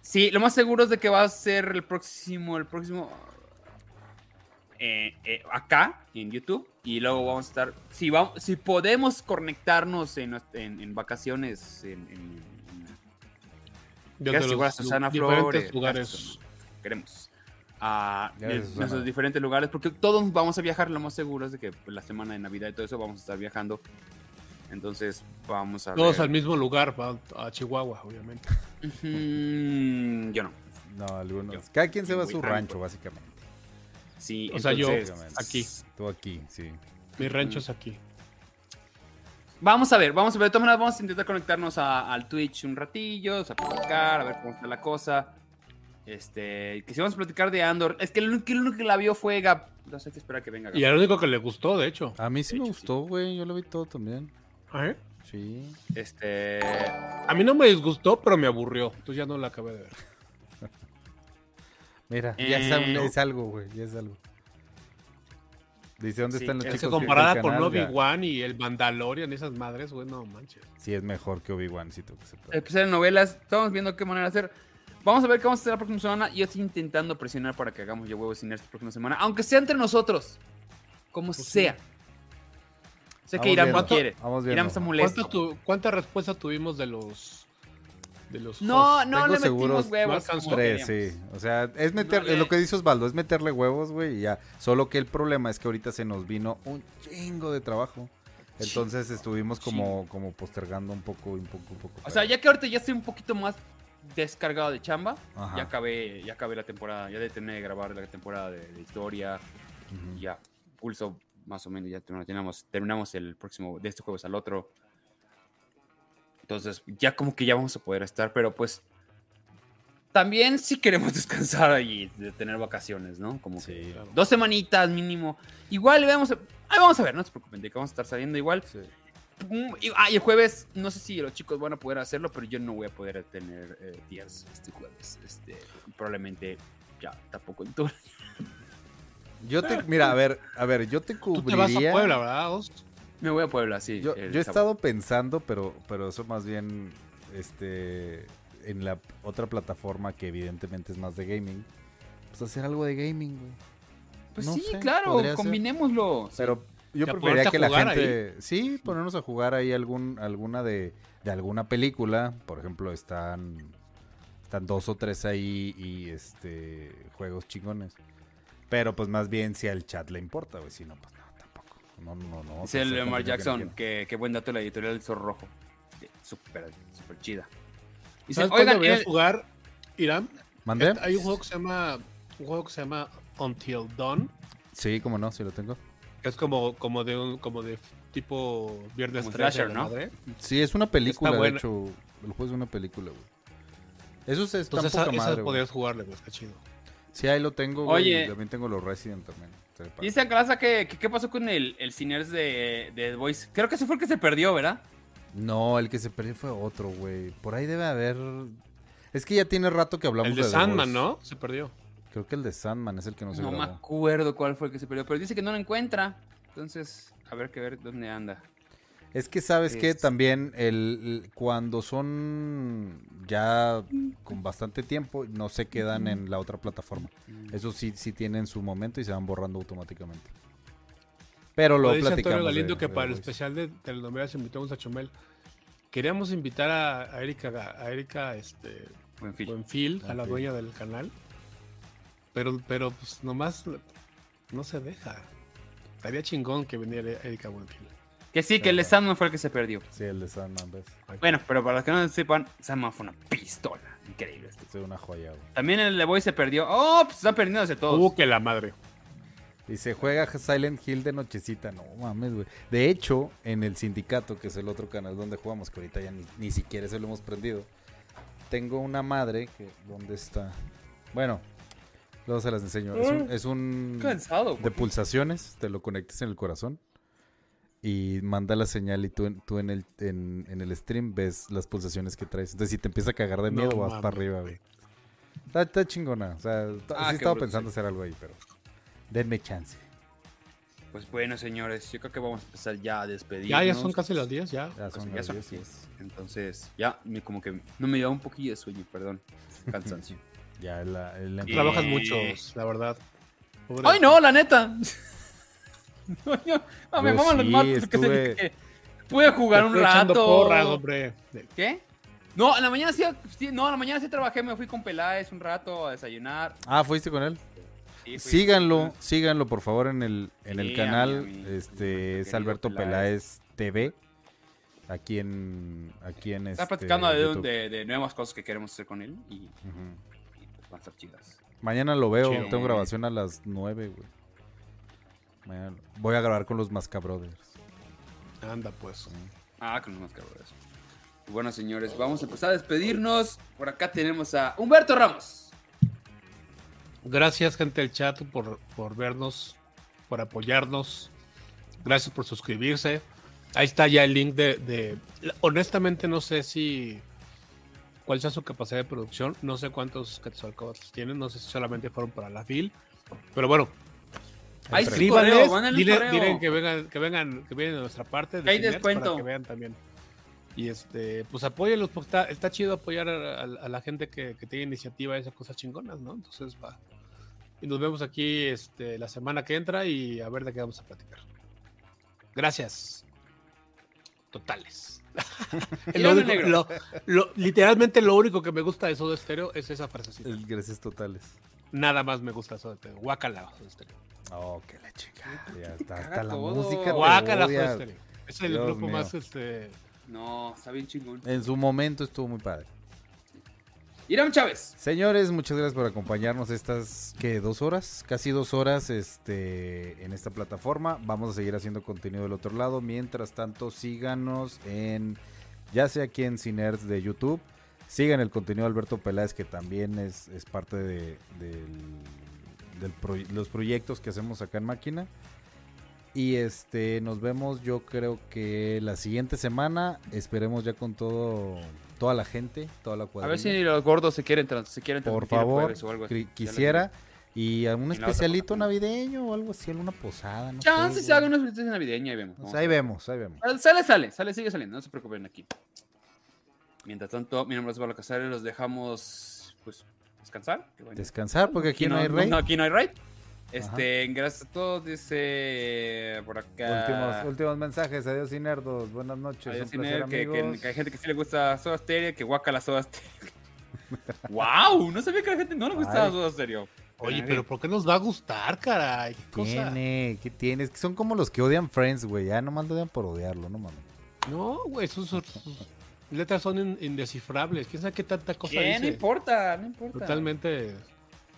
Sí, lo más seguro es de que va a ser el próximo. El próximo. eh, eh, acá en YouTube y luego vamos a estar si vamos si podemos conectarnos en, en- en vacaciones en, en- Susana diferentes lugares. Queremos a Gracias, de Susana. nuestros diferentes lugares porque todos vamos a viajar lo más seguro es de que la semana de navidad y todo eso vamos a estar viajando entonces vamos a Todos ver. al mismo lugar, a Chihuahua, obviamente. Yo no No, algunos. Yo. Cada quien se va a su rancho, básicamente. sí O sea, yo- aquí. Tú aquí, sí. Mi rancho es aquí. Vamos a ver, vamos a ver. De todas maneras, vamos a intentar conectarnos a- al Twitch un ratillo, o sea, platicar, a ver cómo está la cosa. Este, que si vamos a platicar de Andor, es que el único, el único que la vio fue Gab. Entonces hay que esperar a que venga Gab. Y el único que le gustó, de hecho. A mí sí De me hecho, gustó, güey. Yo lo vi todo también. ¿Eh? Sí. Este, A mí no me disgustó, pero me aburrió. Entonces ya no la acabé de ver. Mira, ya es, Eh, es algo, güey, ya es algo. Dice, ¿dónde Sí, están los Es chicos? comparada con Obi-Wan y el Mandalorian, esas madres, güey, no manches. Sí, es mejor que Obi-Wan, sí, tengo que aceptar. Especial de novelas. Estamos viendo qué manera hacer. Vamos a ver qué vamos a hacer la próxima semana. Yo estoy intentando presionar para que hagamos yo huevos sin esta próxima semana. Aunque sea entre nosotros. Como sea. Sé que Irán no quiere. Vamos viendo. Irán está molesto. ¿Cuánta, tu- ¿Cuánta respuesta tuvimos de los de los No, hosts? no Tengo le seguros metimos huevos. no Tres, sí. O sea, es meter, No le- lo que dice Osvaldo, es meterle huevos, güey, y ya. Solo que el problema es que ahorita se nos vino un chingo de trabajo. Entonces estuvimos como, como postergando un poco, un poco, un poco. O sea, ya que ahorita ya estoy un poquito más descargado de chamba, Ajá. ya acabé, ya acabé la temporada, ya terminé de grabar la temporada de, de historia, ya pulso más o menos, ya terminamos, terminamos el próximo, de este jueves al otro. Entonces, ya como que ya vamos a poder estar, pero pues también sí queremos descansar y de tener vacaciones, ¿no? Como que dos semanitas mínimo. Igual vamos a, ahí vamos a ver, no se preocupen, de que vamos a estar saliendo igual. Sí. Mm, Ah, y el jueves, no sé si los chicos van a poder hacerlo, pero yo no voy a poder tener eh, días este jueves. Este, probablemente ya tampoco en todo. Yo te, mira, a ver, a ver, yo te Tú te vas a cubriría. Puebla, ¿verdad? Me voy a Puebla, sí. Yo, he sábado. estado pensando, pero, pero eso más bien, este, en la otra plataforma que evidentemente es más de gaming, pues hacer algo de gaming, güey. Pues no sí, sé, claro, combinémoslo. Pero yo preferiría que a la gente, sí, ponernos a jugar ahí algún, alguna de, de alguna película, por ejemplo, están, están dos o tres ahí y este juegos chingones. Pero pues más bien si al chat le importa, güey, si no, pues no, tampoco. No, no, no. Dice el o sea, Lamar contenido que no Jackson, que, que buen dato la editorial del Zorro Rojo. Súper, súper chida. Dice, ¿Sabes cuándo oigan, deberías el- jugar, Irán? ¿Mandé? Hay un juego que se llama un juego que se llama Until Dawn, Sí, como no, sí lo tengo. Es como como de un como de tipo Viernes Como 13 slasher, de ¿no? madre. Sí, es una película, de buena. hecho. El juego es una película, güey. Eso es está Entonces poca esa, esa madre, güey. podrías jugarle, güey, está chido. Sí, ahí lo tengo, güey. Oye. y También tengo los Resident también. Dice Acalaza que, que qué pasó con el, el Ciners de, de The Voice. Creo que ese fue el que se perdió, ¿verdad? No, el que se perdió fue otro, güey. Por ahí debe haber. Es que ya tiene rato que hablamos El de The Sandman, Voice. ¿no? Se perdió. Creo que el de Sandman es el que no se No me acuerdo cuál fue el que se perdió, pero dice que no lo encuentra. Entonces, a ver que ver dónde anda. Es que sabes que Es- también el, el- cuando son ya con bastante tiempo no se quedan en la otra plataforma. Eso sí sí tienen su momento y se van borrando automáticamente. Pero lo Lo dice platicamos. Antonio Galindo de- que de para el especial de telenovelas invitamos a Chumel. Queríamos invitar a, a Erika, a Erika este. Buenfil, a la Ok. dueña del canal. Pero, pero pues nomás no se deja. Estaría chingón que viniera Erika Buenfil. Que sí, que el de Sandman fue el que se perdió. Sí, el de Sandman, ves. Bueno, pero para los que no sepan, Sandman fue una pistola. Increíble. este. Es una joya, güey. También el de Voice se perdió. Oh, pues están perdiéndose todos. Uh, que la madre. Y se juega Silent Hill de nochecita. No mames, güey. De hecho, en el sindicato, que es el otro canal donde jugamos, que ahorita ya ni, ni siquiera se lo hemos prendido, tengo una madre que. ¿Dónde está? Bueno, luego se las enseño. Es un, es un cansado. de pulsaciones, te lo conectas en el corazón y manda la señal y tú, en- tú en, el, en, en el stream ves las pulsaciones que traes. Entonces, si te empieza a cagar de No miedo, vas para arriba, güey. Está, está chingona. O sea, Ah, sí estaba bruto, pensando sí. hacer algo ahí, pero denme chance. Pues bueno, señores, yo creo que vamos a empezar ya a despedirnos. Ya, ya son casi las 10, ya. Ya Pues son ya las son 10, sí. 10. Entonces, ya, me, como que no me dio un poquillo de sueño, perdón. Cansancio. Ya la, el Y- Trabajas mucho, la verdad. Pobre- ¡Ay, no, la neta! no, yo- no, me maman los matos estuve- que pude jugar un rato. porras, hombre. ¿Qué? No, en la mañana sí, sí- no, en la mañana sí trabajé, me fui con Peláez un rato a desayunar. Ah, ¿fuiste con él? Sí, Síganlo, síganlo por favor en el, en el Sí, canal. a mí, a mí. Este es Alberto Peláez. Peláez TV. Aquí en aquí en Está este, platicando de, de- de nuevas cosas que queremos hacer con él y, van a estar chidas. Mañana lo veo, Chido. tengo grabación a las 9, güey. Mañana- Voy a grabar con los Mascabrothers. Anda, pues. Ah, con unos cabrones. Bueno, señores, vamos a empezar a despedirnos. Por acá tenemos a Humberto Ramos. Gracias, gente del chat, por, por vernos, por apoyarnos. Gracias por suscribirse. Ahí está ya el link de, de- Honestamente, no sé si. Cuál sea su capacidad de producción. No sé cuántos Quetzalcoatl tienen, no sé si solamente fueron para la FIL. Pero bueno, Ahí sí, escríbanles, correo, mándenle dile- correo. dilen que vengan, que vengan, que vienen de nuestra parte. de Hay descuento. Para que vean también. Y este, pues apóyenlos, porque está, está chido apoyar a, a- a la gente que, que tiene iniciativa y esas cosas chingonas, ¿no? Entonces va. Y nos vemos aquí este, la semana que entra y a ver de qué vamos a platicar. Gracias. Totales. Lo lo único- negro. lo- lo- literalmente lo único que me gusta de Soda Stereo es esa frasecita. El gracias totales. Nada más me gusta Soda Stereo. Guácala Soda Stereo. Oh, que la chica. Ya está, hasta la todo. música. Guácala. Soda Stereo. Es el Dios grupo mío. más este. No, está bien chingón. En su momento estuvo muy padre. Irán Chávez. Señores, muchas gracias por acompañarnos estas, ¿qué? ¿Dos horas? Casi dos horas este, en esta plataforma. Vamos a seguir haciendo contenido del otro lado. Mientras tanto, síganos en, ya sea aquí en Cinerds de YouTube. Sigan el contenido de Alberto Peláez, que también es, es parte de los proyectos que hacemos acá en Máquina. Y este, nos vemos yo creo que la siguiente semana. Esperemos ya con todo, toda la gente, toda la A cuadrilla ver si los gordos se quieren, trans- se quieren por favor, o algo así. quisiera. Y algún especialito navideño o algo así, alguna posada. No Chance sé, se haga una felicitación navideña y vemos. Pues Vamos ahí a vemos, ahí vemos. Sale, sale, sale, sigue saliendo, no se preocupen aquí. Mientras tanto, mi nombre es Pablo Casares, los dejamos, pues, descansar. Descansar porque aquí no hay rey. aquí no hay rey. Este, gracias a todos, dice por acá. Últimos, últimos mensajes. Adiós, Inerdos. Buenas noches. Adiós, un placer, que, que- amigos. que hay gente que sí le gusta Soda Stereo, que guaca la Soda Stereo. ¡Wow! No sabía que a la gente no le gustaba Ay. Soda Stereo. Oye, pero ¿por qué nos va a gustar, caray? ¿Qué cosa? Tiene, ¿qué tiene? Es que son como los que odian Friends, güey. Ya nomás lo odian por odiarlo, no mames. No, güey, sus, letras son in- indescifrables. ¿Quién sabe qué tanta cosa ¿Qué? No dice? importa, no importa. Totalmente.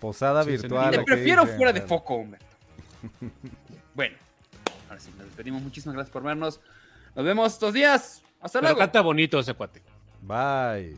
Posada sí, virtual. Te prefiero fuera de foco, Humberto. bueno, ahora sí, nos despedimos. Muchísimas gracias por vernos. Nos vemos estos días. Hasta Pero luego. Canta bonito ese cuate. Bye.